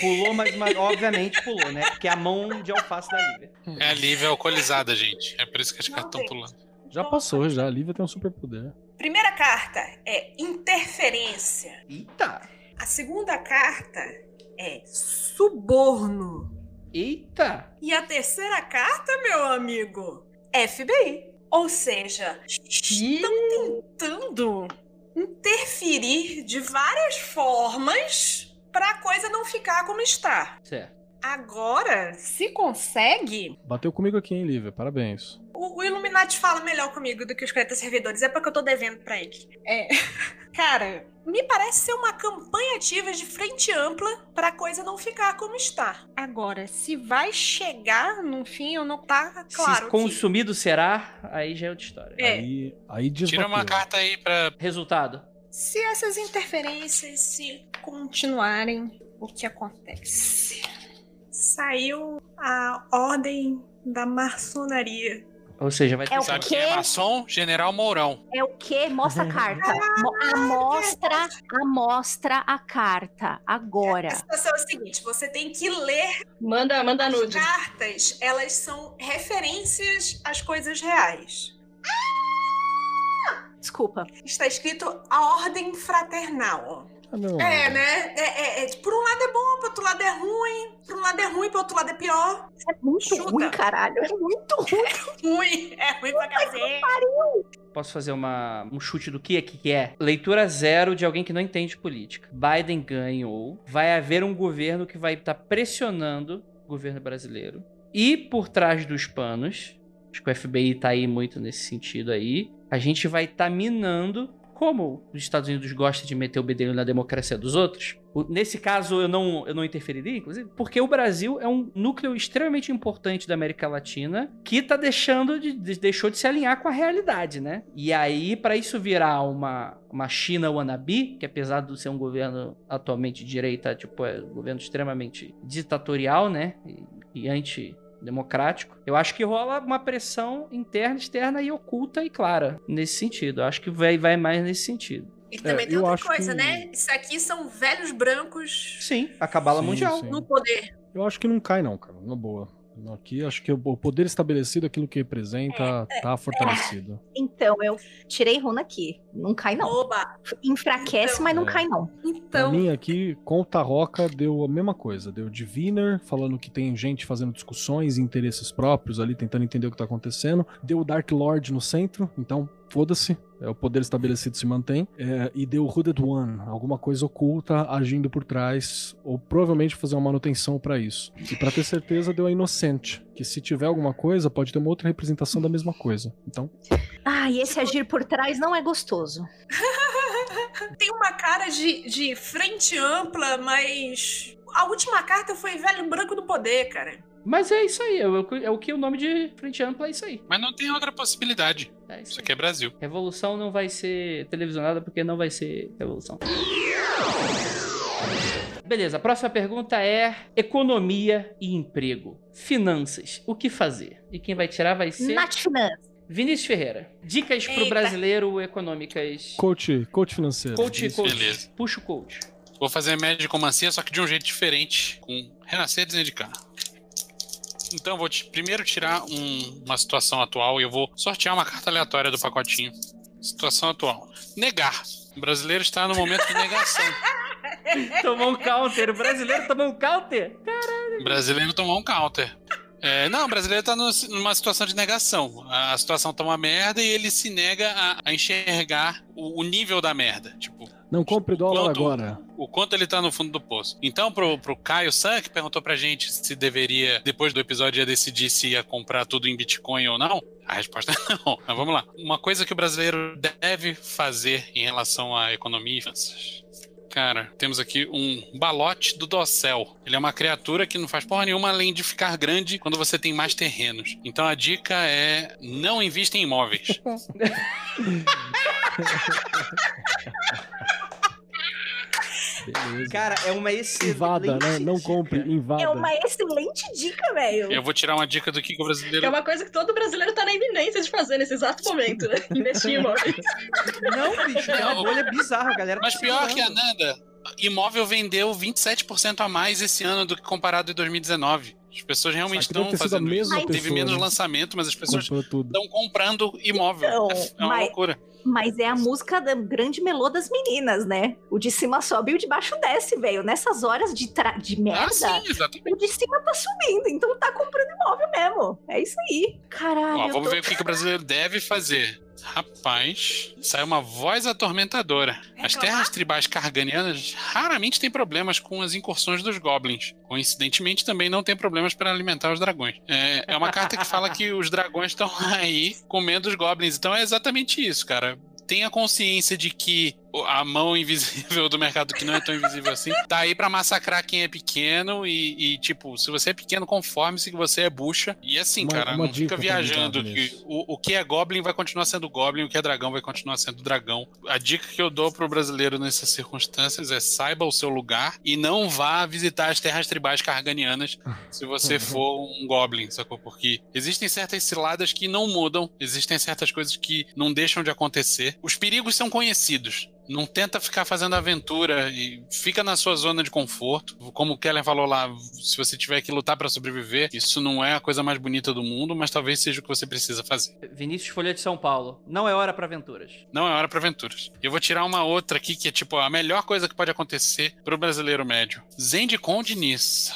Pulou, mas, mas obviamente pulou, né? Porque é a mão de alface da Lívia. É a Lívia alcoolizada, gente. É por isso que as cartas estão pulando. Já passou, já. A Lívia tem um superpoder. Primeira carta é interferência. Eita! A segunda carta é suborno. Eita! E a terceira carta, meu amigo, FBI. Ou seja, estão tentando interferir de várias formas para a coisa não ficar como está. Certo. Agora, se consegue, Bateu comigo aqui, hein, Lívia? Parabéns. o, o Illuminati fala melhor comigo do que os 40 servidores. É porque eu tô devendo pra ele. É. Cara, me parece ser uma campanha ativa de frente ampla pra coisa não ficar como está. Agora, se vai chegar no fim ou não tá claro. Se consumido será, aí já é outra história. É. Aí, aí. Tira uma carta aí pra. Resultado. Se essas interferências se continuarem, o que acontece? Saiu a ordem da maçonaria. Ou seja, vai ter É o que- Sabe quê? quem é maçom? General Mourão. É o quê? Mostra a carta. Mo- Amostra, amostra a carta. Agora. A situação é a seguinte: você tem que ler Manda, manda as nude. cartas, elas são referências às coisas reais. Desculpa. Está escrito a ordem fraternal. Não. É, né? É, é- é- por um lado é bom, por outro lado é ruim. Por um lado é ruim, por outro lado é pior. Isso é muito Chuta. ruim, caralho. É muito ruim. Ruim, é ruim pra cacete. Posso fazer uma, um chute do que aqui que é? Leitura zero de alguém que não entende política. Biden ganhou. Vai haver um governo que vai estar pressionando o governo brasileiro. E por trás dos panos, acho que o FBI tá aí muito nesse sentido aí, a gente vai estar minando como os Estados Unidos gostam de meter o bedelho na democracia dos outros. Nesse caso, eu não, eu não interferiria, inclusive, porque o Brasil é um núcleo extremamente importante da América Latina que tá deixando de, de- deixou de se alinhar com a realidade, né? E aí, para isso virar uma, uma China wannabe, que apesar de ser um governo atualmente de direita, tipo, é um governo extremamente ditatorial, né? E, e antidemocrático, eu acho que rola uma pressão interna, externa e oculta e clara nesse sentido. Eu acho que vai, vai mais nesse sentido. E também É, tem eu outra coisa, que- né? Isso aqui são velhos brancos Sim, a cabala Sim, mundial. sim. no poder. Eu acho que não cai, não, cara. Na boa. Aqui, acho que o poder estabelecido, aquilo que representa, tá fortalecido. Então, eu tirei runa aqui. Não cai, não. Oba! Enfraquece, Então. mas não É. cai, não. Pra Então, mim aqui, com o Tarroca, deu a mesma coisa. Deu Diviner, falando que tem gente fazendo discussões e interesses próprios ali, tentando entender o que tá acontecendo. Deu o Dark Lord no centro, então foda-se. É, o poder estabelecido se mantém. É, e deu Hooded One, alguma coisa oculta agindo por trás, ou provavelmente fazer uma manutenção pra isso. E pra ter certeza, deu a Inocente, que se tiver alguma coisa, pode ter uma outra representação da mesma coisa. Então, Ah, e esse agir por trás não é gostoso. Tem uma cara de, de frente ampla, mas. A última carta foi Velho Branco do Poder, cara. Mas é isso aí, é o, é o que o nome de frente ampla é isso aí. Mas não tem outra possibilidade. É isso Isso aqui é Brasil. Revolução não vai ser televisionada porque não vai ser revolução. Beleza, a próxima pergunta é economia e emprego. Finanças, o que fazer? E quem vai tirar vai ser Nath Finance. Vinícius Ferreira. Dicas pro Eita. brasileiro econômicas. coach, coach financeiro. Coach, coach. Beleza. Puxa o coach. Vou fazer médicomancia, só que de um jeito diferente, com renascer e desindicar. Então, eu vou primeiro tirar um- uma situação atual e eu vou sortear uma carta aleatória do pacotinho. Situação atual. Negar. O brasileiro está no momento de negação. Tomou um counter. O brasileiro tomou um counter? O brasileiro tomou um counter. É, não, o brasileiro tá no- numa situação de negação. A, a situação tá uma merda e ele se nega a, a enxergar o, o nível da merda. Tipo, Não compre dólar Quanto- agora. o quanto ele tá no fundo do poço. Então, pro, pro Caio San, que perguntou pra gente se deveria, depois do episódio, ia decidir se ia comprar tudo em Bitcoin ou não, a resposta é não. Mas vamos lá. Uma coisa que o brasileiro deve fazer em relação à economia e finanças. Cara, temos aqui um balote do Docel. Ele é uma criatura que não faz porra nenhuma além de ficar grande quando você tem mais terrenos. Então a dica é não invista em imóveis. Beleza. Cara, é uma excelente. Invada, né? Não compre, invada. É uma excelente dica, velho. Eu vou tirar uma dica do que, o brasileiro é uma coisa que todo brasileiro tá na iminência de fazer nesse exato momento, né? Investir em imóveis. Não, bicho, é uma bolha bizarra, galera. tá Mas pior que a. Nanda, imóvel vendeu 27% a mais esse ano do que comparado em 2019. As pessoas realmente estão fazendo mesma isso. Teve pessoa, menos né? lançamento, mas as pessoas estão comprando imóvel. Então, é é uma mas- loucura. Mas é a música da grande melô das meninas, né? O de cima sobe e o de baixo desce, velho. Nessas horas de, tra- de merda, Ah, sim, o de cima tá subindo. Então tá comprando imóvel mesmo. É isso aí. Caralho. Ó, vamos tô- ver o que, que o brasileiro deve fazer. Rapaz, sai uma voz atormentadora. As Reclamar? terras tribais carganianas raramente têm problemas com as incursões dos goblins. Coincidentemente, também não tem problemas para alimentar os dragões. É, é uma carta que fala que os dragões estão aí comendo os goblins. Então é exatamente isso, cara. Tenha consciência de que a mão invisível do mercado, que não é tão invisível assim, tá aí pra massacrar quem é pequeno e, e, tipo, se você é pequeno, conforme-se que você é bucha. E assim, Uma- cara, uma não fica viajando que o, o que é Goblin vai continuar sendo Goblin, o que é dragão vai continuar sendo dragão. A dica que eu dou pro brasileiro nessas circunstâncias é saiba o seu lugar e não vá visitar as terras tribais carganianas se você for um Goblin, sacou? Porque existem certas ciladas que não mudam, existem certas coisas que não deixam de acontecer. Os perigos são conhecidos. Não tenta ficar fazendo aventura e fica na sua zona de conforto. Como o Kellen falou lá, se você tiver que lutar pra sobreviver, isso não é a coisa mais bonita do mundo, mas talvez seja o que você precisa fazer. Vinícius Folha de São Paulo. Não é hora pra aventuras. Não é hora pra aventuras. Eu vou tirar uma outra aqui que é tipo a melhor coisa que pode acontecer pro brasileiro médio. Zendikon Diniz.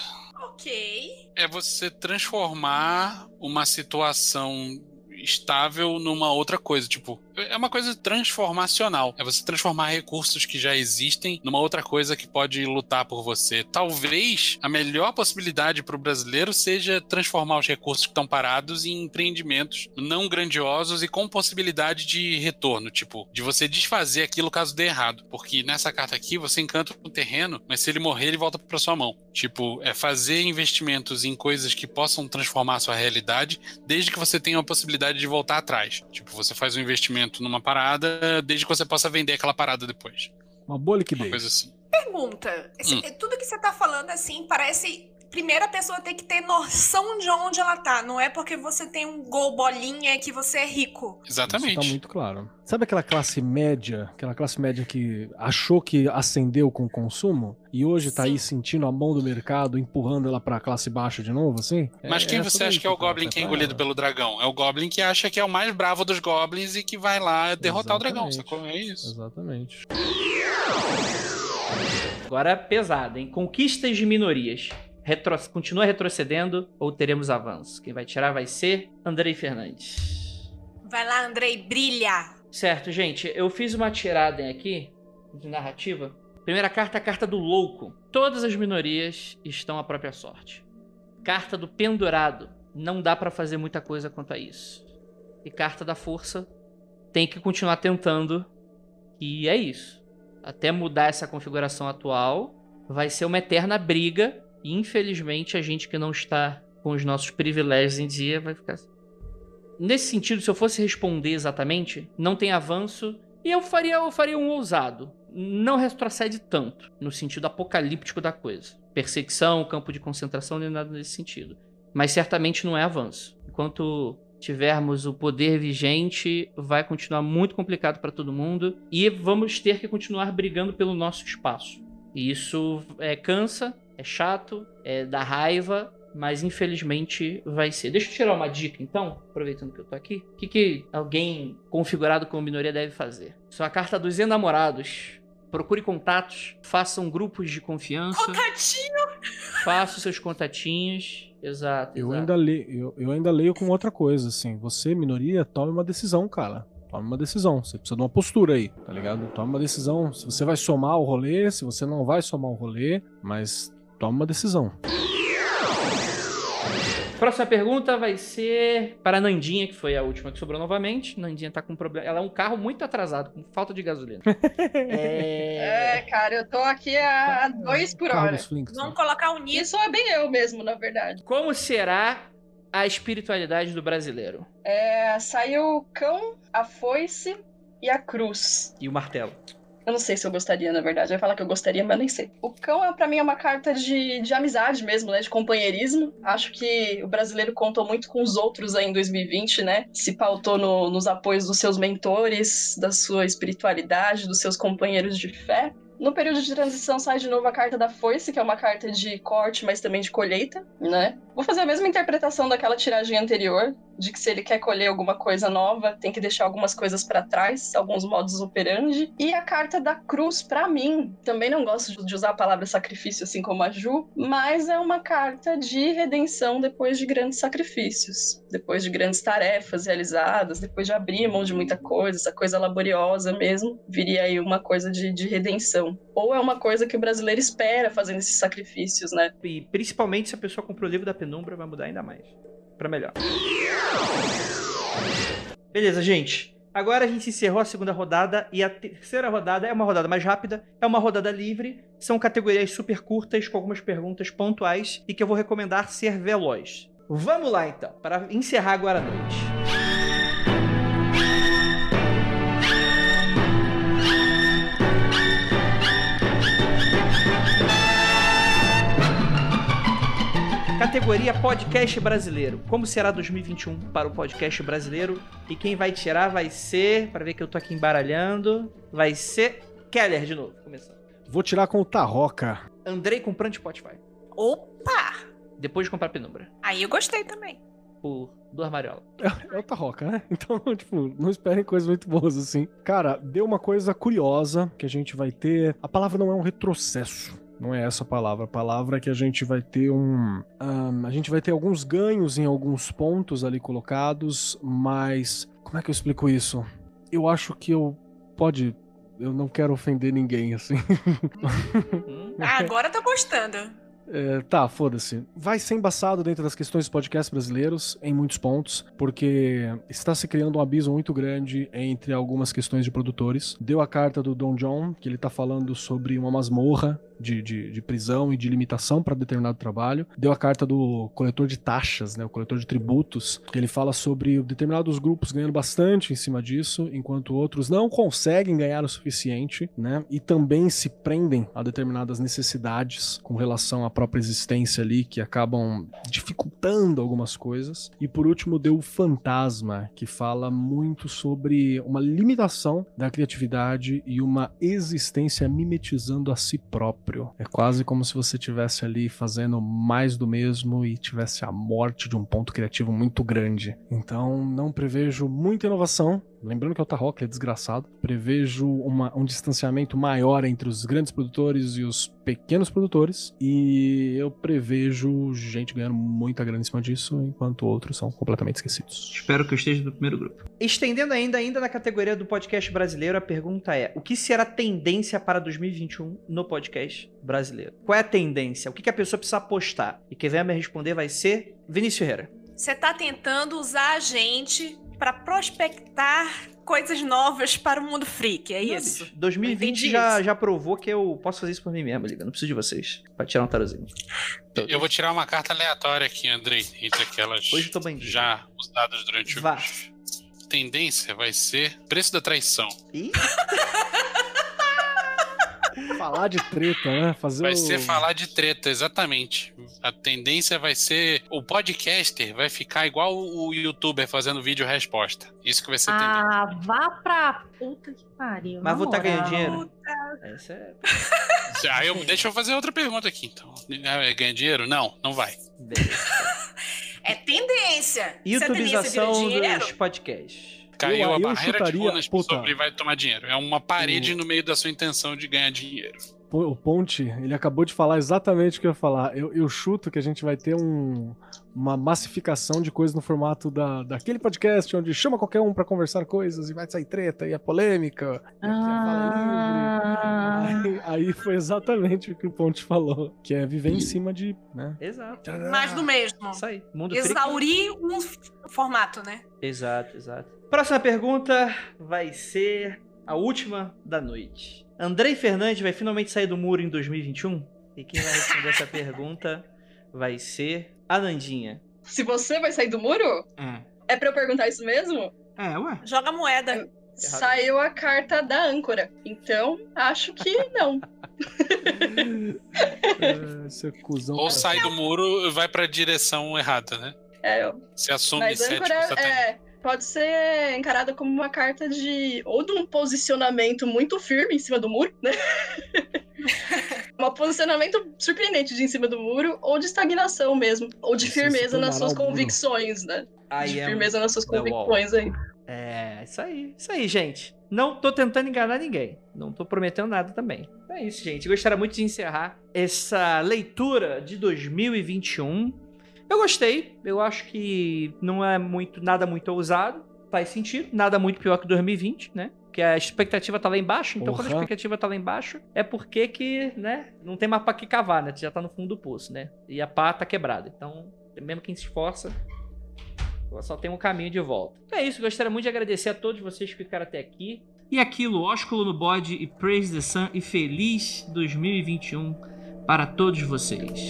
Ok. É você transformar uma situação estável numa outra coisa, tipo, é uma coisa transformacional. É você transformar recursos que já existem numa outra coisa que pode lutar por você. Talvez a melhor possibilidade para o brasileiro seja transformar os recursos que estão parados em empreendimentos não grandiosos e com possibilidade de retorno, tipo, de você desfazer aquilo caso dê errado. Porque nessa carta aqui você encanta um terreno, mas se ele morrer, ele volta para sua mão. Tipo, é fazer investimentos em coisas que possam transformar a sua realidade, desde que você tenha a possibilidade de voltar atrás. Tipo, você faz um investimento numa parada, desde que você possa vender aquela parada depois. Uma boa Uma liquidez. coisa assim. Pergunta. Esse- Hum. Tudo que você tá falando, assim, parece. Primeiro a pessoa tem que ter noção de onde ela tá. Não é porque você tem um gol bolinha que você é rico. Exatamente. Isso tá muito claro. Sabe aquela classe média, aquela classe média que achou que ascendeu com o consumo e hoje tá Sim. aí sentindo a mão do mercado empurrando ela pra classe baixa de novo, assim? Mas É- quem é você acha que é o cara. Goblin que é engolido pelo dragão? É o Goblin que acha que é o mais bravo dos Goblins e que vai lá derrotar o dragão, Exatamente. sacou? É isso. Exatamente. Agora pesada, hein? Conquistas de minorias. Retro... Continua retrocedendo ou teremos avanço? Quem vai tirar vai ser Andrei Fernandes. Vai lá, Andrei, brilha. Certo, gente, eu fiz uma tirada aqui de narrativa. Primeira carta, a carta do louco. Todas as minorias estão à própria sorte. Carta do pendurado. Não dá pra fazer muita coisa quanto a isso. E carta da força. Tem que continuar tentando. E é isso. Até mudar essa configuração atual, vai ser uma eterna briga. E infelizmente a gente que não está com os nossos privilégios em dia vai ficar assim. Nesse sentido, se eu fosse responder exatamente, não tem avanço. E eu faria, eu faria um ousado. Não retrocede tanto, no sentido apocalíptico da coisa. Perseguição, campo de concentração, nem nada nesse sentido. Mas certamente não é avanço. Enquanto tivermos o poder vigente, vai continuar muito complicado para todo mundo. E vamos ter que continuar brigando pelo nosso espaço. E isso é, cansa, é chato, é dá raiva, mas infelizmente vai ser. Deixa eu tirar uma dica então, aproveitando que eu tô aqui. O que, que alguém configurado como minoria deve fazer? Sua carta dos enamorados. Procure contatos, façam grupos de confiança. Contatinho! Faça os seus contatinhos. Exato. Eu exato. ainda, leio, eu, eu ainda leio com outra coisa, assim. Você, minoria, tome uma decisão, cara. Tome uma decisão. Você precisa de uma postura aí, tá ligado? Tome uma decisão. Se você vai somar o rolê, se você não vai somar o rolê, mas tome uma decisão. Próxima pergunta vai ser para a Nandinha, que foi a última que sobrou novamente. Nandinha tá com um problema. Ela é um carro muito atrasado, com falta de gasolina. É, é... cara, eu tô aqui a dois por Carro hora. dos Flintstones. Vamos colocar o Niso. Isso é bem eu mesmo, na verdade. Como será a espiritualidade do brasileiro? É, saiu o cão, a foice e a cruz. E o martelo. Eu não sei se eu gostaria, na verdade. Eu ia falar que eu gostaria, mas nem sei. O cão, é, pra mim, é uma carta de, de amizade mesmo, né? De companheirismo. Acho que o brasileiro contou muito com os outros aí em 2020, né? Se pautou no- nos apoios dos seus mentores, da sua espiritualidade, dos seus companheiros de fé. No período de transição sai de novo a carta da foice, que é uma carta de corte, mas também de colheita, né? Vou fazer a mesma interpretação daquela tiragem anterior, de que se ele quer colher alguma coisa nova, tem que deixar algumas coisas pra trás, alguns modos operandi. E a carta da cruz, pra mim, também não gosto de usar a palavra sacrifício assim como a Ju, mas é uma carta de redenção depois de grandes sacrifícios, depois de grandes tarefas realizadas, depois de abrir mão de muita coisa, essa coisa laboriosa mesmo, viria aí uma coisa de, de redenção. Ou é uma coisa que o brasileiro espera fazendo esses sacrifícios, né? E principalmente se a pessoa comprou o livro da penumbra, vai mudar ainda mais. Pra melhor. Beleza, gente. Agora a gente encerrou a segunda rodada e a terceira rodada é uma rodada mais rápida, é uma rodada livre, são categorias super curtas com algumas perguntas pontuais e que eu vou recomendar ser veloz. Vamos lá então, para encerrar agora a noite. Categoria Podcast Brasileiro. Como será 2021 para o podcast brasileiro? E quem vai tirar vai ser, para ver que eu tô aqui embaralhando, vai ser Keller de novo, começando. Vou tirar com o Tarroca. Andrei comprando Spotify. Opa! Depois de comprar Penumbra. Aí eu gostei também. Por duas mariolas. É o Tarroca, né? Então, tipo, não esperem coisas muito boas assim. Cara, deu uma coisa curiosa que a gente vai ter. A palavra não é um retrocesso. Não é essa a palavra. A palavra é que a gente vai ter um. ahn, a gente vai ter alguns ganhos em alguns pontos ali colocados, mas. Como é que eu explico isso? Eu acho que eu. Pode. Eu não quero ofender ninguém, assim. Hum? Ah, agora tô gostando. É, tá, foda-se. Vai ser embaçado dentro das questões dos podcasts brasileiros, em muitos pontos, porque está se criando um abismo muito grande entre algumas questões de produtores. Deu a carta do Don John, que ele tá falando sobre uma masmorra de, de, de prisão e de limitação para determinado trabalho. Deu a carta do coletor de taxas, né, o coletor de tributos, que ele fala sobre determinados grupos ganhando bastante em cima disso, enquanto outros não conseguem ganhar o suficiente, né, e também se prendem a determinadas necessidades com relação à própria existência ali, que acabam dificultando algumas coisas. E por último, deu o fantasma, que fala muito sobre uma limitação da criatividade e uma existência mimetizando a si próprio. É quase como se você estivesse ali fazendo mais do mesmo e tivesse a morte de um ponto criativo muito grande. Então, não prevejo muita inovação lembrando que o Tarrock é desgraçado. Prevejo uma- um distanciamento maior entre os grandes produtores e os pequenos produtores. E eu prevejo gente ganhando muita grana em cima disso, enquanto outros são completamente esquecidos. Espero que eu esteja no primeiro grupo. Estendendo ainda, ainda na categoria do podcast brasileiro, a pergunta é: o que será tendência para 2021 no podcast brasileiro? Qual é a tendência? O que que a pessoa precisa apostar? E quem vai me responder vai ser Vinícius Ferreira. Você tá tentando usar a gente pra prospectar coisas novas para o mundo freak, é Não, isso? bicho, 2020 Entendi já, isso. já provou que eu posso fazer isso por mim mesmo, liga. Não preciso de vocês. Pra tirar um tarozinho. Eu vou tirar uma carta aleatória aqui, Andrei, entre aquelas Hoje tô bandido. já usadas durante Vá. o. Tendência vai ser preço da traição. Ih, Falar de treta, né? Fazer Vai o... ser falar de treta, exatamente. A tendência vai ser. O podcaster vai ficar igual o youtuber fazendo vídeo resposta. Isso que vai ser tendência. Ah, vá pra puta que pariu. Mas vou tá ganhando dinheiro? Essa é. Aí eu, deixa eu fazer outra pergunta aqui, então. É, Ganha dinheiro? Não, não vai. Beleza. É tendência. Se a tendência dos podcasts. Caiu Eu- a eu barreira de chutaria- runas puta. sobre vai tomar dinheiro. É uma parede no meio da sua intenção de ganhar dinheiro. O Ponte, ele acabou de falar exatamente o que eu ia falar. Eu, eu chuto que a gente vai ter um- uma massificação de coisas no formato da, daquele podcast onde chama qualquer um pra conversar coisas e vai sair treta e a polêmica. E a Ah. livre. Aí, aí foi exatamente o que o Ponte falou, que é viver em cima de. Né? Exato. mais do mesmo. Isso aí. Mundo. Exaurir um f- formato, né? Exato, exato. Próxima pergunta vai ser a última da noite. Andrei Fernandes vai finalmente sair do muro em 2021? E quem vai responder essa pergunta vai ser a Nandinha. Se você vai sair do muro, é pra eu perguntar isso mesmo? É, ué. Joga moeda. Saiu a carta da âncora. Então, acho que não. É, Esse cuzão. Ou sai do muro e vai pra direção errada, né? É, Se assume mas cético âncora satânico. é, pode ser encarada como uma carta de. ou de um posicionamento muito firme em cima do muro, né? um posicionamento surpreendente de em cima do muro, ou de estagnação mesmo. Ou de firmeza nas suas convicções, né? I de am firmeza nas suas wall. convicções aí. É, isso aí. Isso aí, gente. Não tô tentando enganar ninguém. Não tô prometendo nada também. É isso, gente. Gostaria muito de encerrar essa leitura de 2021. Eu gostei. Eu acho que não é muito nada muito ousado. Faz sentido. Nada muito pior que 2020, né? Porque a expectativa tá lá embaixo. Então, quando a Porra. expectativa tá lá embaixo, é porque que, né? Não tem mais pra que cavar, né? Já tá no fundo do poço, né? E a pá tá quebrada. Então, mesmo quem se esforça, só tem um caminho de volta. É isso, gostaria muito de agradecer a todos vocês que ficaram até aqui. E aquilo, ósculo no bode e praise the sun e feliz 2021 para todos vocês.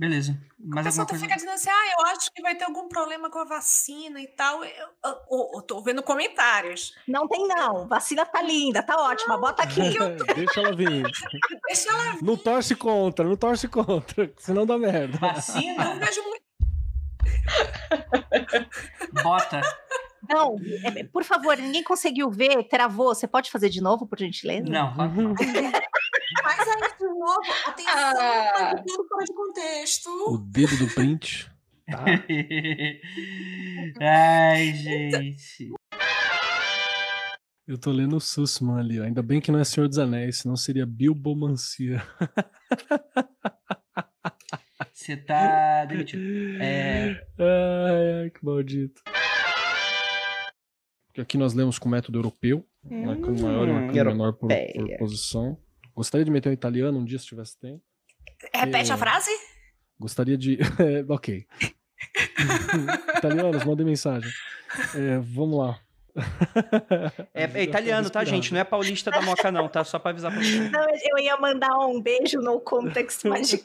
Beleza. O Mais pessoal alguma tá coisa? fica dizendo assim, ah, eu acho que vai ter algum problema com a vacina e tal. Eu, eu, eu- eu tô vendo comentários. Não tem, não. Vacina tá linda, tá ótima. Bota aqui. Deixa ela vir. Deixa ela Não torce contra, não torce contra, senão dá merda. Vacina? não vejo muito. Bota. Não, é, por favor, ninguém conseguiu ver, travou. Você pode fazer de novo, por gentileza? Não, Faz aí de novo. Atenção, Ah. tá tudo fora de contexto. O dedo do print. Tá. Ai, gente. Eu tô lendo o Sussman ali, ó. Ainda bem que não é Senhor dos Anéis, senão seria Bilbomancia. Você tá demitido. É. Ai, ai, que maldito. Aqui nós lemos com método europeu, uma com maior e uma menor por, por posição. Gostaria de meter um italiano um dia se tivesse tempo. Repete É. a frase? Gostaria de. ok. Italianos, mandem mensagem. É, vamos lá. É, é italiano, tá, gente? Não é paulista da Moca, não, tá? Só pra avisar pra vocês. Não, eu ia mandar um beijo no context mágico.